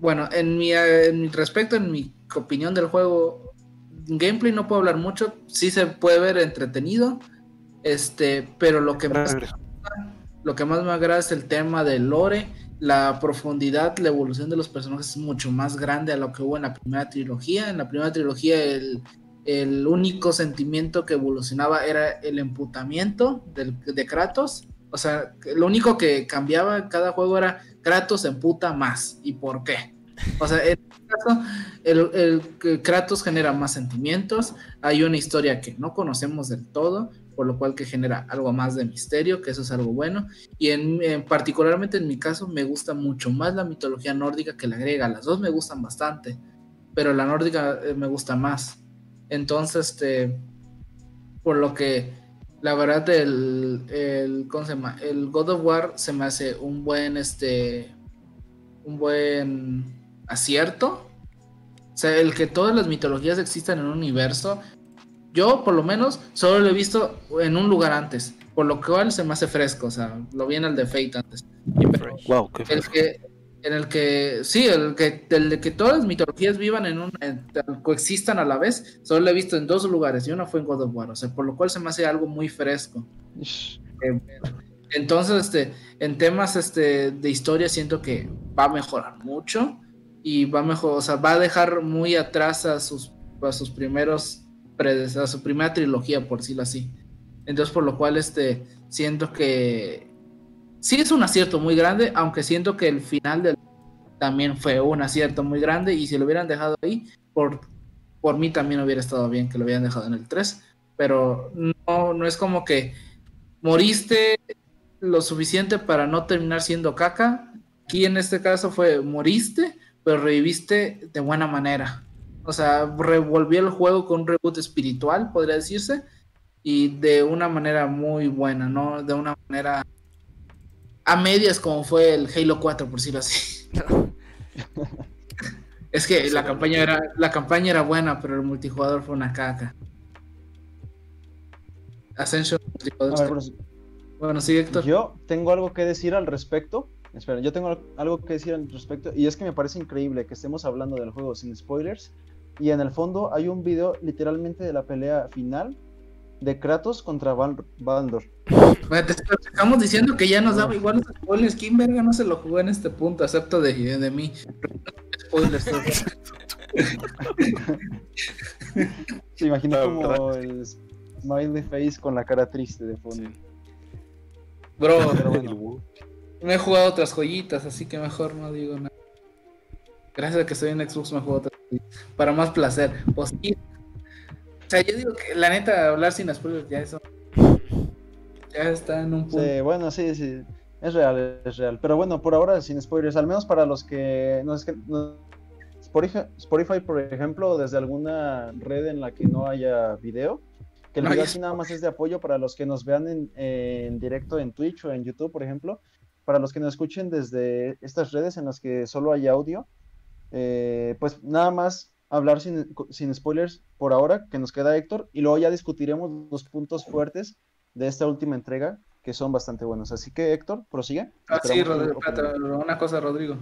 Bueno, en mi, en mi respecto, en mi opinión del juego, gameplay no puedo hablar mucho, sí se puede ver entretenido, este, pero lo que más, lo que más me agrada es el tema del lore, la profundidad, la evolución de los personajes es mucho más grande a lo que hubo en la primera trilogía. En la primera trilogía el, el único sentimiento que evolucionaba era el emputamiento de Kratos. O sea, lo único que cambiaba en cada juego era Kratos emputa más. ¿Y por qué? O sea, en este caso, el, Kratos genera más sentimientos. Hay una historia que no conocemos del todo, por lo cual que genera algo más de misterio, que eso es algo bueno. Y en, en- particularmente en mi caso me gusta mucho más la mitología nórdica que la griega. Las dos me gustan bastante, pero la nórdica eh, me gusta más. Entonces, este, por lo que la verdad el, el, ¿cómo se llama? El God of War se me hace un buen, este, un buen acierto. O sea, el que todas las mitologías existan en un universo, yo por lo menos solo lo he visto en un lugar antes, por lo cual se me hace fresco, o sea, lo vi en el de Fate antes. Pero Wow, qué el fresco. que, en el que, sí, el que, el de que todas las mitologías vivan en un, en- coexistan a la vez, solo lo he visto en dos lugares y una fue en God of War, o sea, por lo cual se me hace algo muy fresco. Eh, Entonces, este, en temas este, de historia siento que va a mejorar mucho y va a mejor, o sea, va a dejar muy atrás a sus, a sus primeros, a su primera trilogía, por decirlo así. Entonces, por lo cual, este, siento que sí es un acierto muy grande, aunque siento que el final del también fue un acierto muy grande y si lo hubieran dejado ahí, por, por mí también hubiera estado bien que lo hubieran dejado en el 3, pero no, no es como que moriste lo suficiente para no terminar siendo caca. Aquí en este caso fue moriste, pero reviviste de buena manera. O sea, revolvió el juego con un reboot espiritual, podría decirse, y de una manera muy buena, ¿no? De una manera a medias como fue el Halo 4, por decirlo así. es que la campaña era la campaña era buena, pero el multijugador fue una caca. Ascension multijugador. bueno, sí, Héctor. Yo tengo algo que decir al respecto. Espera, yo tengo algo que decir al respecto y es que me parece increíble que estemos hablando del juego sin spoilers y en el fondo hay un video literalmente de la pelea final de Kratos contra Baldur. te estamos diciendo que ya nos daba igual los spoilers. ¿Quién verga no se lo jugó en este punto? Acepto de, de mí. Spoilers. se imagina como el smiley face con la cara triste de fondo. Bro, me he jugado otras joyitas, así que mejor no digo nada. Gracias a que estoy en Xbox me he jugado otras joyitas. Para más placer. Pues, o sea, yo digo que la neta, hablar sin spoilers ya eso. Ya está en un punto. Sí, bueno, sí, sí. Es real, es real. Pero bueno, por ahora sin spoilers. Al menos para los que. No, es que Spotify, por ejemplo, desde alguna red en la que no haya video. Que el video así nada más es de apoyo para los que nos vean en, en directo en Twitch o en YouTube, por ejemplo. Para los que nos escuchen desde estas redes en las que solo hay audio. Eh, pues nada más hablar sin, sin, spoilers por ahora, que nos queda Héctor, y luego ya discutiremos los puntos fuertes de esta última entrega, que son bastante buenos. Así que Héctor, prosigue. Ah, sí, Rodrigo, una cosa, Rodrigo.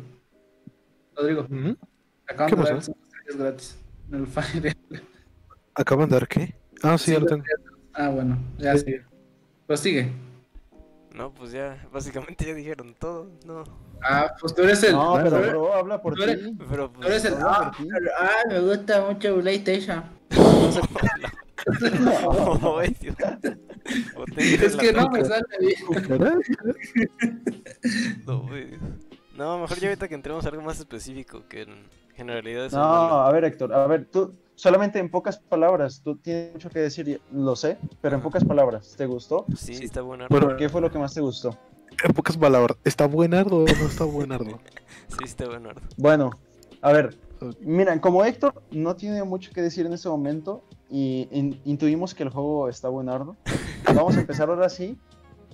Rodrigo, acaban de dar gratis en el Fire ¿Acaban de dar qué? Ah, sí, ya lo tengo. Ah, bueno, ya sí. Prosigue. No, pues ya, básicamente ya dijeron todo, no. Ah, pues tú eres el. No, pero bro, habla por ti. pero pues, tú eres el. Ah, ah, me gusta mucho PlayStation. No es que no me sale bien. no, no, mejor ya ahorita que entremos a algo más específico que en generalidades. No, a ver, Héctor, a ver, tú, solamente en pocas palabras, tú tienes mucho que decir, lo sé, pero en pocas palabras, ¿te gustó? Sí, está bueno. ¿Qué fue lo que más te gustó? En pocas palabras, ¿está buenardo o no está buenardo? sí, está buenardo. Bueno, a ver, miren, como Héctor no tiene mucho que decir en este momento y intuimos que el juego está buenardo, vamos a empezar ahora sí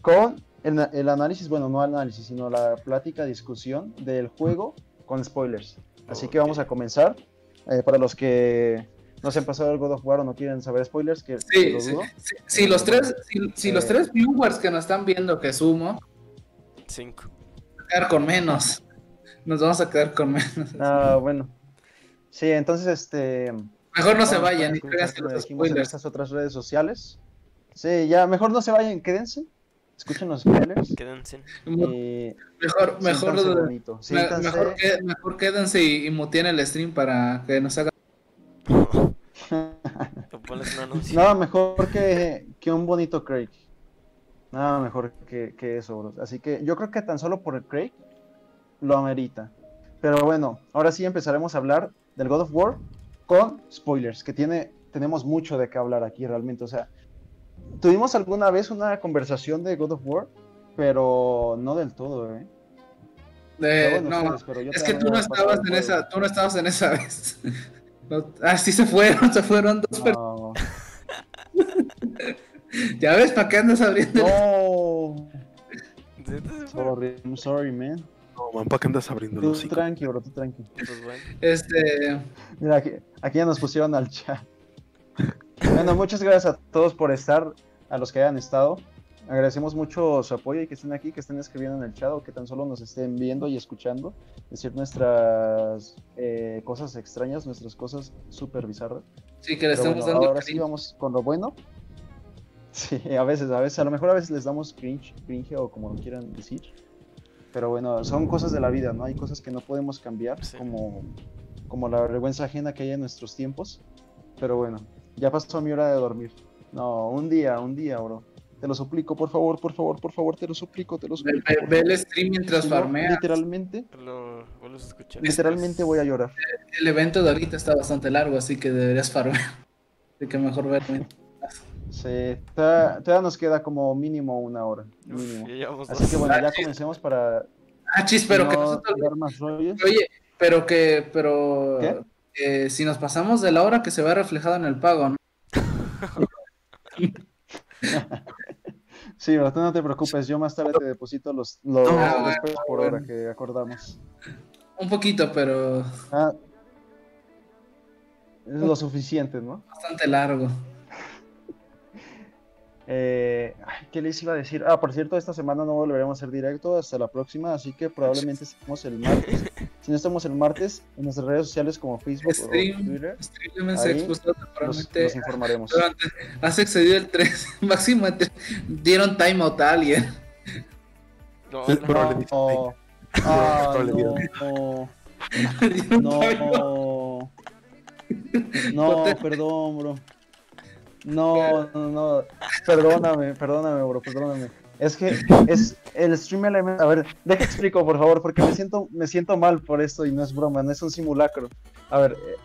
con el, el análisis, bueno, no análisis, sino la plática, discusión del juego con spoilers. Así que vamos a comenzar. Eh, para los que no se han pasado el God of War o no quieren saber spoilers, que sí, lo dudo. Sí, sí, los tres, si, los eh, tres viewers que nos están viendo que sumo, cinco, quedar con menos. Nos vamos a quedar con menos. Ah, bueno. Sí, entonces este. Mejor no se vayan y que los spoilers. En estas otras redes sociales. Sí, ya, mejor no se vayan, quédense. Escuchen los spoilers. Quédense. mejor, mejor, mejor, mejor, quédense y, y muteen el stream para que nos Nada mejor que, que un bonito Craig. Nada mejor que, que eso, bro. Así que yo creo que tan solo por el Craig lo amerita. Pero bueno, ahora sí empezaremos a hablar del God of War con spoilers, que tiene, tenemos mucho de qué hablar aquí realmente. O sea, Tuvimos alguna vez una conversación de God of War, pero no del todo, ¿eh? no, es que tú no estabas en esa, tú no estabas en esa vez. ah, sí se fueron, se fueron dos personas. ya ves, ¿para qué andas abriendo? No. sorry, I'm sorry, man. No, man, ¿para qué andas abriendo Tú tranqui, bro, tú tranqui. Pues este. Mira, aquí, aquí ya nos pusieron al chat. Bueno, muchas gracias a todos por estar, a los que hayan estado. Agradecemos mucho su apoyo y que estén aquí, que estén escribiendo en el chat o que tan solo nos estén viendo y escuchando, decir nuestras eh, cosas extrañas, nuestras cosas súper bizarras. Sí, que le estamos dando. Ahora sí vamos con lo bueno. Sí, a veces, a veces, a lo mejor a veces les damos cringe, cringe o como lo quieran decir. Pero bueno, son cosas de la vida, ¿no? Hay cosas que no podemos cambiar, como, como la vergüenza ajena que hay en nuestros tiempos. Pero bueno, ya pasó mi hora de dormir. No, un día, un día, bro. Te lo suplico, por favor, por favor, por favor, te lo suplico, te lo Ve, suplico. ve- el stream mientras Si no, farmea. literalmente, Lo vuelves a escuchar. literalmente voy a llorar. El evento de ahorita está bastante largo, así que deberías farmear. Así que mejor verlo. Sí, todavía, todavía nos queda como mínimo una hora. Uf, Mínimo. Así que bueno, ya comencemos para Ah, chis, pero que no no se te olvide. dar más rollos. Oye, pero que, pero ¿Qué? eh, si nos pasamos de la hora que se ve reflejado en el pago, ¿no? Sí, pero tú no te preocupes, yo más tarde te deposito los, los, Ah, los pesos por bueno. hora que acordamos. Un poquito, pero Ah, es lo suficiente, ¿no? bastante largo. Eh, ¿Qué les iba a decir? Ah, por cierto, esta semana no volveremos a hacer directo hasta la próxima, así que probablemente estemos el martes. Si no estamos el martes, en nuestras redes sociales como Facebook o Stream. Twitter, Stream Ahí los, los informaremos. Durante- has excedido el 3, máximo el 3. Dieron timeout a alguien. No, ah, no, perdón, bro. No, no, no, perdóname, perdóname, bro, perdóname. Es que es el stream element. A ver, deja explico, por favor, porque me siento, me siento mal por esto y no es broma, no es un simulacro. A ver, eh,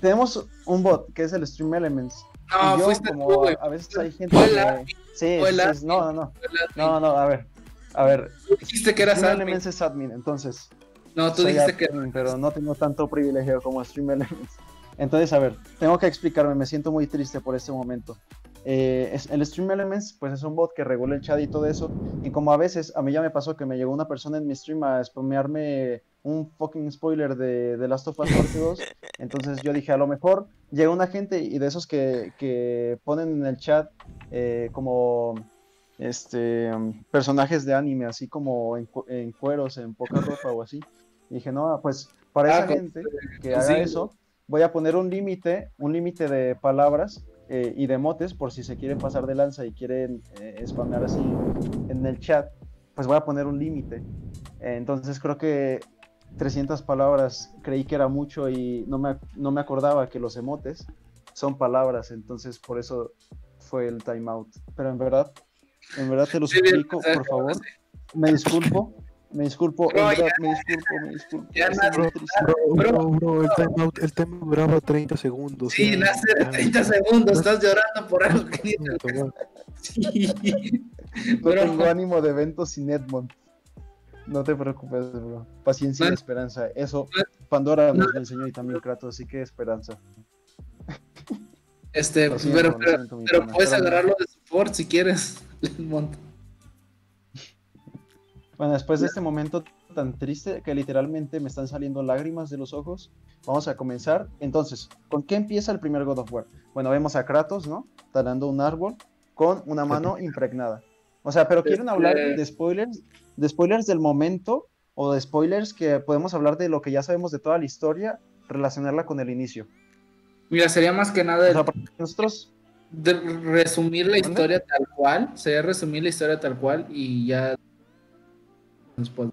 tenemos un bot que es el stream elements. No, y yo, fuiste como tú, a veces hay gente que... Sí, sí, no, no, no, no, no, a ver, a ver, Tú dijiste que eras Stream admin. Elements es admin, entonces. No, tú dijiste que admin, pero no tengo tanto privilegio como Stream Elements. Entonces, a ver, tengo que explicarme, me siento muy triste por este momento. Eh, es- el Stream Elements, pues es un bot que regula el chat y todo eso. Y como a veces, a mí ya me pasó que me llegó una persona en mi stream a spamearme un fucking spoiler de, de Last of Us Parte 2. Entonces yo dije, a lo mejor llega una gente y de esos que, que ponen en el chat eh, como este personajes de anime, así como en, cu- en cueros, en poca ropa o así. Y dije, no, pues para Ah, esa gente que sí. haga eso, voy a poner un límite, un límite de palabras eh, y de motes por si se quieren pasar de lanza y quieren eh, spamear así en el chat, pues voy a poner un límite. Eh, entonces creo que 300 palabras creí que era mucho y no me, no me acordaba que los emotes son palabras, entonces por eso fue el timeout. Pero en verdad, en verdad te lo Sí, suplico, sea, por favor, me disculpo, me disculpo, Bro, ya- me disculpo, me disculpo. ya triste. Bro, Bro. bro, bro, el timeout, el tema duraba 30 segundos. Sí, nace de 30 segundos, estás llorando por algo que te Sí. No Bro, tengo ánimo de eventos sin Edmond. No te preocupes, bro. Paciencia y No. esperanza. Eso Pandora nos No. lo enseñó y también Kratos, así que esperanza. Este, pero, pero, puedes agarrarlo de support si quieres. Edmond. Bueno, después de este momento tan triste que literalmente me están saliendo lágrimas de los ojos, vamos a comenzar. Entonces, ¿con qué empieza el primer God of War? Bueno, vemos a Kratos, ¿no? Talando un árbol con una mano impregnada. O sea, pero quieren hablar Este- de spoilers, de spoilers del momento o de spoilers que podemos hablar de lo que ya sabemos de toda la historia, relacionarla con el inicio. Mira, sería más que nada O sea, para nosotros de resumir la historia tal cual. Sería resumir la historia tal cual y ya. Después.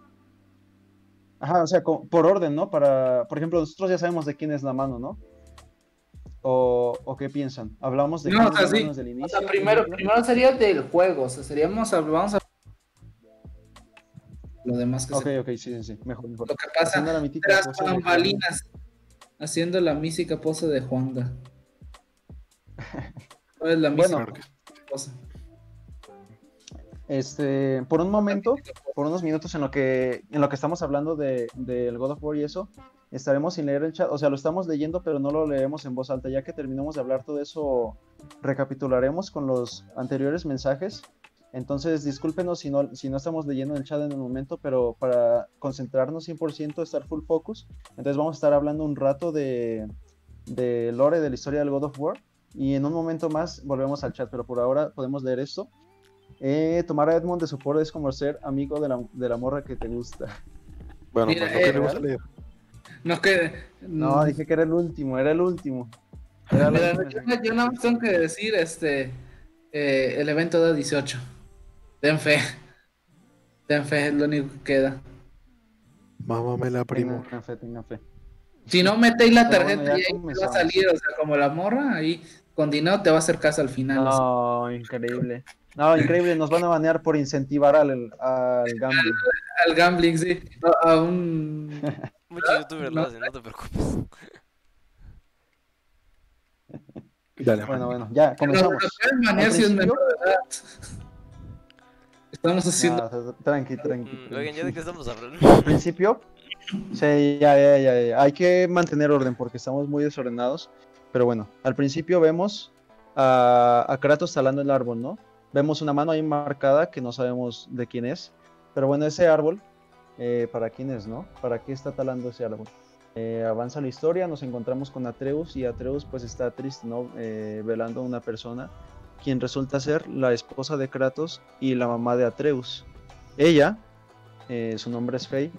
Ajá, o sea, por orden, ¿no? Para, por ejemplo, nosotros ya sabemos de quién es la mano, ¿no? O, o qué piensan. Hablamos de No, quién o sea, es la sí. mano desde el O inicio. sea, primero, primero sería del juego. O sea, seríamos. Vamos a. Lo demás que Ok, se- ok, sí, sí, sí, mejor, mejor. Lo que pasa Haciendo la mítica tras pose de bambalinas. Haciendo la mística pose de Juanga. ¿Cuál es la Bueno. mística pose? Este, por un momento, por unos minutos en lo que, en lo que estamos hablando de- del God of War y eso, estaremos sin leer el chat, o sea, lo estamos leyendo, pero no lo leemos en voz alta. Ya que terminemos de hablar todo eso, recapitularemos con los anteriores mensajes. Entonces, discúlpenos si no, si no estamos leyendo el chat en el momento, pero para concentrarnos 100%, estar full focus, entonces vamos a estar hablando un rato de, de lore, de la historia del God of War, y en un momento más volvemos al chat, pero por ahora podemos leer esto. Eh, tomar a Edmond de support es como ser amigo de la, de la morra que te gusta. Bueno, Mira, pues eh, le gusta leer. No que. No, dije que era el último, era el último. Era la Mira, última. yo, más tengo que decir, este, eh, el evento da 18. Den fe. Den fe, es lo único que queda. Mámamela, primo. Tengan fe, tengan fe. Si no metéis la tarjeta bueno, y ahí te va a salir, o sea, como la morra, ahí con dinero te va a hacer caso al final. No, increíble. No, increíble, nos van a banear por incentivar al, al gambling. Al gambling, sí. A, a un. Muchos youtubers lo no. hacen, no te preocupes. Dale. Bueno, bueno, ya, comenzamos. Banear si es principio- menor de edad. Estamos haciendo. Tranqui, tranqui. Mm, tranqui. Oigan, ¿ya de qué estamos hablando? Al principio, sí, ya, ya, ya, ya. Hay que mantener orden porque estamos muy desordenados. Pero bueno, al principio vemos a, a Kratos talando el árbol, ¿no? Vemos una mano ahí marcada que no sabemos de quién es. Pero bueno, ese árbol, eh, ¿para quién es, no? ¿Para qué está talando ese árbol? Eh, avanza la historia, nos encontramos con Atreus y Atreus pues está triste, ¿no? Eh, velando a una persona, quien resulta ser la esposa de Kratos y la mamá de Atreus. Ella, su nombre es Faye,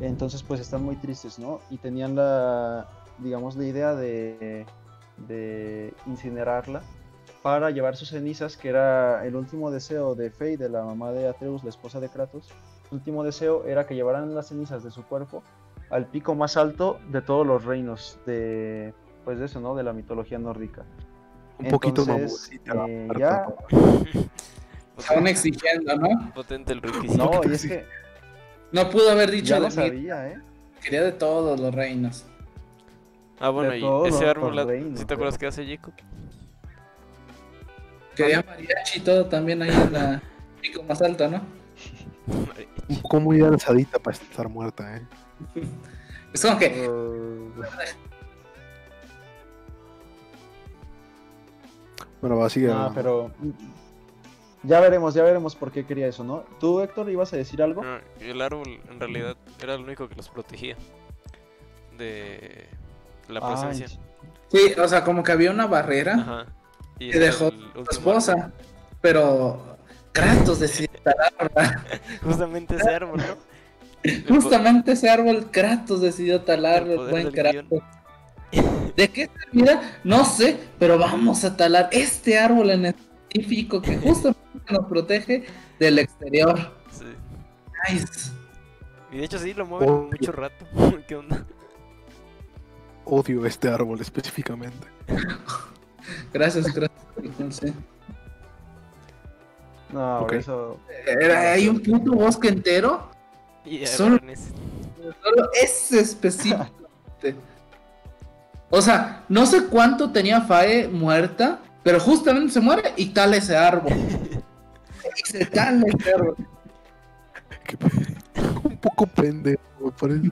entonces pues están muy tristes, ¿no? Y tenían la, digamos, la idea de, de incinerarla para llevar sus cenizas, que era el último deseo de Faye, de la mamá de Atreus, la esposa de Kratos. Su último deseo era que llevaran las cenizas de su cuerpo al pico más alto de todos los reinos de, pues de eso, ¿no? De la mitología nórdica. Un poquito Entonces, mamosita eh, ya- ¿no? Aún exigiendo, ¿no? Potente el requisito. No, y es que No pudo haber dicho ya de lo mí. sabía, ¿eh? Quería de todos los reinos. Ah, bueno, de y ese árbol, la- ¿sí te acuerdas pero- que hace Jacob? Quería mariachi y todo también ahí en la pico más alto, ¿no? Un poco muy alzadita para estar muerta, ¿eh? Es como que Uh, Bueno, va, sigue. no, hablando. pero ya veremos, ya veremos por qué quería eso, ¿no? ¿Tú, Héctor, ibas a decir algo? No, el árbol en realidad era el único que los protegía de la Ay, presencia. sí, o sea, como que había una barrera Ajá. Y que dejó su esposa, pero Kratos decidió talarla. Justamente ese árbol, ¿no? Justamente ese árbol Kratos decidió talarlo, El el poder buen Kratos. ¿De qué servirá? No sé, pero vamos a talar este árbol en específico que justamente nos protege del exterior. sí. Nice. Y de hecho sí, lo mueven mucho rato. ¿Qué onda? Odio este árbol específicamente. Gracias, Kratos. Sí. No, Ok. eso. Era, hay un puto bosque entero, Y Solo- solo ese específicamente. O sea, no sé cuánto tenía Fae muerta, pero justamente se muere y tala ese árbol. y se tala ese árbol. Qué Un poco pendejo, me parece.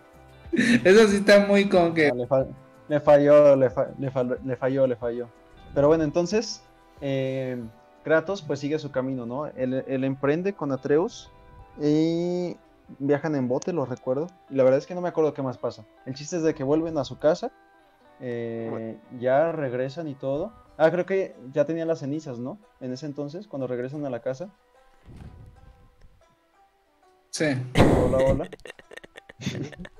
Eso sí está muy como que. no, le, fa- le falló, le, fa- le fa- le falló, le falló. Pero bueno, entonces, eh, Kratos pues sigue su camino, ¿no? Él, él emprende con Atreus y viajan en bote, lo recuerdo. Y la verdad es que no me acuerdo qué más pasa. El chiste es de que vuelven a su casa, eh, ya regresan y todo. Ah, creo que ya tenían las cenizas, ¿no? En ese entonces, cuando regresan a la casa. Sí. Hola, hola.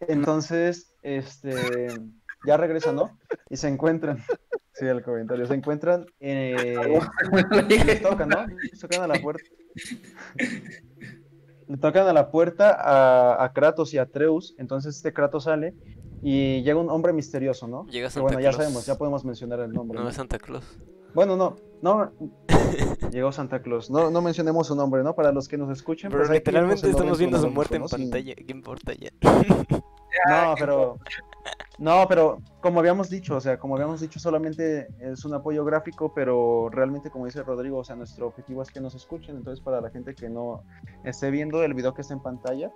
Entonces, este, ya regresan, ¿no? Y se encuentran, sí, el comentario, se encuentran, eh, les tocan, ¿no? Les tocan a la puerta. Le tocan a la puerta a, a Kratos y a Atreus, entonces este Kratos sale y llega un hombre misterioso, ¿no? Llega Santa bueno, ya Claus. sabemos, ya podemos mencionar el nombre. No, ¿no? es Santa Claus. Bueno, no, no, llegó Santa Claus, no, no mencionemos su nombre, ¿no? Para los que nos escuchen. Pero pues literalmente estamos viendo su muerte en pantalla. ¿Qué importa ya? No, pero. No, pero como habíamos dicho, o sea, como habíamos dicho, solamente es un apoyo gráfico, pero realmente, como dice Rodrigo, o sea, nuestro objetivo es que nos escuchen. Entonces, para la gente que no esté viendo el video que está en pantalla,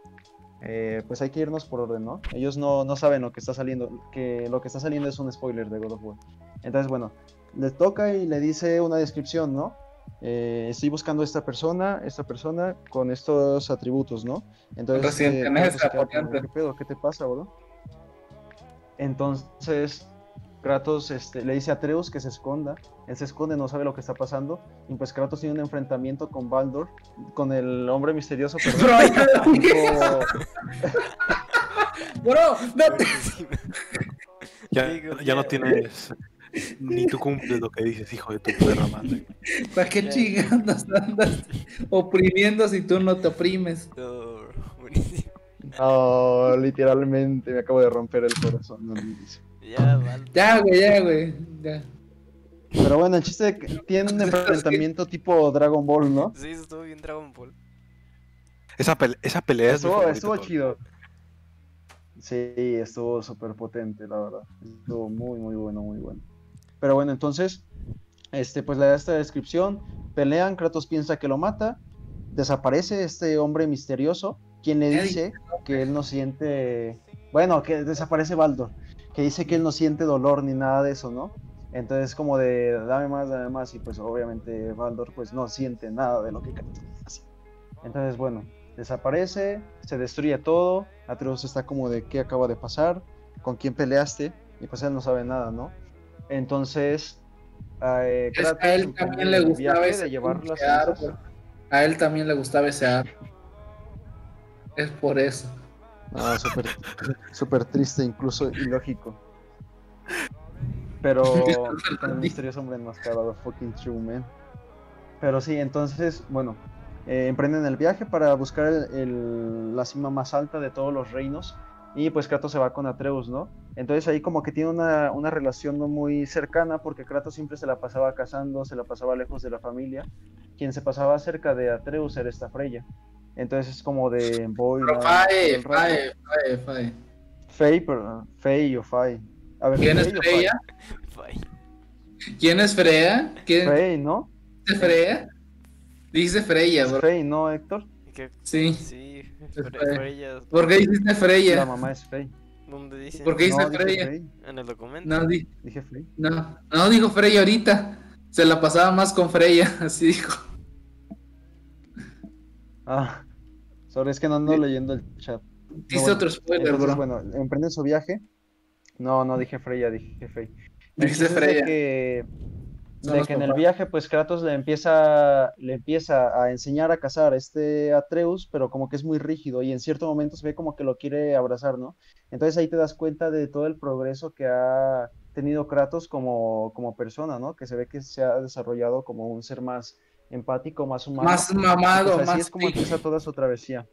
eh, pues hay que irnos por orden, ¿no? Ellos no, no saben lo que está saliendo, que lo que está saliendo es un spoiler de God of War. Entonces, bueno, le toca y le dice una descripción, ¿no? Eh, estoy buscando a esta persona, esta persona con estos atributos, ¿no? Entonces, eh. ¿qué pedo? ¿Qué te pasa, bro? Entonces, Kratos este, le dice a Atreus que se esconda. Él se esconde, no sabe lo que está pasando. Y pues Kratos tiene un enfrentamiento con Baldur, con el hombre misterioso. perdón. Bro, no te- Ya, Digo, ya no tienes. Ni tú cumples lo que dices, hijo de tu perra madre. ¿Para qué chingados andas oprimiendo si tú no te oprimes? Oh, buenísimo. No, literalmente me acabo de romper el corazón. no. Ya. Ya, güey, ya, güey. Ya. Pero bueno, el chiste es que tiene un enfrentamiento tipo Dragon Ball, ¿no? Sí, estuvo bien Dragon Ball. Esa, pele- esa pelea Estuvo, estuvo chido. Sí, estuvo súper potente, la verdad. Estuvo muy, muy bueno, muy bueno. Pero bueno, entonces, este, pues le da esta descripción. Pelean, Kratos piensa que lo mata. Desaparece este hombre misterioso, quien le dice que él no siente. Bueno, que desaparece Baldur, que dice que él no siente dolor ni nada de eso, ¿no? Entonces, como de dame más, dame más. Y pues, obviamente, Baldur, pues no siente nada de lo que hace. Entonces, bueno, desaparece, se destruye todo. Atreus está como de qué acaba de pasar, con quién peleaste, y pues él no sabe nada, ¿no? Entonces, eh, a él también le gustaba ese de llevar las. A él también le gustaba ese árbol. Es por eso. No, súper súper triste, incluso ilógico. Pero el misterioso hombre enmascarado, fucking true, man. Pero sí, entonces, bueno, eh, emprenden el viaje para buscar el- el- la cima más alta de todos los reinos. Y pues Kratos se va con Atreus, ¿no? Entonces ahí como que tiene una, una relación no muy cercana porque Kratos siempre se la pasaba cazando, se la pasaba lejos de la familia. Quien se pasaba cerca de Atreus era esta Freya. Entonces es como de voy. Pero Fae. Fae, Fae, Fae. Fey, pero Fey o Fay. A ver, ¿Quién es? Freya? ¿Quién es Freya? ¿Quién Fey, ¿no? es Freya? Dice Freya, bro. Fey, ¿no, Héctor? Sí. Sí. Freya. ¿Por qué dijiste La Freya? mamá es Fey. ¿Dónde dice? ¿Por qué dice no, Freya? Fey. En el documento. No, di- Dije Fey. no, no dijo Freya ahorita. Se la pasaba más con Freya, así dijo. Ah, es que no ando leyendo el chat. Dice bueno, otro spoiler, Entonces, bro. bueno, emprenden su viaje. No, no dije Freya, dije Fey. El Dice es de Freya. que, de que en el viaje, pues Kratos le empieza, le empieza a enseñar a cazar a este Atreus, pero como que es muy rígido y en cierto momento se ve como que lo quiere abrazar, ¿no? Entonces ahí te das cuenta de todo el progreso que ha tenido Kratos como, como persona, ¿no? Que se ve que se ha desarrollado como un ser más empático, más humano. Más mamado, así más es como empieza toda su travesía.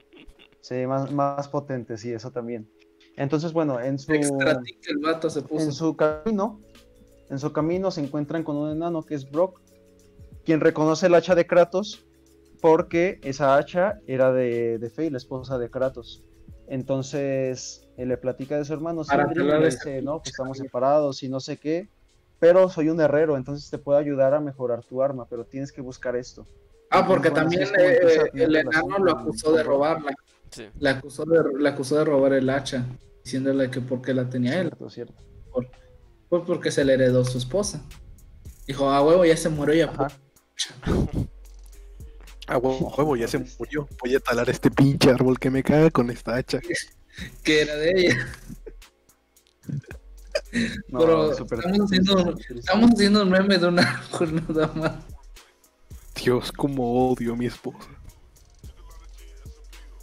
Sí, más, más potente, sí, eso también. Entonces, bueno, en su, Extra tic el vato se en su camino, en su camino se encuentran con un enano que es Brock, quien reconoce el hacha de Kratos porque esa hacha era de, de Fey, la esposa de Kratos. Entonces, él le platica de su hermano Para Sindri y le dice, no, pues estamos separados y no sé qué, pero soy un herrero, entonces te puedo ayudar a mejorar tu arma, pero tienes que buscar esto. Ah, porque también eh, a el enano lo acusó de robarla. Sí. Le acusó de, le acusó de robar el hacha, diciéndole que por qué la tenía él. Cierto, cierto. Pues porque se le heredó su esposa. Dijo, ah, huevo, ya se murió ya. Ajá. A huevo, a huevo, ya se murió. Voy a talar este pinche árbol que me caga con esta hacha. Que era de ella. No, Pero súper estamos haciendo-. Estamos un meme de un árbol nada más. Dios, como odio a mi esposa.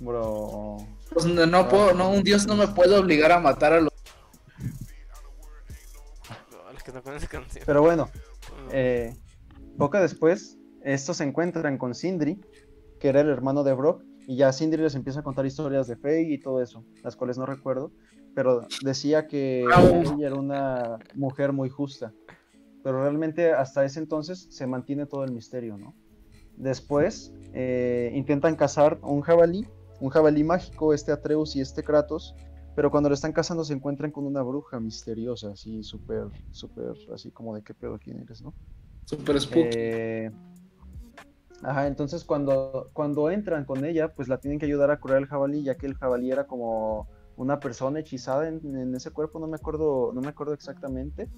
Bro. Pues no, no puedo, no, un dios no me puede obligar a matar a los. Pero bueno, Mm, eh, poco después, estos se encuentran con Sindri, que era el hermano de Brock, y ya Sindri les empieza a contar historias de Faye y todo eso, las cuales no recuerdo, pero decía que Ah, ella era una mujer muy justa. Pero realmente hasta ese entonces se mantiene todo el misterio, ¿no? Después eh, intentan cazar un jabalí, un jabalí mágico, este Atreus y este Kratos, pero cuando lo están cazando se encuentran con una bruja misteriosa, así súper, súper, así como de qué pedo quién eres, ¿no? Super spooky. Eh, Ajá, entonces cuando, cuando entran con ella, pues la tienen que ayudar a curar el jabalí, ya que el jabalí era como una persona hechizada en, en ese cuerpo, no me acuerdo, no me acuerdo exactamente.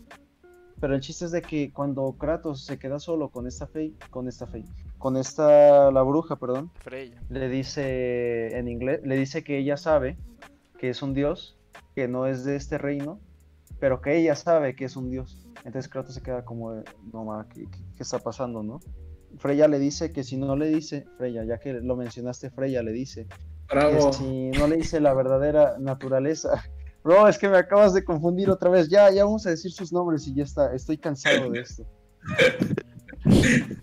Pero el chiste es de que cuando Kratos se queda solo con esta Fey, con esta Fey, con esta la bruja, perdón, Freya. le dice en inglés, le dice que ella sabe que es un dios, que no es de este reino, pero que ella sabe que es un dios. Entonces Kratos se queda como, no ma, ¿qué, qué- qué está pasando, no? Freya le dice que si no le dice, Freya, ya que lo mencionaste, Freya le dice Bravo. si no le dice la verdadera naturaleza. Bro, es que me acabas de confundir otra vez. Ya, ya vamos a decir sus nombres y ya está. Estoy cansado de esto.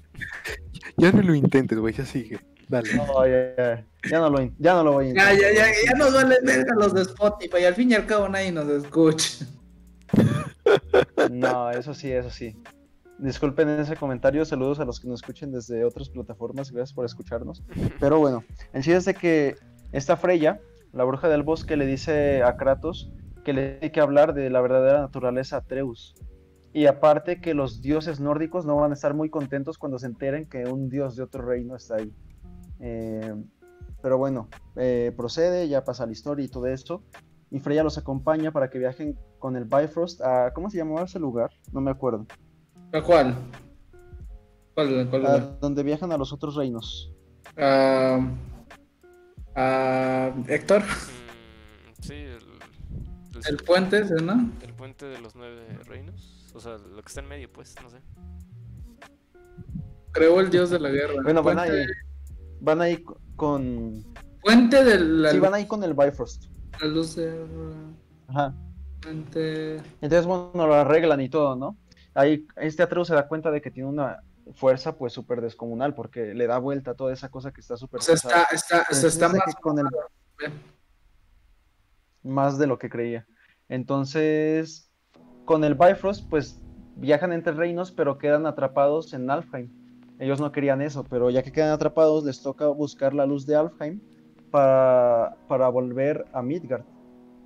Ya no lo intentes, güey, ya sigue. Dale. No, ya, ya, ya no lo, in- ya no lo voy a Ya, intentar. ya, ya, ya nos valen verga los de Spotify. Y al fin y al cabo nadie nos escucha. No, eso sí, eso sí. Disculpen ese comentario, saludos a los que nos escuchen desde otras plataformas, gracias por escucharnos. Pero bueno, el chiste es de que esta Freya, la bruja del bosque, le dice a Kratos que le tiene que hablar de la verdadera naturaleza a Atreus. Y aparte que los dioses nórdicos no van a estar muy contentos cuando se enteren que un dios de otro reino está ahí. Eh, pero bueno, eh, procede, ya pasa la historia y todo esto. Y Freya los acompaña para que viajen con el Bifrost a... ¿Cómo se llamaba ese lugar? No me acuerdo. ¿A cuál? ¿Cuál, cuál A donde viajan a los otros reinos. Ah, ah, Héctor, Mm, sí, el, el, el puente, ese, ¿no? el puente de los nueve reinos. O sea, lo que está en medio, pues, no sé. Creó el dios de la guerra. Bueno, van ahí, van ahí con... puente de la, Sí, van ahí con el Bifrost. la luz de... Ajá. Puente... Entonces, bueno, lo arreglan y todo, ¿no? Ahí este Atreus se da cuenta de que tiene una fuerza pues súper descomunal porque le da vuelta a toda esa cosa que está súper O sea, está, está, está más... con el- más de lo que creía. Entonces, con el Bifrost, pues viajan entre reinos, pero quedan atrapados en Alfheim. Ellos no querían eso, pero ya que quedan atrapados, les toca buscar la luz de Alfheim para, para volver a Midgard.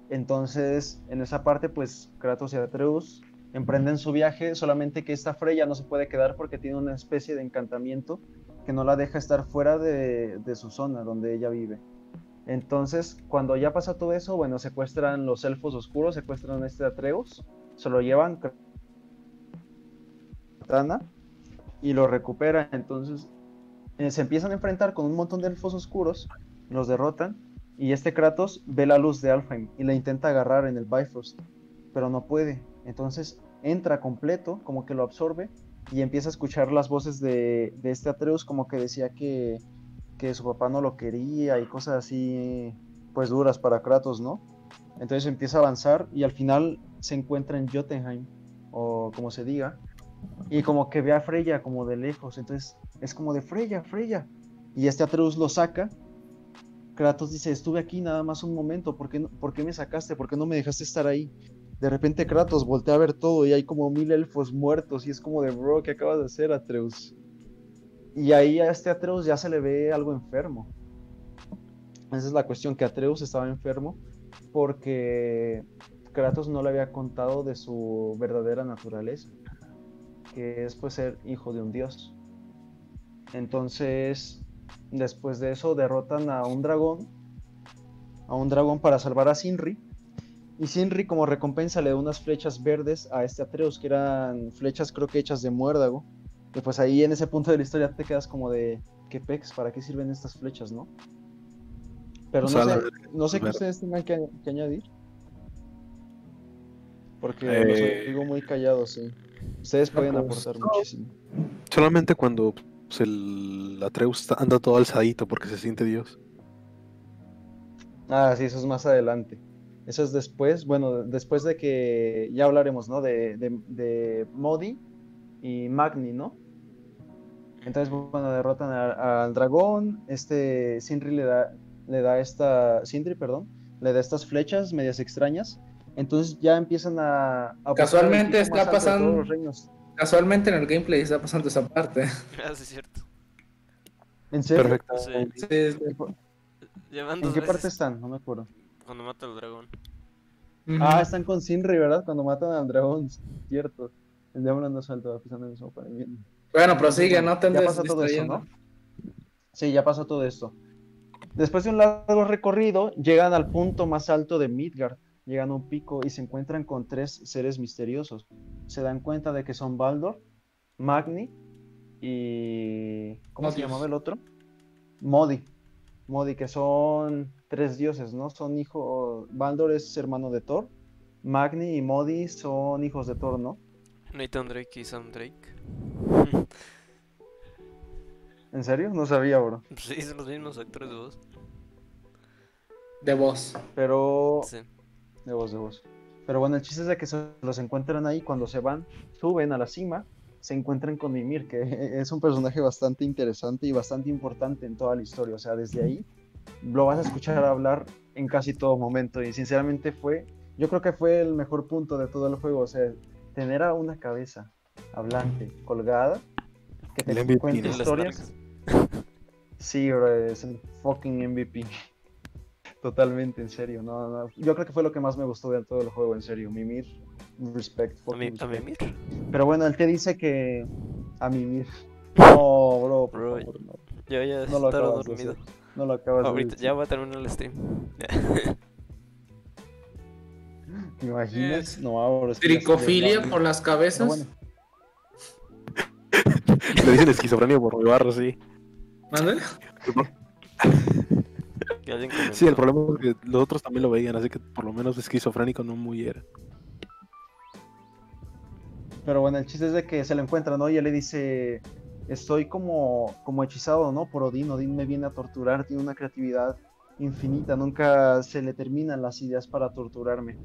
Entonces, en esa parte, pues Kratos y Atreus emprenden su viaje, solamente que esta Freya no se puede quedar porque tiene una especie de encantamiento que no la deja estar fuera de, su zona donde ella vive. Entonces, cuando ya pasa todo eso, bueno, secuestran los elfos oscuros, secuestran a este Atreus, se lo llevan Katana y lo recupera. Entonces, eh, se empiezan a enfrentar con un montón de elfos oscuros, los derrotan y este Kratos ve la luz de Alfheim y la intenta agarrar en el Bifrost, pero no puede. Entonces entra completo, como que lo absorbe y empieza a escuchar las voces de, este Atreus como que decía que, su papá no lo quería y cosas así, pues duras para Kratos, ¿no? Entonces empieza a avanzar y al final se encuentra en Jotunheim, o como se diga, y como que ve a Freya como de lejos, entonces es como de Freya, Freya, y este Atreus lo saca. Kratos dice, estuve aquí nada más un momento, ¿por qué, por qué me sacaste? ¿Por qué no me dejaste estar ahí? De repente Kratos voltea a ver todo y hay como mil elfos muertos y es como de, bro, ¿qué acabas de hacer, Atreus? Y ahí a este Atreus ya se le ve algo enfermo. Esa es la cuestión, que Atreus estaba enfermo porque Kratos no le había contado de su verdadera naturaleza, que es pues ser hijo de un dios. Entonces, después de eso derrotan a un dragón, a un dragón para salvar a Sinri. Y Sinri como recompensa le da unas flechas verdes a este Atreus, que eran flechas creo que hechas de muérdago. Y pues ahí en ese punto de la historia te quedas como de, ¿qué pex? ¿Para qué sirven estas flechas, no? Pero O no sé, no sé qué ustedes tengan que, que añadir. Porque Eh, los digo muy callados, sí. Ustedes pueden pues, aportar no. muchísimo. Solamente cuando pues, el Atreus anda todo alzadito porque se siente Dios. Ah, sí, eso es más adelante. Eso es después, bueno, después de que ya hablaremos, ¿no? De, de, de Modi y Magni, ¿no? Entonces, bueno, derrotan a- al dragón, este Sindri le da, le da esta, Sindri, perdón, le da estas flechas medias extrañas. Entonces ya empiezan a... Casualmente está pasando- los reinos. Casualmente en el gameplay está pasando esa parte. Ah, sí, es cierto. ¿En serio? Perfecto. Sí. Sí, sí. Llevan ¿En qué veces parte están? No me acuerdo. Cuando mata al dragón. Ah, están con Sinri, ¿verdad? Cuando matan al dragón, cierto. El diablo no salta pisando el bien. Bueno, prosigue, no te Ya pasó todo eso, distrayendo. ¿no? Sí, ya pasó todo esto. Después de un largo recorrido, llegan al punto más alto de Midgard. Llegan a un pico y se encuentran con tres seres misteriosos. Se dan cuenta de que son Baldor, Magni y. ¿Cómo se llamaba el otro? Modi. Modi, que son tres dioses, ¿no? Son hijos. Baldor es hermano de Thor. Magni y Modi son hijos de Thor, ¿no? Nathan Drake y Sam Drake. ¿En serio? No sabía, bro. sí, son los mismos actores de voz. De voz. Pero. Sí. De voz, de voz. Pero bueno, el chiste es de que se los encuentran ahí cuando se van, suben a la cima, se encuentran con Mimir, que es un personaje bastante interesante y bastante importante en toda la historia. O sea, desde ahí lo vas a escuchar hablar en casi todo momento. Y sinceramente fue, yo creo que fue el mejor punto de todo el juego. O sea, tener a una cabeza hablante, colgada, que te MVP. Las historias. Sí, bro, es el fucking MVP. Totalmente, en serio. No, no. Yo creo que fue lo que más me gustó de todo el juego, en serio. Mimir, respect. Fucking a mimir. Pero bueno, él te dice que. A Mimir. No, bro, por Bro, favor, no. Yo ya No lo de dormido. hacer. No lo acabas Ahorita de ya voy a terminar el stream. ¿Te imaginas? Es No, estoy Tricofilia por las Pero cabezas. bueno, Le dicen esquizofrenia por mi barro, sí. ¿Mande? Sí, el problema es que los otros también lo veían, así que por lo menos esquizofrénico no muy era. Pero bueno, el chiste es de que se lo encuentra, ¿no? Y él le dice, estoy como, como hechizado, ¿no? Por Odín, Odín me viene a torturar, tiene una creatividad infinita, nunca se le terminan las ideas para torturarme.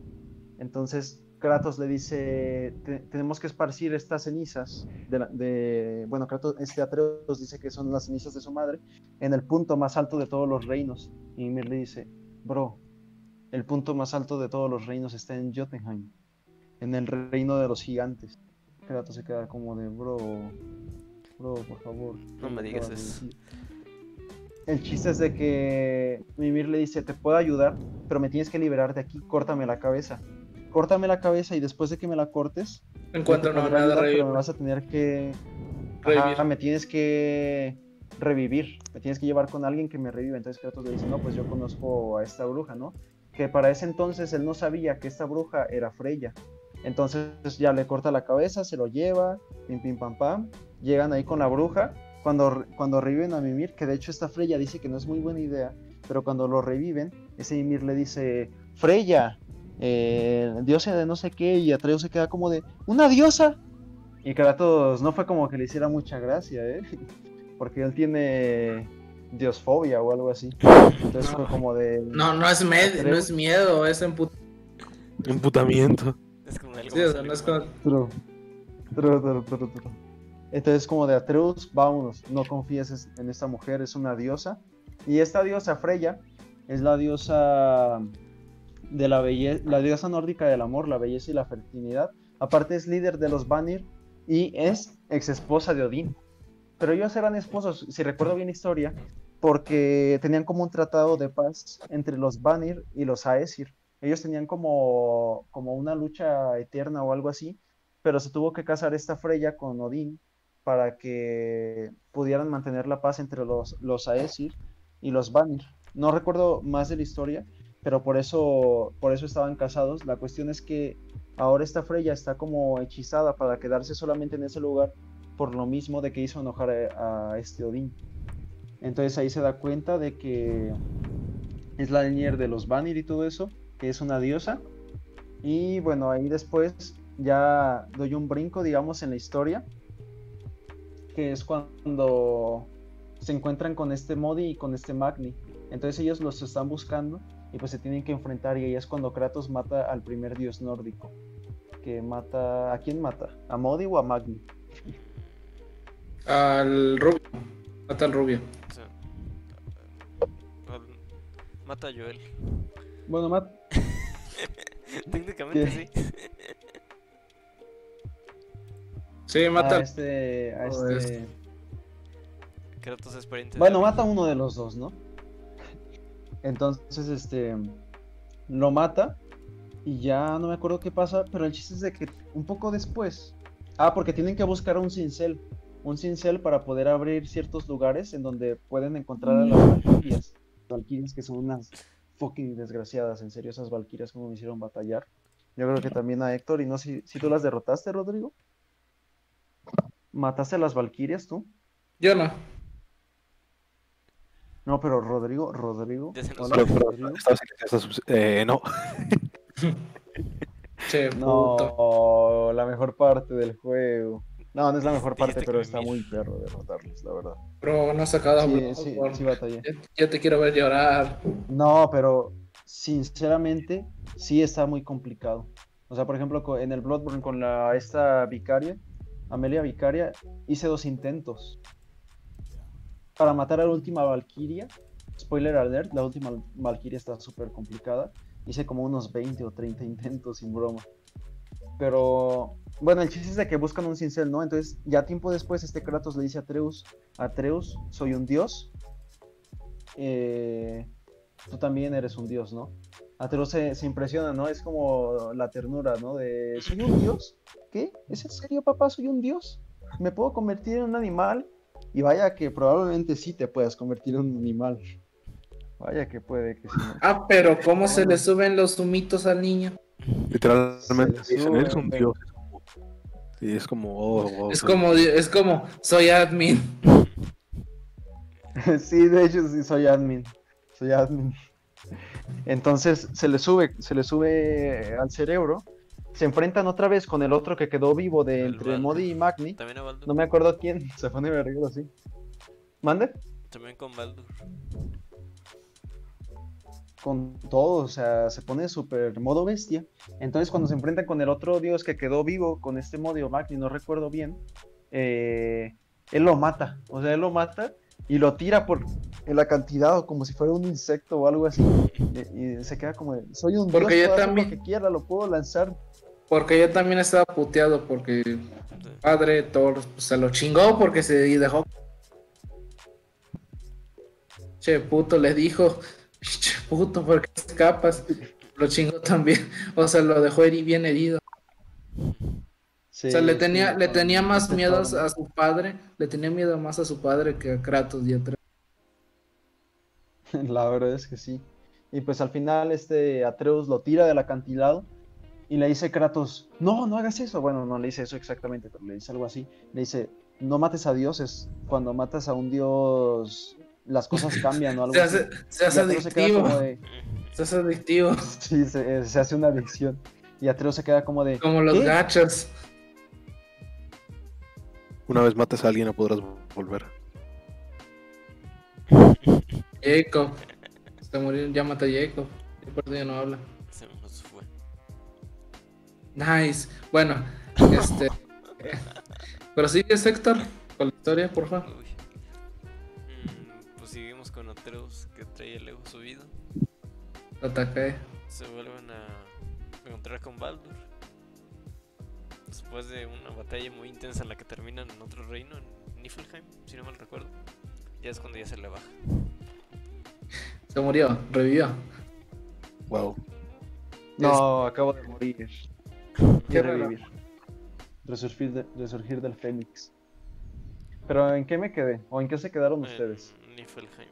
Entonces Kratos le dice, "Te- tenemos que esparcir estas cenizas, de, bueno, Kratos, este Atreus dice que son las cenizas de su madre, en el punto más alto de todos los reinos. Y Ymir le dice, bro, el punto más alto de todos los reinos está en Jotunheim, en el reino de los gigantes. Kratos se queda como de, bro, bro, por favor. No ¿qué me digas eso. decir?". El chiste es de que Mimir le dice, te puedo ayudar, pero me tienes que liberar de aquí, córtame la cabeza. Córtame la cabeza y después de que me la cortes, una manera de me vas a tener que... Revivir. Ajá, me tienes que revivir, me tienes que llevar con alguien que me reviva. Entonces Kratos le dice, no, pues yo conozco a esta bruja, ¿no? Que para ese entonces él no sabía que esta bruja era Freya. Entonces ya le corta la cabeza, se lo lleva, pim pim pam pam. Llegan ahí con la bruja. Cuando, cuando reviven a Mimir, que de hecho esta Freya dice que no es muy buena idea, pero cuando lo reviven, ese Mimir le dice, Freya, eh, diosa de no sé qué, y Atreus se queda como de, ¡una diosa! Y Kratos no fue como que le hiciera mucha gracia, ¿eh? Porque él tiene diosfobia o algo así. Entonces No. fue como de... No, no es, med- no es miedo, es emput... Emputamiento. Es como algo Sí, o más sea, no es algo como... True. True, true, true, true. Entonces como de Atreus, vámonos, no confíes es- en esta mujer, es una diosa. Y esta diosa Freya es la diosa de la belleza, la diosa nórdica del amor, la belleza y la fertilidad. Aparte es líder de los Vanir y es ex esposa de Odín. Pero ellos eran esposos, si recuerdo bien la historia, porque tenían como un tratado de paz entre los Vanir y los Aesir. Ellos tenían como, como una lucha eterna o algo así, pero se tuvo que casar esta Freya con Odín para que pudieran mantener la paz entre los, los Aesir y los Vanir. No recuerdo más de la historia, pero por eso, por eso estaban casados. La cuestión es que ahora esta Freya está como hechizada para quedarse solamente en ese lugar por lo mismo de que hizo enojar a, este Odín. Entonces ahí se da cuenta de que es la líder de los Vanir y todo eso, que es una diosa. Y bueno, ahí después ya doy un brinco, digamos, en la historia, que es cuando se encuentran con este Modi y con este Magni. Entonces ellos los están buscando y pues se tienen que enfrentar y ahí es cuando Kratos mata al primer dios nórdico. Que mata... ¿A quién mata? ¿A Modi o a Magni? Al rubio. Mata al rubio. Mata a Joel. Bueno, mata... Técnicamente ¿Qué? sí. Sí, mata a este... A este... Kratos es pariente de Bueno, mata a uno de los dos, ¿no? Entonces, este, lo mata y ya no me acuerdo qué pasa, pero el chiste es de que un poco después, ah, porque tienen que buscar un cincel, un cincel para poder abrir ciertos lugares en donde pueden encontrar a las valquirias, valquirias que son unas fucking desgraciadas, en serio, esas valquirias como me hicieron batallar. Yo creo que también a Héctor, y no sé si, si tú las derrotaste, Rodrigo. ¿Mataste a las valquirias tú? Yo no. No, pero Rodrigo, Rodrigo. Hola, Pero, pero, estás- eh, no. Che, puto. No, la mejor parte del juego. No, no es la mejor parte, pero está muy perro derrotarlos, la verdad. Bro, no has sacado a Sí, Bloodborne. sí, sí batallé. Ya, ya te quiero ver llorar. No, pero sinceramente sí está muy complicado. O sea, por ejemplo, en el Bloodborne con la esta vicaria, Amelia Vicaria, hice dos intentos. Para matar a la última Valkyria, spoiler alert, la última Valkyria está súper complicada. Hice como unos 20 o 30 intentos sin broma. Pero bueno, el chiste es de que buscan un cincel, ¿no? Entonces, ya tiempo después, este Kratos le dice a Atreus, Atreus, soy un dios. Eh, tú también eres un dios, ¿no? Atreus se, se impresiona, ¿no? Es como la ternura, ¿no? De, ¿soy un dios? ¿Qué? ¿Es en serio, papá? ¿Soy un dios? ¿Me puedo convertir en un animal? Y vaya que probablemente sí te puedas convertir en un animal. Vaya que puede que sí. Ah, pero ¿cómo se le suben los humitos al niño? Literalmente dicen, eres un dios. Sí, es como, oh, oh, Es como, es como, soy admin. Sí, de hecho sí soy admin. Soy admin. Entonces se le sube, se le sube al cerebro. Se enfrentan otra vez con el otro que quedó vivo de El entre. Modi y Magni. También a Baldur. No me acuerdo quién. Se pone verguero así. ¿Mande? También con Baldur. Con todo, o sea, se pone súper modo bestia. Entonces cuando se enfrentan con el otro dios que quedó vivo, con este Modi o Magni, no recuerdo bien, eh, él lo mata. O sea, él lo mata y lo tira por el acantilado como si fuera un insecto o algo así. Y, y se queda como, de, soy un Porque dios, yo también- lo que quiera, lo puedo lanzar. Porque yo también estaba puteado porque padre Thor pues, se lo chingó porque se dejó. Che, puto, le dijo, che, puto, ¿por qué escapas? Lo chingó también, o sea, lo dejó heri- bien herido. Sí, o sea, le sí, tenía, le tenía más miedo a su padre, le tenía miedo más a su padre que a Kratos y a Atreus. La verdad es que sí. Y pues al final este Atreus lo tira del acantilado y le dice Kratos, no, no hagas eso. Bueno, no le dice eso exactamente, pero le dice algo así. Le dice, no mates a dioses. Cuando matas a un dios, las cosas cambian o algo Se así. hace, se hace se adictivo, de, se hace adictivo, sí, se, se hace una adicción. Y Atreus se queda como de, como los ¿Qué? gachos. Una vez mates a alguien no podrás volver. Jacob. Se murió, llámate a Jacob. Y por eso ya no habla. Se nos fue. Nice. Bueno, este. Pero sigue Héctor con la historia, por favor. Mm, pues seguimos con Atreus que trae el ego subido. Ataque. Se vuelven a encontrar con Baldur. Después de una batalla muy intensa en la que terminan en otro reino, en Niflheim, si no mal recuerdo. Ya es cuando ya se le baja. Se murió, revivió. Wow. no, acabo de morir. Qué Y revivir. Resurgir, de- resurgir del Fénix. Pero ¿en qué me quedé? ¿O en qué se quedaron ustedes? En Niflheim.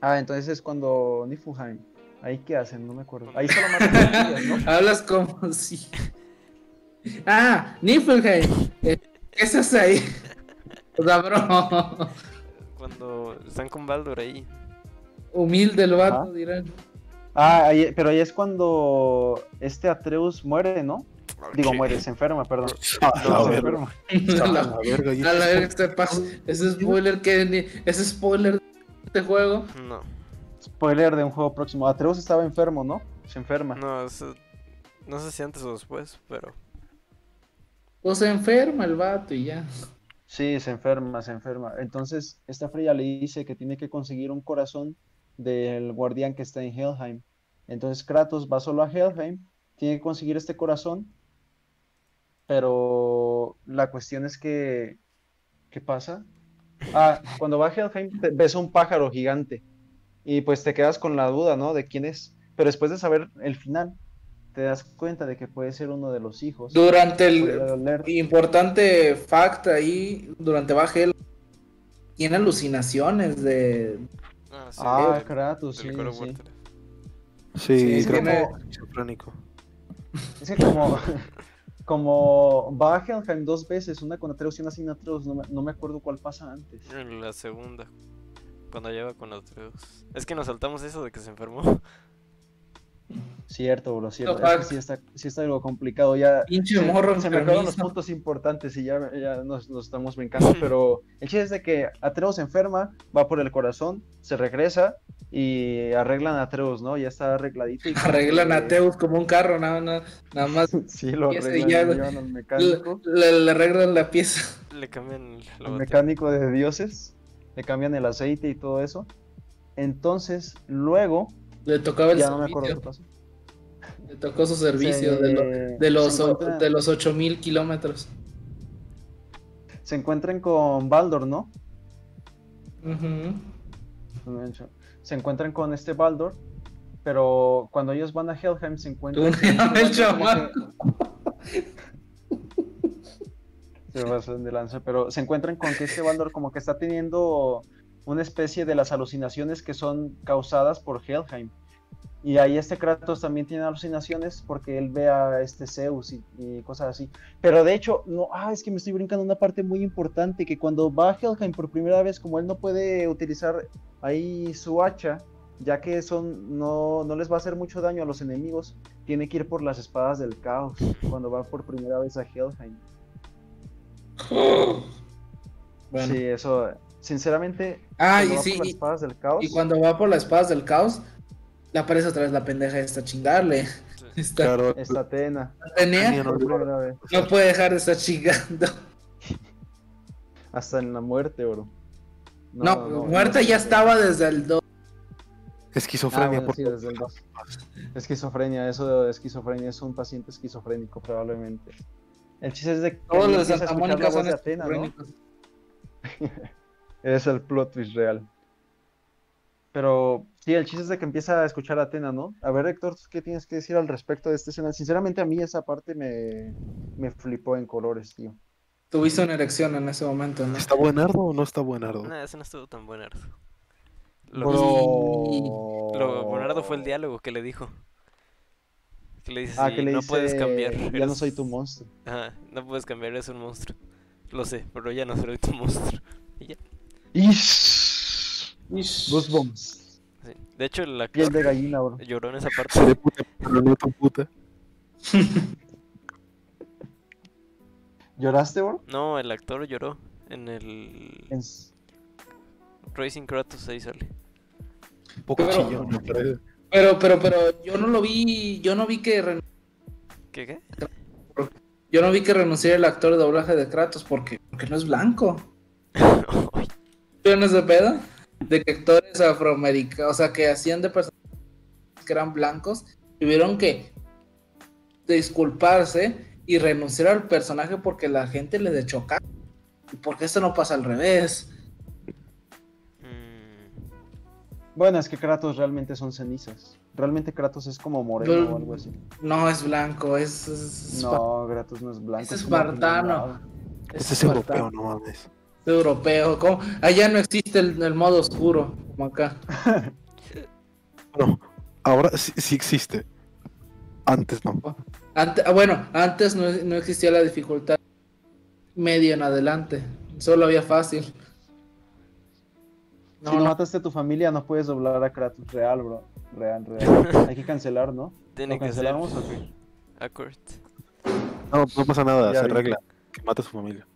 Ah, entonces es cuando Niflheim. ¿Ahí qué hacen? No me acuerdo. Ahí solo matan ¿no? Hablas como si. Ah, Niflheim. Eh, ¿Qué haces ahí? O sea, bro. Cuando están con Baldur ahí. Humilde el vato, Ajá. dirán. Ah, ahí- pero ahí es cuando este Atreus muere, ¿no? Digo, Ok. muere, se enferma, perdón. Ah, No, la se verga. enferma. Ah, a la verga, este paso. Ese spoiler que. ni- Ese spoiler de este juego. No, Spoiler de un juego próximo. Atreus estaba enfermo, ¿no? Se enferma. no, eso- no sé si antes o después, pero Pues se enferma el vato y ya. Sí, se enferma, se enferma. Entonces, esta Freya le dice que tiene que conseguir un corazón del guardián que está en Helheim. Entonces, Kratos va solo a Helheim, tiene que conseguir este corazón, pero la cuestión es que, ¿qué pasa? Ah, cuando va a Helheim te- ves a un pájaro gigante y pues te quedas con la duda, ¿no? De quién es. Pero después de saber el final, te das cuenta de que puede ser uno de los hijos. Durante el. Importante fact ahí, durante Bajel. Tiene alucinaciones de. Ah, sí, Ah, Kratos, sí, sí. Sí, Sí, creo tiene- que es esquizofrénico. Es que como, como va a Helheim dos veces, una con Atreus y una sin Atreus, no me, no me acuerdo cuál pasa antes. En la segunda, cuando lleva con Atreus. Es que nos saltamos eso de que se enfermó. Cierto, bro, cierto. No, Es que sí está, sí está algo complicado. Ya Pinche se, morro se me acabaron los puntos importantes y ya, ya nos, nos estamos brincando. Pero el chiste es de que Atreus se enferma, va por el corazón, se regresa y arreglan a Atreus, ¿no? Ya está arregladito. Y Arreglan a Eh, Teus como un carro, nada, nada, nada más. Sí, lo arreglan, ya- lo llevan al Le, mecánico. le- le arreglan la pieza. Le cambian la el mecánico de dioses, le cambian el aceite y todo eso. Entonces, luego, Le tocaba el ya no me acuerdo qué servicio. pasó. Le tocó su servicio Se- de, lo- de los, de los 8000 kilómetros. Se encuentran con Baldor, ¿no? Se encuentran con este Baldor, pero cuando ellos van a Helheim se encuentran. Tú, con el chamaco. Pero se encuentran con que este Baldor como que está teniendo una especie de las alucinaciones que son causadas por Helheim. Y ahí este Kratos también tiene alucinaciones porque él ve a este Zeus y, y cosas así. Pero de hecho, no, ah, es que me estoy brincando una parte muy importante, que cuando va a Helheim por primera vez, como él no puede utilizar ahí su hacha, ya que son, no, no les va a hacer mucho daño a los enemigos, tiene que ir por las espadas del caos cuando va por primera vez a Helheim. Bueno. Sí, eso, sinceramente, Ah, y sí, por las y, espadas del caos, y cuando va por las espadas del caos, le aparece otra vez la pendeja esta chingarle. Esta Claro, está Atena, por no- no puede dejar de estar chingando. hasta en la muerte, bro. No, muerta ya estaba desde el 2. Ah, esquizofrenia. bueno, por sí, desde el dos. Esquizofrenia, eso de esquizofrenia es un paciente esquizofrénico probablemente. El chiste es de que Todos los de empieza a Santa escuchar la Mónica voz son de Atena, ¿no? Es el plot twist real. Pero sí, el chiste es de que empieza a escuchar a Atena, ¿no? A ver, Héctor, ¿tú ¿qué tienes que decir al respecto de esta escena? Sinceramente, a mí esa parte me, me flipó en colores, tío. Tuviste una erección en ese momento, ¿no? ¿Está buenardo o no está buenardo? Nah, ese no estuvo tan buenardo. Lo, Bro. lo buenardo fue el diálogo que le dijo. Que le dice, Ah, "Sí, que le no dice, puedes cambiar. ya no eres- soy tu monstruo. Ajá, no puedes cambiar, eres un monstruo. Lo sé, pero ya no soy tu monstruo. Y ya. Ish. Ish. Goosebumps. Sí. De hecho, el Piel actor de gallina, bro. lloró en esa parte. Seré puta, pero no tu puta. ¿Lloraste, bro? No, el actor lloró en el En- Racing Kratos, ahí sale. Un poco Pero- chillón, me parece. Pero, pero, pero yo no lo vi, yo no vi que ren- ¿Qué qué? yo no vi que renunciara el actor de doblaje de Kratos porque, porque no es blanco. ¿Vieron ese pedo? De que actores afroamericanos, o sea, que hacían de personas que eran blancos, tuvieron que disculparse y renunciar al personaje porque la gente le de chocar. ¿Y porque esto no pasa al revés? Bueno, es que Kratos realmente son cenizas. Realmente Kratos es como moreno Yo- o algo así. No es blanco, es, es, es No, Kratos no es blanco. Es espartano. Este es europeo, no mames. europeo. ¿cómo? Allá no existe el, el modo oscuro, como acá. No, ahora sí, sí existe. Antes no. Ante- ah, bueno, antes no, no existía la dificultad medio en adelante, solo había fácil. No, si no no, mataste a tu familia, no puedes doblar a Kratos. Real, bro. Real, real. Hay que cancelar, ¿no? tiene ¿Lo que ser cancelamos o qué? awkward. No, no pasa nada, Ya se vi. arregla. Que mata a su familia.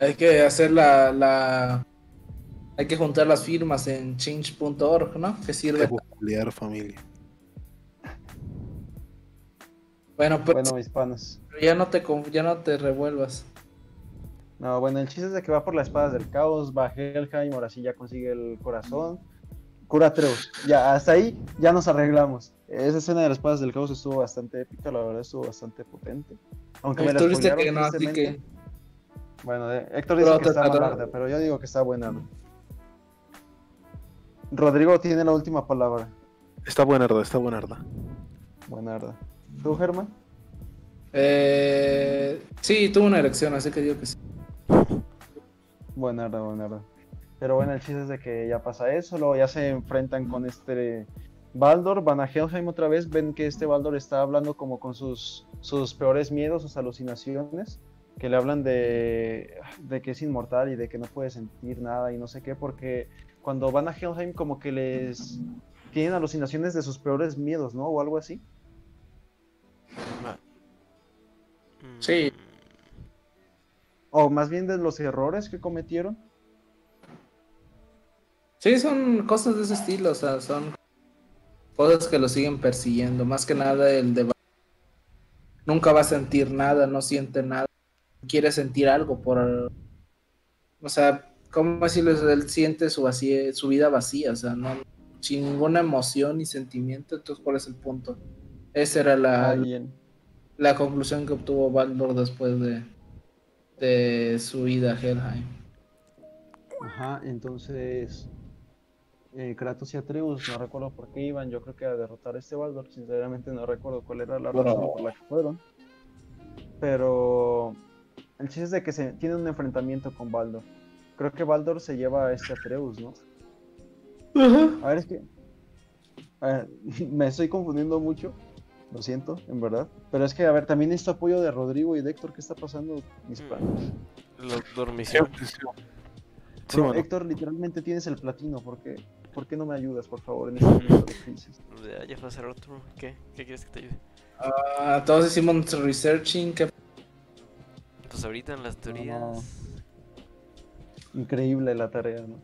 hay que hacer la, la- Hay que juntar las firmas en change.org, ¿no? Que sirve. Peculiar familia. Bueno, pero Bueno, mis panas. ya no te ya no te revuelvas. No, bueno, el chiste es de que va por las espadas del caos, va a Helheim, ahora sí ya consigue el corazón. Cura a Atreus. Ya, hasta ahí ya nos arreglamos. Esa escena de las espadas del caos estuvo bastante épica, la verdad estuvo bastante potente. Aunque me la que no, así que. Bueno, eh, Héctor dice Pero que está malarda, pero yo digo que está buena. ¿no? Rodrigo tiene la última palabra. Está buenarda, está buenarda. Buenarda. ¿Tú, Germán? Eh, sí, tuvo una elección, así que digo que sí. Buenarda, buenarda. Pero bueno, el chiste es de que ya pasa eso, luego ya se enfrentan con este Baldor, van a Helheim otra vez, ven que este Baldor está hablando como con sus, sus peores miedos, sus alucinaciones, que le hablan de, de que es inmortal y de que no puede sentir nada y no sé qué, porque cuando van a Helheim como que les tienen alucinaciones de sus peores miedos, ¿no? O algo así. Mm, Sí. O más bien de los errores que cometieron. Sí, son cosas de ese estilo, o sea, son cosas que lo siguen persiguiendo. Más que nada el de nunca va a sentir nada, no siente nada, quiere sentir algo por, o sea, ¿cómo decirles? Él siente su vacía, su vida vacía, o sea, no sin ninguna emoción ni sentimiento. Entonces, ¿cuál es el punto? Esa era la, Ah, la conclusión que obtuvo Baldur después de, de su ida a Helheim. Ajá, entonces eh, Kratos y Atreus, no recuerdo por qué iban, yo creo que a derrotar a este Baldur, sinceramente no recuerdo cuál era la razón por la que fueron. Pero el chiste es de que se tiene un enfrentamiento con Baldur. Creo que Baldur se lleva a este Atreus, ¿no? A ver, es que a ver, me estoy confundiendo mucho, lo siento, en verdad. Pero es que, a ver, también necesito apoyo de Rodrigo y de Héctor, ¿qué está pasando? Mis Mm. panos? Lo dormición. Sí, bueno. Héctor, literalmente tienes el platino, ¿por qué, ¿por qué no me ayudas, por favor, en este momento de crisis? Ya, ya rato. ¿Qué? ¿Qué quieres que te ayude? Ah, todos hicimos nuestro researching. que Pues ahorita en las teorías. Increíble la tarea, ¿no?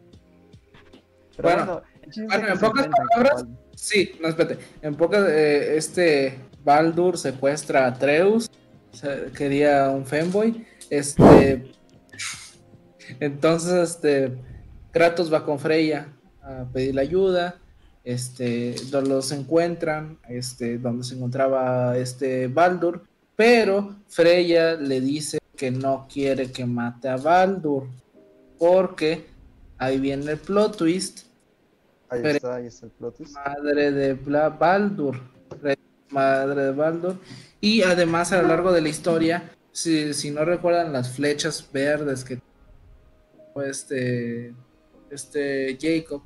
Pero Bueno, en pocas palabras. Sí, no, espérate. En pocas, eh, este Baldur secuestra a sea, quería un femboy. Este. Entonces, este. Kratos va con Freya a pedirle ayuda. Este. lo- Los encuentran. Este. Donde se encontraba este Baldur. Pero Freya le dice que no quiere que mate a Baldur. Porque ahí viene el plot twist Ahí pero- está, ahí está el plot twist. madre de Bla Baldur, re- madre de Baldur, y además a lo largo de la historia, si, si no recuerdan las flechas verdes que este, este Jacob,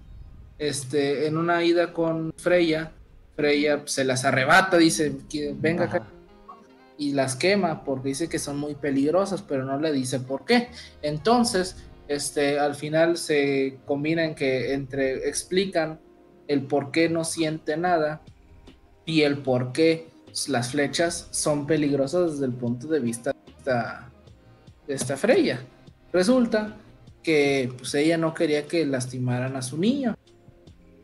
este, en una ida con Freya, Freya se las arrebata, dice, venga acá y las quema porque dice que son muy peligrosas, pero no le dice por qué. Entonces, este, al final se combina en que entre explican el por qué no siente nada y el por qué las flechas son peligrosas desde el punto de vista de esta, de Freya. Resulta que pues, ella no quería que lastimaran a su niño.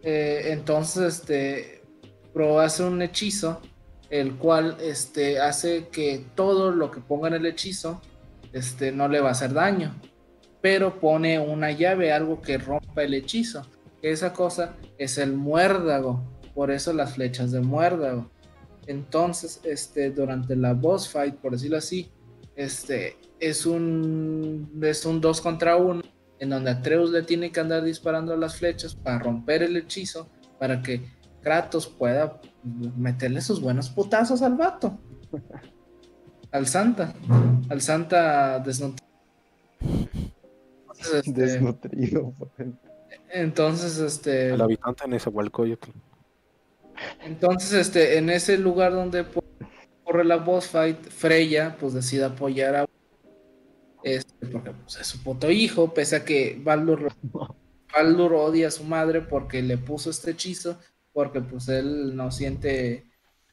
Eh, entonces, este, Pro hace un hechizo el cual este, hace que todo lo que ponga en el hechizo este, no le va a hacer daño, pero pone una llave, algo que rompa el hechizo. Esa cosa es el muérdago, por eso las flechas de muérdago. Entonces, este, durante la boss fight, por decirlo así, este, es un es un 2 contra 1 en donde Atreus le tiene que andar disparando las flechas para romper el hechizo para que Kratos pueda meterle sus buenos putazos al vato. Al Santa. Al Santa desnutrido. Entonces, este, Desnutrido. ejemplo. entonces, este, El habitante en ese Hualcoyotl. entonces, este, en ese lugar donde corre la boss fight, Freya, pues decide apoyar a este, porque pues, es su puto hijo, pese a que Baldur, Baldur odia a su madre porque le puso este hechizo, porque pues él no siente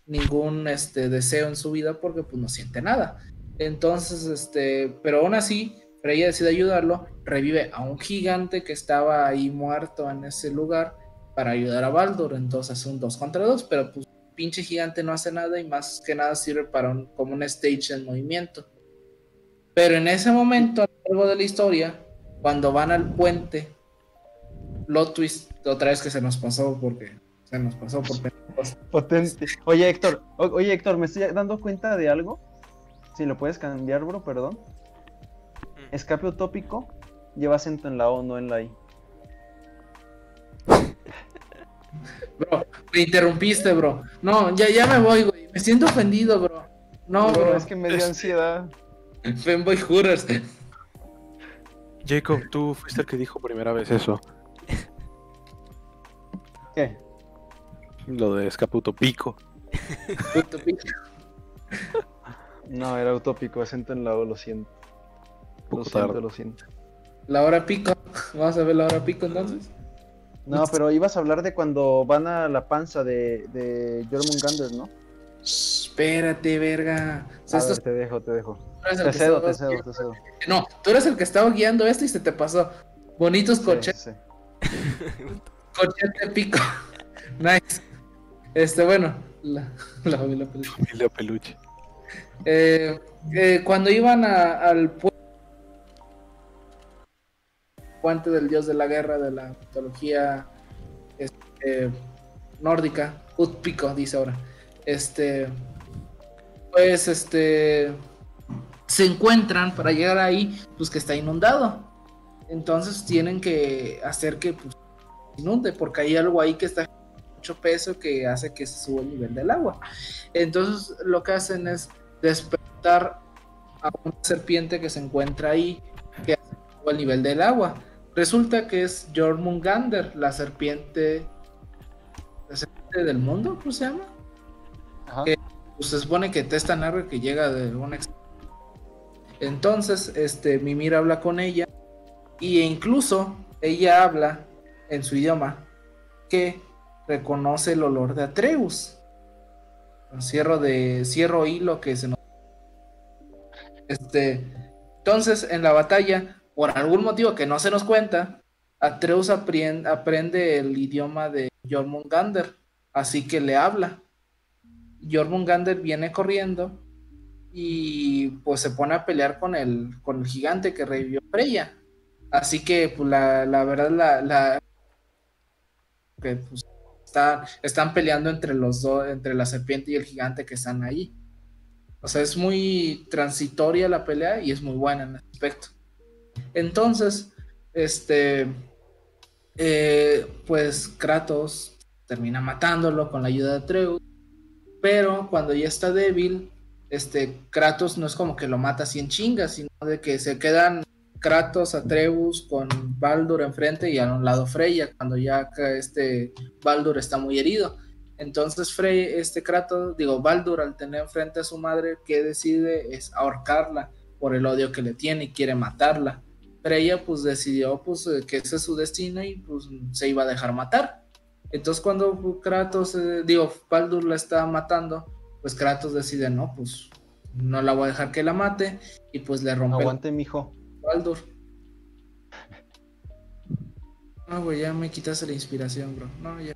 ningún este deseo en su vida porque pues no siente nada. Entonces, este, pero aún así, Freya decide ayudarlo, revive a un gigante que estaba ahí muerto en ese lugar para ayudar a Baldur, entonces es un 2 contra 2, pero pues pinche gigante no hace nada y más que nada sirve para un, como un stage en movimiento. Pero en ese momento, a lo largo de la historia, cuando van al puente, plot twist, otra vez que se nos pasó porque se nos pasó por. Potente. Oye, Héctor, oye, Héctor, me estoy dando cuenta de algo. Si lo puedes cambiar, bro, perdón. Escape utópico lleva acento en la O, no en la I. Bro, me interrumpiste, bro. No, ya, ya me voy, güey. Me siento ofendido, bro. No, Bro, bro. es que me dio ansiedad. Fanboy Hooters. Jacob, tú fuiste el que dijo primera vez eso. ¿Qué? Lo de escaputo pico. No, era utópico, acento en la O, lo siento. Lo Poco siento, tarde. lo siento. La hora pico. Vamos a ver la hora pico entonces. No, pero ibas a hablar de cuando van a la panza de, de Jormungandr, ¿no? Espérate, verga. O sea, A esto ver, te dejo, te dejo. tú eres el Te que cedo, te estaba- cedo, te cedo. No, tú eres el que estaba guiando esto y se te pasó. Bonitos Sí, coches, sí. cochete pico. nice. Este, bueno, la, la, la película. Familia Peluche. Eh, eh, cuando iban a- al pu- puente del dios de la guerra de la mitología este, nórdica, Utpico dice ahora. este, pues, este, se encuentran para llegar ahí, pues que está inundado. Entonces tienen que hacer que pues, inunde, porque hay algo ahí que está mucho peso que hace que se suba el nivel del agua. Entonces lo que hacen es despertar a una serpiente que se encuentra ahí, que hace que el nivel del agua. Resulta que es Jormungander, la serpiente, la serpiente del mundo, ¿cómo se llama? Ajá. Que- Pues se supone que es tan largo que llega de una Entonces, este, Mimir habla con ella y incluso ella habla en su idioma que reconoce el olor de Atreus. Cierro de cierro hilo que se nos este entonces en la batalla por algún motivo que no se nos cuenta Atreus aprende el idioma de Jormungander así que le habla Jormungander viene corriendo y pues se pone a pelear con el con el gigante que revivió Freya así que pues la, la verdad la, la que pues está- están peleando entre los dos, entre la serpiente y el gigante que están ahí. O sea, es muy transitoria la pelea y es muy buena en ese aspecto. Entonces, este, eh, pues Kratos termina matándolo con la ayuda de Atreus, pero cuando ya está débil, este, Kratos no es como que lo mata así en chingas, sino de que se quedan Kratos, Atreus con Baldur enfrente y a un lado Freya, cuando ya este Baldur está muy herido. Entonces Frey, este Kratos, digo, Baldur al tener enfrente a su madre, que decide es ahorcarla por el odio que le tiene y quiere matarla. Freya pues decidió pues eh, que ese es su destino y pues se iba a dejar matar. Entonces cuando Kratos, eh, digo, Baldur la está matando, pues Kratos decide, no, pues no la voy a dejar que la mate y pues le rompe Aguante, mijo. Baldur. No, güey, ya me quitaste la inspiración, bro. No, ya.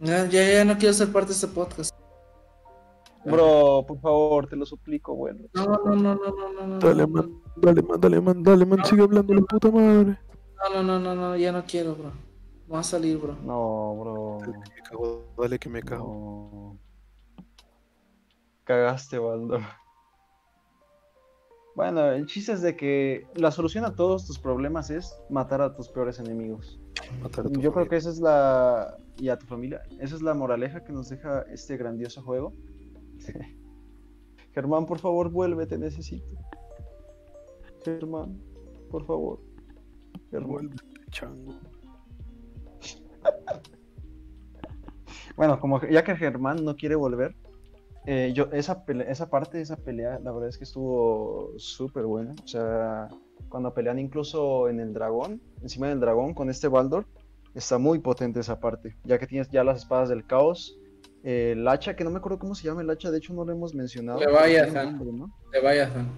Ya, ya, ya no quiero ser parte de este podcast. Bro, por favor, te lo suplico, bueno. No, no, no, no, no, no, no. No, man, dale, man, dale, man, dale, man, sigue hablando la puta madre. No, no, no, no, no, ya no quiero, bro. Voy a salir, bro. No, bro. Dale que me cago, dale que me cago. No. Cagaste, Baldo. Bueno, el chiste es de que la solución a todos tus problemas es matar a tus peores enemigos. Matar a tu Yo creo que esa es la... y a tu familia. Esa es la moraleja que nos deja este grandioso juego. Germán, por favor, vuelve, te necesito. Germán, por favor. Germán. Chango. Bueno, como ya que Germán no quiere volver, eh, yo esa esa parte de esa pelea, la verdad es que estuvo súper buena. O sea, cuando pelean incluso en el dragón, encima del dragón con este Baldor, está muy potente esa parte, ya que tienes ya las espadas del caos, eh, el hacha, que no me acuerdo cómo se llama el hacha, de hecho no lo hemos mencionado. Le pero vaya, tiene un Sam. nombre, ¿no? Te vayas, Juan.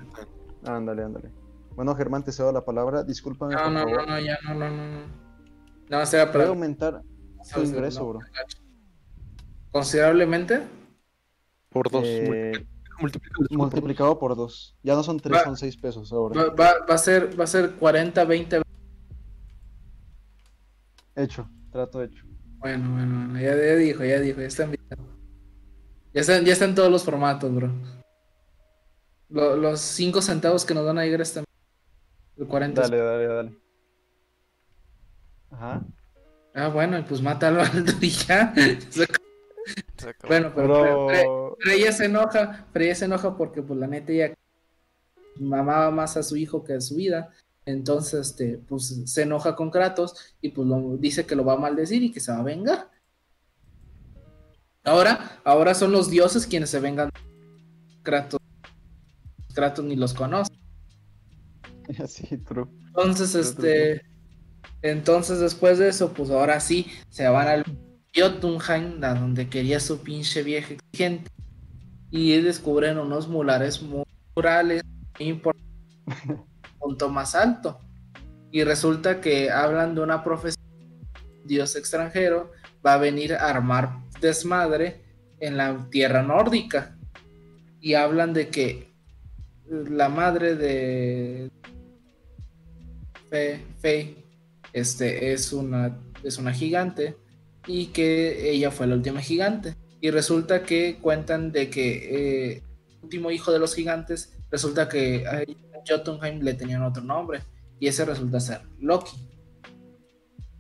Ándale, ándale. Bueno, Germán, te cedo la palabra. Discúlpame, No, por no, favor. no, no, ya, no, no, no. no. No, será Puede para. aumentar tu ¿sabes? ingreso, No. bro. Considerablemente. Por dos. Eh, multiplicado por dos. Ya no son tres, Va. son seis pesos ahora. Va, va, va a ser, va a ser 40, 20. Hecho, trato hecho. Bueno, bueno, bueno, ya, ya dijo, ya dijo, ya están bien. Ya están, ya están todos los formatos, bro. Lo- los 5 centavos que nos dan a llegar están. El 40. Dale, dale, dale. Ajá. Ah, bueno, y pues mata al Baldur y ya. Bueno, pero Fre- Fre- Pero. Freya se enoja, Freya se enoja porque pues la neta ella mamaba más a su hijo que a su vida. Entonces, este, pues se enoja con Kratos y pues lo, dice que lo va a maldecir y que se va a vengar. Ahora, ahora son los dioses quienes se vengan. Kratos, Kratos ni los conoce. Sí, true. Entonces, True, true, este, entonces después de eso, pues ahora sí se van al Jotunheim, a donde quería su pinche vieja exigente, y descubren unos mulares mu- murales muy importantes, punto más alto. Y resulta que hablan de una profesión, dios extranjero, va a venir a armar desmadre en la tierra nórdica. Y hablan de que la madre de Fe, Fe, este, es una, es una gigante y que ella fue la última gigante. y resulta que cuentan de que eh, el último hijo de los gigantes, resulta que a Jotunheim le tenían otro nombre y ese resulta ser Loki.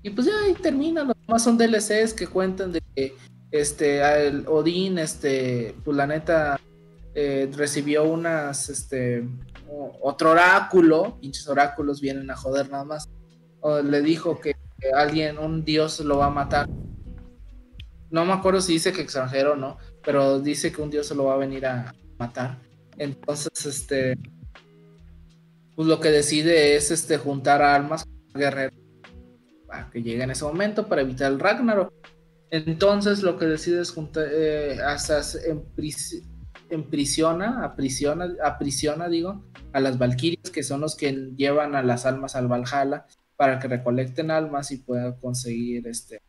Y pues ya ahí termina, los demás son DLCs que cuentan de que este, el Odín, este, pues la neta, eh, recibió unas, este, otro oráculo, pinches oráculos vienen a joder nada más, le dijo que alguien, un dios lo va a matar. No me acuerdo si dice que extranjero o no, pero dice que un dios se lo va a venir a matar. Entonces, este, pues lo que decide es este, juntar almas guerreros para que llegue en ese momento para evitar el Ragnarok. Entonces lo que decide es juntar, eh, hasta emprisiona, aprisiona, aprisiona, digo, a las Valkyrias, que son los que llevan a las almas al Valhalla para que recolecten almas y puedan conseguir este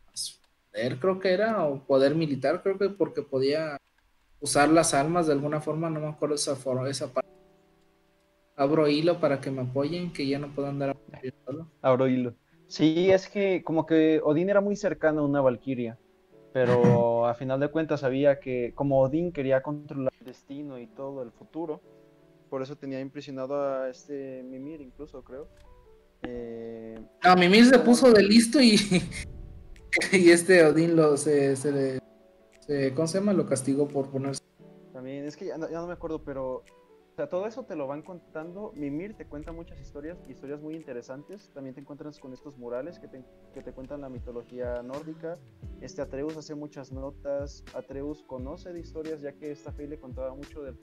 poder, creo que era, o poder militar, creo que porque podía usar las almas de alguna forma, no me acuerdo esa forma, esa parte. Abro hilo para que me apoyen, que ya no puedo andar solo. Abro hilo. Sí, es que como que Odín era muy cercano a una Valkyria, pero a final de cuentas sabía que como Odín quería controlar el destino y todo el futuro, por eso tenía impresionado a este Mimir incluso, creo. Eh, no, Mimir se puso de listo y, y este Odín lo se, se le, ¿cómo se llama? Lo castigó por ponerse. También, es que ya no me acuerdo, pero sea, todo eso te lo van contando. Mimir te cuenta muchas historias, historias muy interesantes. También te encuentras con estos murales que te, que te cuentan la mitología nórdica. Este Atreus hace muchas notas. Atreus conoce de historias, ya que esta fe le contaba mucho de.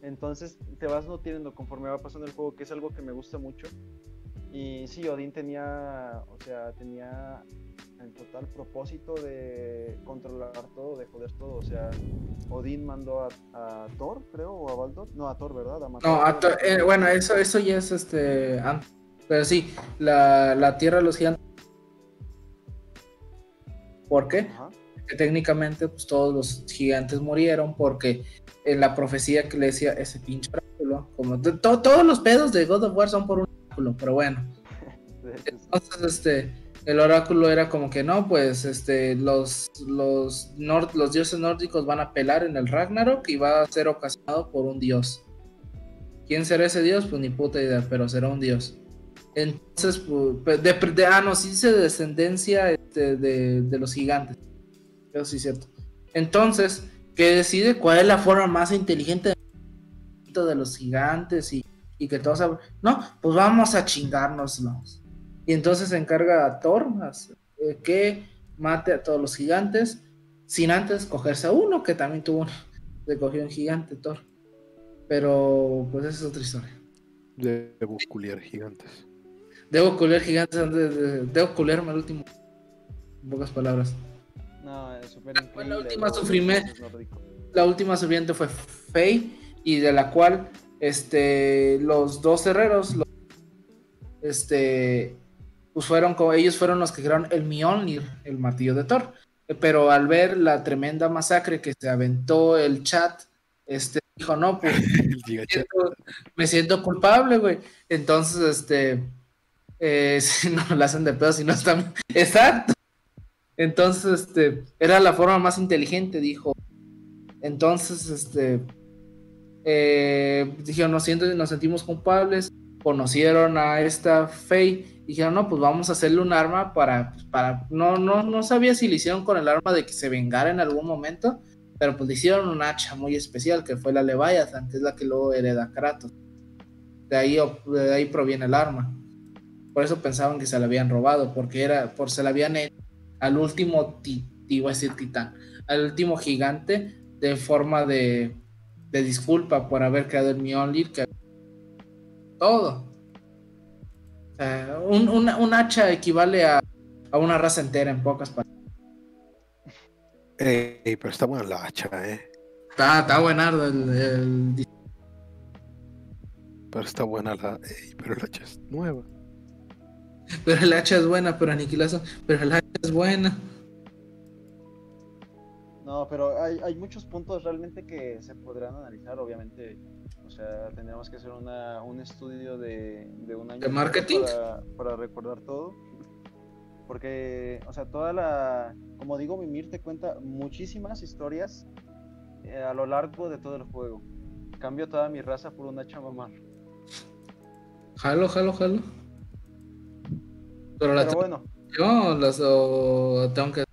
Entonces te vas nutriendo conforme va pasando el juego, que es algo que me gusta mucho. Y sí, Odín tenía, o sea, tenía el total propósito de controlar todo, de joder todo. O sea, Odín mandó a, Thor, creo, o a Baldur. No, a Thor, ¿verdad? no, a Thor, eh, bueno, eso, eso ya es este. Pero sí, la, la Tierra de los Gigantes. ¿Por qué? Que técnicamente, pues todos los gigantes murieron porque en la profecía que le decía ese pinche oráculo, como todos los pedos de God of War son por un oráculo, pero bueno. Entonces, este el oráculo era como que no, pues este, los, los, los dioses nórdicos van a pelar en el Ragnarok y va a ser ocasionado por un dios. ¿Quién será ese dios? Pues ni puta idea, pero será un dios. Entonces, pues, de, ah, no, sí dice descendencia este, de, los gigantes. Eso sí es cierto. Entonces, que decide cuál es la forma más inteligente de los gigantes y, y que todos... No, pues vamos a chingarnos. Y entonces se encarga a Thor eh, que mate a todos los gigantes, sin antes cogerse a uno, que también tuvo se cogió un gigante Thor. Pero pues esa es otra historia. Debo culiar gigantes. Debo culiar gigantes antes de, debo culiarme al último. En pocas palabras. No, es súper La última sufrimiento. La última sufriente fue Faye. Y de la cual este los dos herreros este pues fueron como ellos fueron los que crearon el Mjolnir, el martillo de Thor. Pero al ver la tremenda masacre que se aventó el chat, este dijo, no, pues me siento, culpable, güey. Entonces, este, eh, si no lo hacen de pedo, si no están... Exacto. Entonces, este, era la forma más inteligente, dijo. Entonces, este, eh, dijeron, nos, siento, nos sentimos culpables, conocieron a esta Faye dijeron, no, pues vamos a hacerle un arma para, pues, para, no, no, no sabía si le hicieron con el arma de que se vengara en algún momento, pero pues le hicieron un hacha muy especial, que fue la Leviathan, que es la que luego hereda Kratos. De ahí, de ahí proviene el arma. Por eso pensaban que se la habían robado, porque era, por se la habían hecho al último, iba a decir titán, al último gigante de forma de, de disculpa por haber creado el Mjolnir, que todo un, hacha equivale a, una raza entera en pocas palabras. Ey, pero está buena la hacha, eh. Está, está buenardo el, Pero está buena la. Ey, pero el hacha es nueva. Pero el hacha es buena, pero aniquilación. Pero el hacha es buena. No, pero hay, hay muchos puntos realmente que se podrán analizar, obviamente o sea, tendríamos que hacer una, un estudio de, de un año ¿De marketing? Para, recordar todo. Porque, o sea, toda la, como digo, Mimir te cuenta muchísimas historias eh, a lo largo de todo el juego. Cambio toda mi raza por una chamamar. Jalo, jalo, jalo. Pero la Pero bueno, yo las tengo que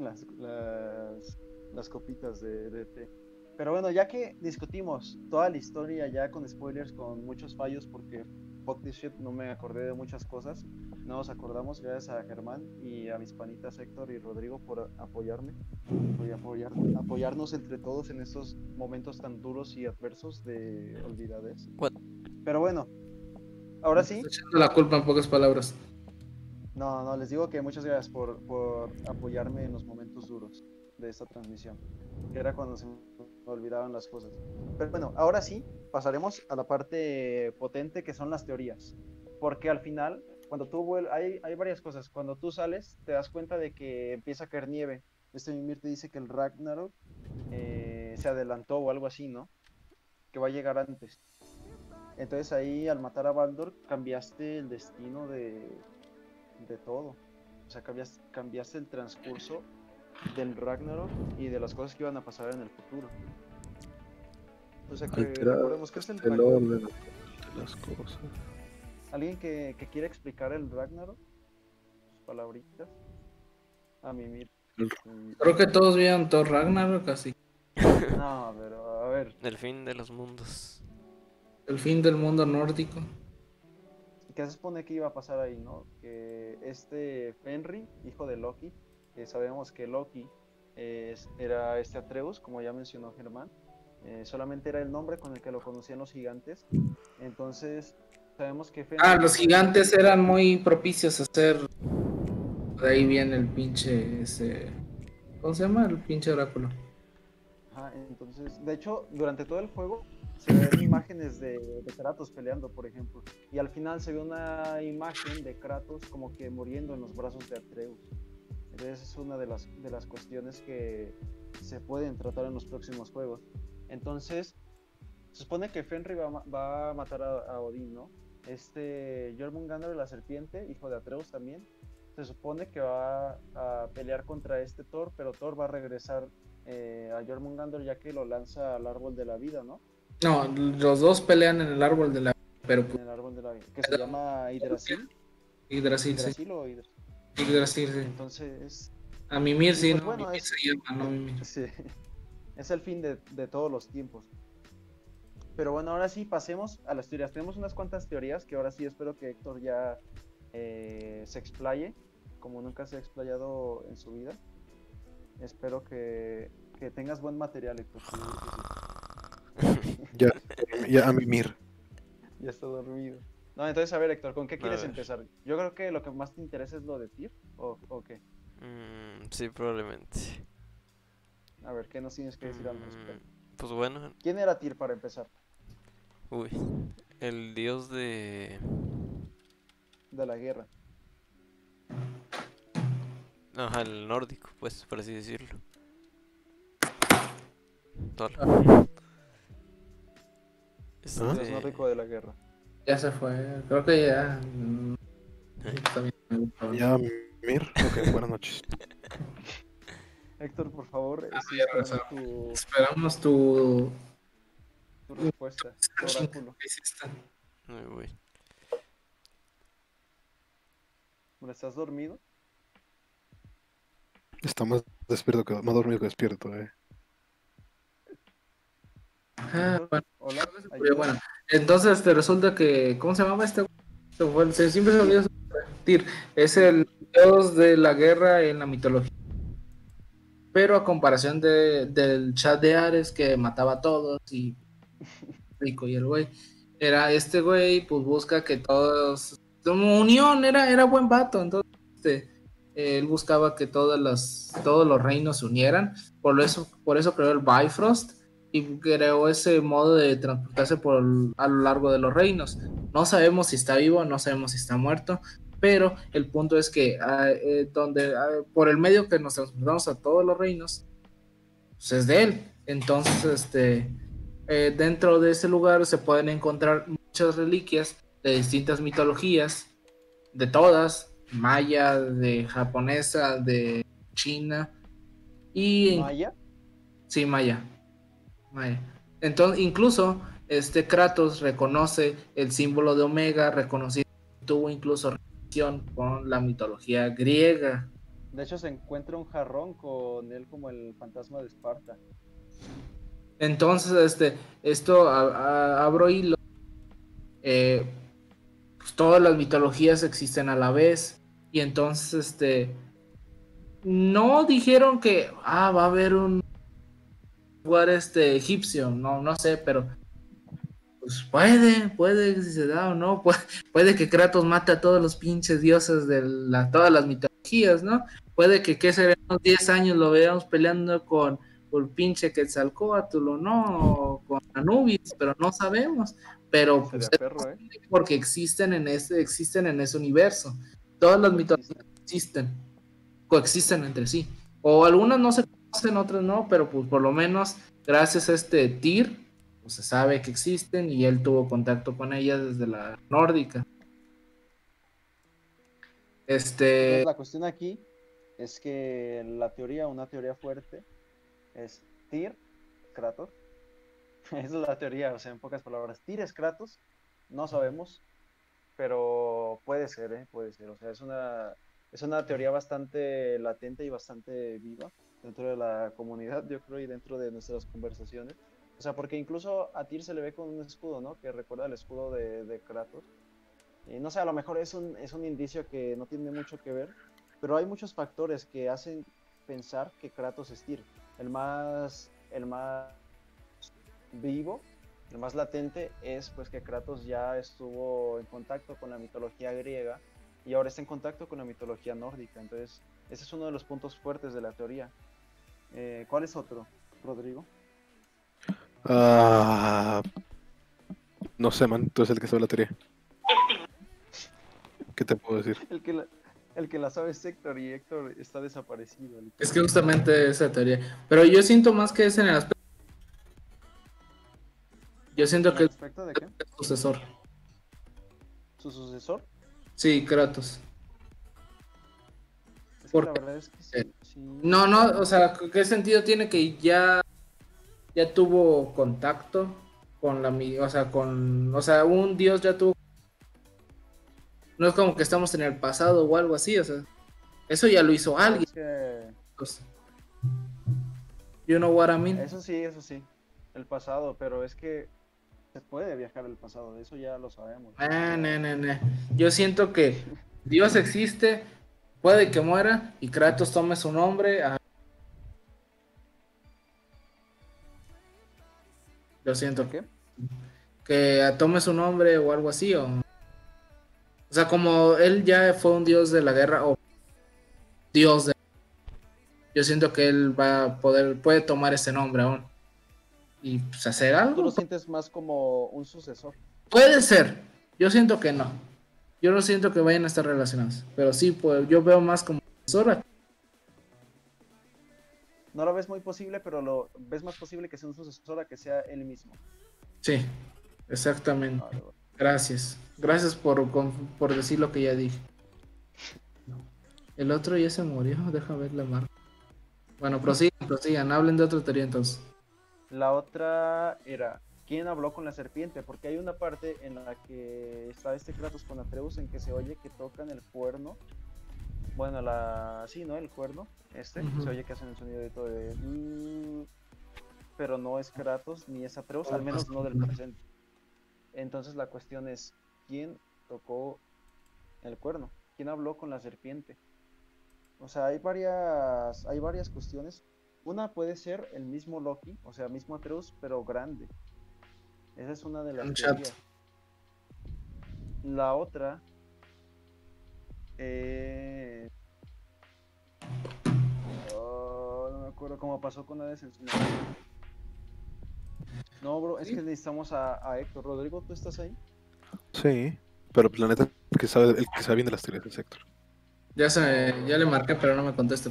las, las, las copitas de, de té. Pero bueno, ya que discutimos toda la historia ya con spoilers, con muchos fallos, porque fuck this shit, no me acordé de muchas cosas, no nos acordamos, gracias a Germán y a mis panitas Héctor y Rodrigo por apoyarme, por apoyar, apoyarnos entre todos en estos momentos tan duros y adversos de olvidades. Pero bueno, ahora sí, Estoy echando la culpa en pocas palabras. No, no, les digo que muchas gracias por, por apoyarme en los momentos duros de esta transmisión, era cuando se me olvidaban las cosas. Pero bueno, ahora sí, pasaremos a la parte potente que son las teorías, porque al final, cuando tú vuel- hay, hay varias cosas, cuando tú sales te das cuenta de que empieza a caer nieve. Este Mimir te dice que el Ragnarok eh, se adelantó o algo así, ¿no? Que va a llegar antes. Entonces ahí al matar a Baldur cambiaste el destino de, de todo. O sea, cambiaste, cambiaste el transcurso del Ragnarok y de las cosas que iban a pasar en el futuro. O sea que Alterar recordemos que es el El Ragnarok. orden de las cosas. ¿Alguien que, que quiera explicar el Ragnarok? Sus palabritas. A mimir. El- Mm, Creo que todos vieron Thor Ragnarok así. No, pero a ver. El fin de los mundos. El fin del mundo nórdico. ¿Qué se supone que iba a pasar ahí, no? Que este Fenry, hijo de Loki, que sabemos que Loki es- era este Atreus, como ya mencionó Germán, eh, solamente era el nombre con el que lo conocían los gigantes. Entonces, sabemos que Fenry. Ah, los gigantes eran muy propicios a hacer. De ahí viene el pinche ese. ¿Cómo se llama? El pinche oráculo. Ajá, entonces, de hecho, durante todo el juego se ven imágenes de, Kratos peleando, por ejemplo. Y al final se ve una imagen de Kratos como que muriendo en los brazos de Atreus. Entonces es una de las, de las cuestiones que se pueden tratar en los próximos juegos. Entonces, se supone que Fenrir va a matar a, a Odín, ¿no? Este Jormungandr, la serpiente, hijo de Atreus también, se supone que va a pelear contra este Thor, pero Thor va a regresar eh, a Jormungandr ya que lo lanza al árbol de la vida, ¿no? No, los dos pelean en el árbol de la. Pero En el árbol de la vida, que se llama Yggdrasil. Yggdrasil, sí. O sí. Entonces, A Mimir sí, Pues no. bueno, Mimir es- se llama, no Mimir. sí, es el fin de, de todos los tiempos. Pero bueno, ahora sí pasemos a las teorías. Tenemos unas cuantas teorías que ahora sí espero que Héctor ya eh, se explaye, como nunca se ha explayado en su vida. Espero que, que tengas buen material, Héctor. sí, sí, sí. Ya, ya a mimir. Ya está dormido. No, entonces a ver, Héctor, ¿con qué quieres empezar? Yo creo que lo que más te interesa es lo de Tyr, ¿o, o qué? Mm, sí, probablemente. A ver, ¿qué nos tienes que decir al respecto? Mm, pues bueno, ¿Quién era Tyr para empezar? uy. El dios de. De la guerra. Ajá, el nórdico, pues, por así decirlo. Tol. Este, ¿Ah? Dios nórdico de la guerra. Ya se fue. Creo que ya. bien. Ya a mimir. Ok, buenas noches. Héctor, por favor, Ah, sí, ya tu, Esperamos tu. tu respuesta. tu oráculo. Ay, güey. Bueno, ¿Estás dormido? Está más despierto que más dormido que despierto, eh. Bueno. Hola. Pero bueno, entonces te resulta que. ¿Cómo se llamaba este? Fue- se- siempre se olvida. Tyr. Es el dios de la guerra en la mitología. Pero a comparación de, del chat de Ares que mataba a todos y rico y el güey. Era este güey, pues busca que todos. Como unión, era, era buen vato. Entonces, este, él buscaba que todas las, todos los reinos se unieran. Por eso, por eso creó el Bifrost y creó ese modo de transportarse por a lo largo de los reinos. No sabemos si está vivo, no sabemos si está muerto, pero el punto es que ah, eh, donde ah, por el medio que nos transportamos a todos los reinos, pues es de él. Entonces, este, eh, dentro de ese lugar se pueden encontrar muchas reliquias de distintas mitologías, de todas, maya, de japonesa, de China y ¿Maya? sí maya. Entonces incluso este Kratos reconoce el símbolo de Omega, reconocido, tuvo incluso relación con la mitología griega. De hecho, se encuentra un jarrón con él como el fantasma de Esparta. Entonces, este, esto a- a- abro hilo. Eh, pues, todas las mitologías existen a la vez. Y entonces, este. No dijeron que ah, va a haber un lugar este egipcio. No, no sé, pero. Pues puede, puede si se da o no. Puede, puede que Kratos mate a todos los pinches dioses de la, todas las mitologías, ¿no? Puede que, que será unos 10 años lo veamos peleando con por pinche Quetzalcóatl o no, o con Anubis, pero no sabemos. Pero pues, perro, ¿eh? porque existen en ese, existen en ese universo. Todas las mitologías existen, coexisten entre sí. O algunas no se conocen, otras no, pero pues por lo menos gracias a este Tyr, pues se sabe que existen y él tuvo contacto con ellas desde la nórdica. Este, la cuestión aquí es que la teoría, una teoría fuerte, es Tyr, Kratos. Esa es la teoría, o sea, en pocas palabras. Tyr es Kratos, no sabemos, pero puede ser, ¿eh? Puede ser. O sea, es una, es una teoría bastante latente y bastante viva dentro de la comunidad, yo creo, y dentro de nuestras conversaciones. O sea, porque incluso a Tyr se le ve con un escudo, ¿no? Que recuerda el escudo de, Kratos. No sé, a lo mejor es un, es un indicio que no tiene mucho que ver, pero hay muchos factores que hacen pensar que Kratos es Tyr. El más, el más vivo, el más latente es pues que Kratos ya estuvo en contacto con la mitología griega y ahora está en contacto con la mitología nórdica. Entonces, ese es uno de los puntos fuertes de la teoría. Eh, ¿Cuál es otro, Rodrigo? Ah, no sé, man. Tú eres el que sabe la teoría. ¿Qué te puedo decir? El que la, el que la sabe es Héctor y Héctor está desaparecido. es que justamente esa teoría. Pero yo siento más que es en el aspecto. Yo siento que es ¿Respecto de qué? el sucesor. ¿Su sucesor? Sí, Kratos. Es que ¿Por la verdad es que sí. sí. No, no, o sea, ¿qué sentido tiene que ya, ya tuvo contacto con la, o sea, con, o sea, un dios ya tuvo, no es como que estamos en el pasado o algo así, o sea, eso ya lo hizo alguien, Es que pues. you know what I mean? Eso sí, eso sí. El pasado, pero es que se puede viajar al pasado, de eso ya lo sabemos. Ah, no, no, no. Yo siento que Dios existe, puede que muera y Kratos tome su nombre. ah. Yo siento ¿Por qué? que tome su nombre o algo así. O, o sea, como él ya fue un dios de la guerra o dios de... Yo siento que él va a poder, puede tomar ese nombre aún. Y pues hacer Tú algo. lo sientes más como un sucesor. Puede ser. Yo siento que no. Yo no siento que vayan a estar relacionados. Pero sí, pues yo veo más como sucesora. No lo ves muy posible, pero lo ves más posible que sea un sucesor a que sea él mismo. Sí, exactamente. Vale, vale. Gracias. Gracias por, por decir lo que ya dije. El otro ya se murió. Deja ver la marca. Bueno, prosigan, prosigan. Hablen de otra teoría entonces. La otra era, ¿quién habló con la serpiente? Porque hay una parte en la que está este Kratos con Atreus en que se oye que tocan el cuerno. Bueno, la... Sí, ¿no? El cuerno. Este. Se oye que hacen el sonido de todo de... "Mm", Pero no es Kratos ni es Atreus, al menos no del presente. Entonces la cuestión es, ¿quién tocó el cuerno? ¿Quién habló con la serpiente? O sea, hay varias, hay varias cuestiones. Una puede ser el mismo Loki, o sea, mismo Atreus, pero grande. Esa es una de las teorías. La otra es... Oh, no me acuerdo cómo pasó con su momento. No, bro, es Sí. que necesitamos a, a Héctor. Rodrigo, ¿tú estás ahí? Sí, pero la neta, el que sabe, el que sabe bien de las teorías es Héctor. Ya se, ya le marqué, pero no me conteste.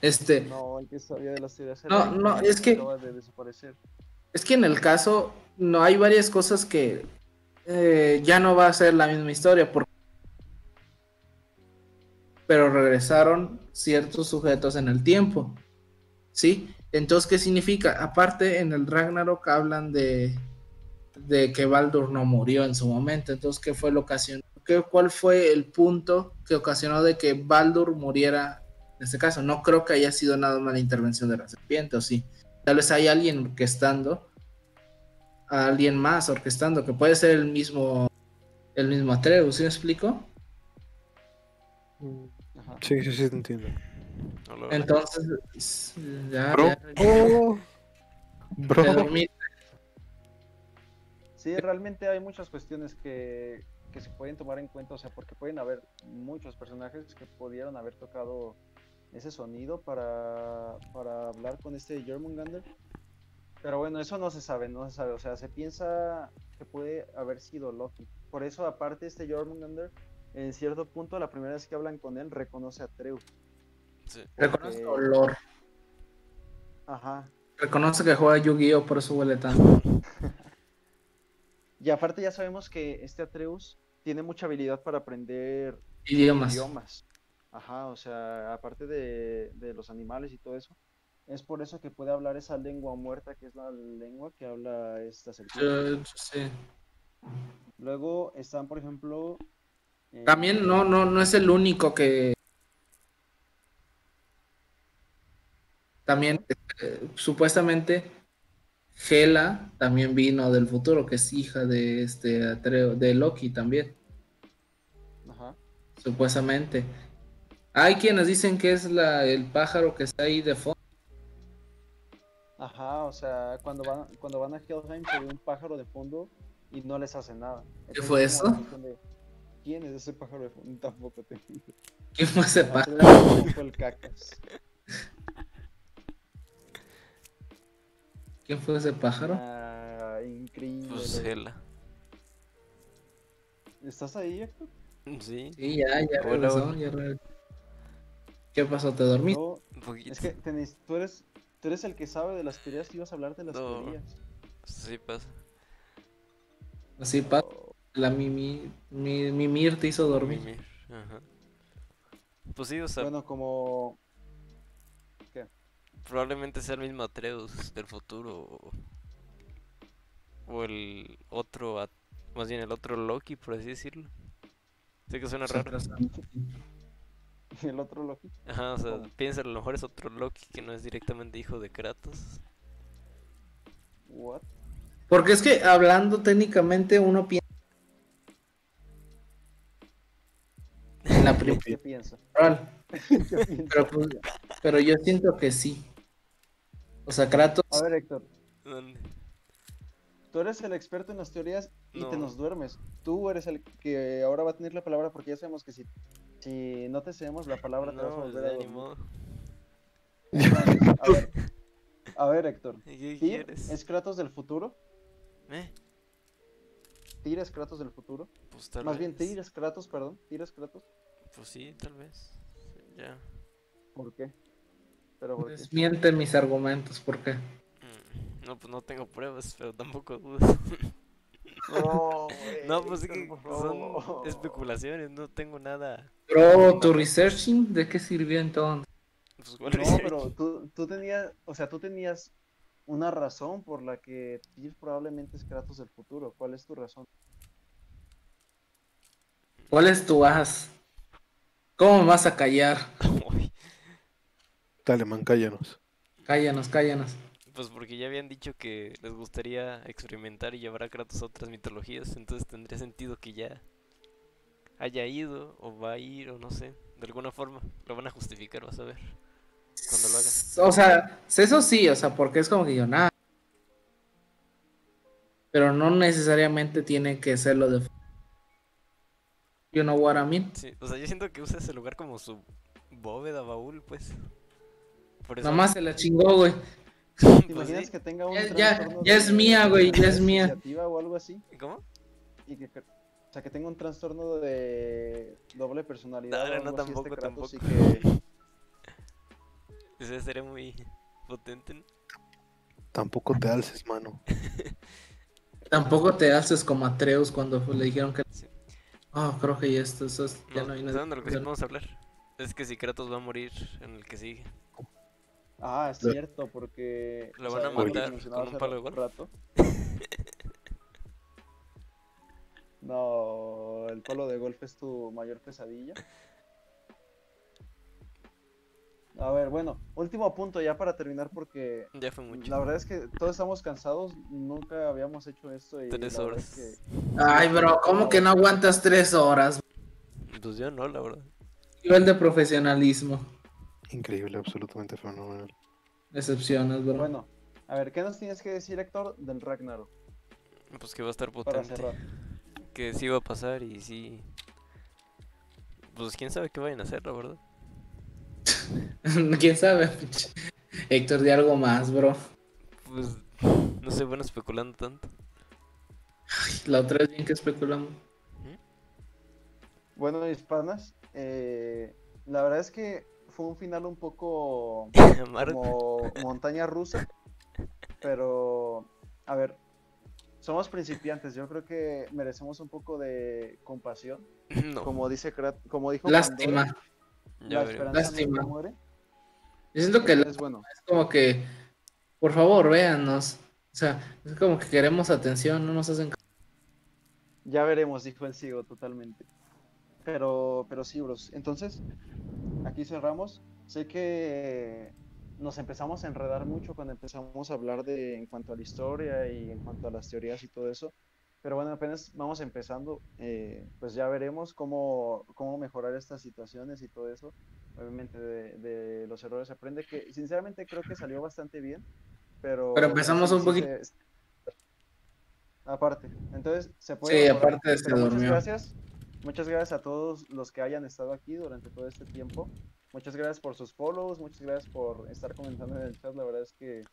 Este, No, el que sabía de las teorías. No, no, es que- Acaba de desaparecer. Es que en el caso no hay varias cosas que eh, ya no va a ser la misma historia. Porque pero regresaron ciertos sujetos en el tiempo. ¿Sí? Entonces, ¿qué significa? Aparte, en el Ragnarok hablan de, de que Baldur no murió en su momento. Entonces, ¿qué fue lo ocasionó? ¿Qué, ¿Cuál fue el punto que ocasionó de que Baldur muriera en este caso? No creo que haya sido nada más la intervención de la serpiente, o sí. Tal vez hay alguien orquestando, a alguien más orquestando, que puede ser el mismo, el mismo Atreus, ¿sí me explico? Ajá. Sí, sí, sí, te entiendo. No Entonces, ya, Bro. ya, Oh, bro. Sí, realmente hay muchas cuestiones que, que se pueden tomar en cuenta, o sea, porque pueden haber muchos personajes que pudieron haber tocado ese sonido para, para hablar con este Jormungandr. Pero bueno, eso no se sabe, no se sabe, o sea, se piensa que puede haber sido Loki. Por eso, aparte, este Jormungandr, en cierto punto, la primera vez que hablan con él, reconoce a Treus. sí. Reconoce porque- olor. Ajá. Reconoce que juega Yu-Gi-Oh! por eso huele tanto. Y aparte ya sabemos que este Atreus tiene mucha habilidad para aprender Idiomas. idiomas. Ajá, o sea, aparte de, de los animales y todo eso, es por eso que puede hablar esa lengua muerta, que es la lengua que habla esta serpiente. Yo- sí. Luego están, por ejemplo... eh, También no, no, no es el único que. También, eh, supuestamente, Hela también vino del futuro, que es hija de este de Loki también, Ajá, supuestamente. Hay quienes dicen que es la, el pájaro que está ahí de fondo. ajá, o sea, cuando van, cuando van a Helheim se ve un pájaro de fondo y no les hace nada. ¿Qué fue es eso? de, ¿Quién es ese pájaro de fondo? Tampoco te ¿Quién fue ese pájaro? Fue el cacas. ¿Quién fue ese pájaro? Ah, increíble. Pues. Hela. ¿Estás ahí, Héctor? Sí, Sí, ya, ya Hola, regresó, ya regresó. ¿Qué pasó? ¿Te dormiste? No, un poquito. es que tenés- tú eres tú eres el que sabe de las teorías y ibas a hablar de las No. teorías. Sí pasa. Así pasa. La Mimi, mi, Mimir te hizo dormir. Mimir, Ajá. Pues sí, o sea, Bueno, como probablemente sea el mismo Atreus del futuro. O, o el otro, At- más bien el otro Loki, por así decirlo. Sé que suena raro. el otro Loki. Ajá, o sea, ¿Cómo? piensa, a lo mejor es otro Loki que no es directamente hijo de Kratos. What? Porque es que hablando técnicamente uno piensa en la ¿Qué primera, pues, pero yo siento que sí. O sea, Kratos, A ver, Héctor, ¿Dónde? tú eres el experto en las teorías y te No. nos duermes. Tú eres el que ahora va a tener la palabra porque ya sabemos que si, si no te cedemos la palabra te vas a volver a dormir. A ver, a ver, Héctor. ¿Y ¿Qué ¿Tyr quieres? es Kratos del futuro? ¿Eh? ¿Tyr es Kratos del futuro? Pues tal Más bien. Tyr es Kratos, perdón. ¿Tyr es Kratos? Pues sí, tal vez. Ya. ¿Por qué? Pero ¿por qué? desmiente mis argumentos, ¿por qué? Mm, No, pues no tengo pruebas, pero tampoco dudas. No, No, pues que por son especulaciones, no tengo nada. Bro, tu researching, ¿de qué sirvió entonces? Pues, ¿cuál No, research? pero tú, tú tenías, o sea, tú tenías una razón por la que Tyr probablemente es Kratos del futuro. ¿Cuál es tu razón? ¿Cuál es tu as? ¿Cómo me vas a callar? Dale, man, cállanos. Cállanos, cállanos. Pues porque ya habían dicho que les gustaría experimentar y llevar a Kratos a otras mitologías, entonces tendría sentido que ya haya ido o va a ir o no sé, de alguna forma lo van a justificar, vas a ver. Cuando lo hagan. O sea, eso sí, o sea, porque es como que yo, nada. Pero no necesariamente tiene que ser lo de. You know what I mean? Sí, o sea, yo siento que usa ese lugar como su bóveda, baúl, pues. Por eso. Nomás se la chingó, güey. ¿Te pues imaginas sí. que tenga un Ya- ya- trastorno ya es mía, güey, ya es mía. o algo así? ¿Cómo? Y que, o sea, que tenga un trastorno de doble personalidad. No, no, así este tampoco, tampoco. que- Eso sería muy potente. ¿no? Tampoco te alces, mano. Tampoco te haces como Atreus cuando le dijeron que. Sí. Oh, creo que ya esto, eso es- ya No, no hay ¿saben de lo que sí nada. vamos a hablar? Es que si Kratos va a morir en el que sigue. Ah, es cierto, porque. Lo van a matar con un palo de golf. rato. No, el palo de golf es tu mayor pesadilla. A ver, bueno, último punto ya para terminar porque Ya fue mucho. la verdad es que todos estamos cansados, nunca habíamos hecho esto y Tres horas. es Ay, bro, ¿cómo que no aguantas tres horas? Pues yo no, la verdad. Nivel de profesionalismo. Increíble, absolutamente fenomenal. Decepciones, bro. bueno, a ver, ¿qué nos tienes que decir Héctor del Ragnarok Pues que va a estar potente. Que sí va a pasar y sí. Pues quién sabe qué vayan a hacer, la verdad. ¿Quién sabe? pinche? Héctor, de algo más, bro. Pues no sé, bueno, especulando tanto. La otra vez bien que especulamos. Bueno, hispanas, eh, la verdad es que fue un final un poco como montaña rusa, pero a ver, somos principiantes, yo creo que merecemos un poco de compasión, No, como dice Krat- como dijo Lástima. Pandora, la esperanza Lástima. nunca muere. Yo siento que Entonces, bueno, es como que, por favor, véanos. O sea, es como que queremos atención, no nos hacen ya veremos, dijo el ciego totalmente. Pero, pero sí, bros. Entonces, aquí cerramos. Sé que nos empezamos a enredar mucho cuando empezamos a hablar de en cuanto a la historia y en cuanto a las teorías y todo eso. Pero bueno, apenas vamos empezando, eh, pues ya veremos cómo, cómo mejorar estas situaciones y todo eso. Obviamente de, de los errores se aprende, que sinceramente creo que salió bastante bien, pero... Pero empezamos un poquito- se- Aparte, entonces se puede... Sí, mejorar, aparte se pero muchas durmió. gracias. Muchas gracias a todos los que hayan estado aquí durante todo este tiempo. Muchas gracias por sus follows, muchas gracias por estar comentando en el chat. La verdad es que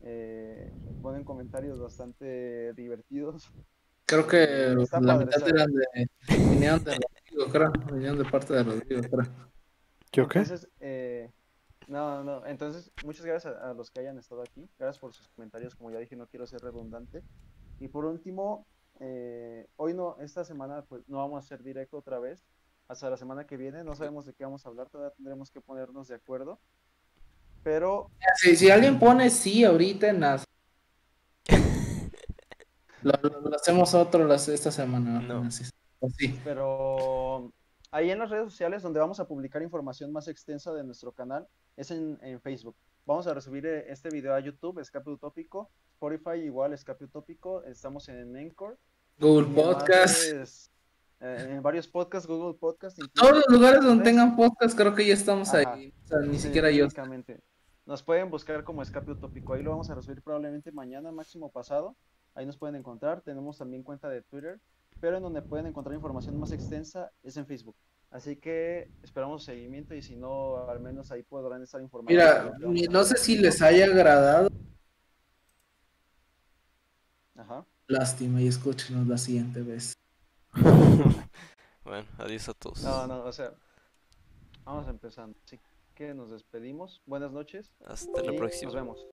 eh, ponen comentarios bastante divertidos. Creo que Está la padre, mitad eran de, vinieron de Rodrigo, creo. Vinieron de parte de Rodrigo, creo. ¿Yo qué? Entonces, eh, no, no, entonces muchas gracias a, a los que hayan estado aquí. Gracias por sus comentarios. Como ya dije, no quiero ser redundante. Y por último, eh, hoy no, esta semana pues no vamos a hacer directo otra vez. Hasta la semana que viene, no sabemos de qué vamos a hablar, todavía tendremos que ponernos de acuerdo. Pero Si, si alguien pone sí ahorita en las. Lo, lo- lo hacemos otro las, esta semana. No. Así, así. Pero ahí en las redes sociales donde vamos a publicar información más extensa de nuestro canal es en, en Facebook. Vamos a resubir eh, este video a YouTube, Escape Utópico, Spotify igual, Escape Utópico, estamos en Anchor. Google y demás Podcast. redes, eh, en varios podcasts, Google Podcast. Todos los lugares donde tengan podcast, creo que ya estamos Ajá. ahí. O sea, ni sí, siquiera yo. Nos pueden buscar como Escape Utópico. Ahí lo vamos a resubir probablemente mañana, máximo pasado. Ahí nos pueden encontrar. Tenemos también cuenta de Twitter, pero en donde pueden encontrar información más extensa es en Facebook. Así que esperamos seguimiento y si no, al menos ahí podrán estar informados. Mira, no sé si les haya agradado. Ajá. Lástima y escúchenos la siguiente vez. Bueno, adiós a todos. No, no, o sea, vamos empezando. Así que nos despedimos. Buenas noches. Hasta la próxima. Nos vemos.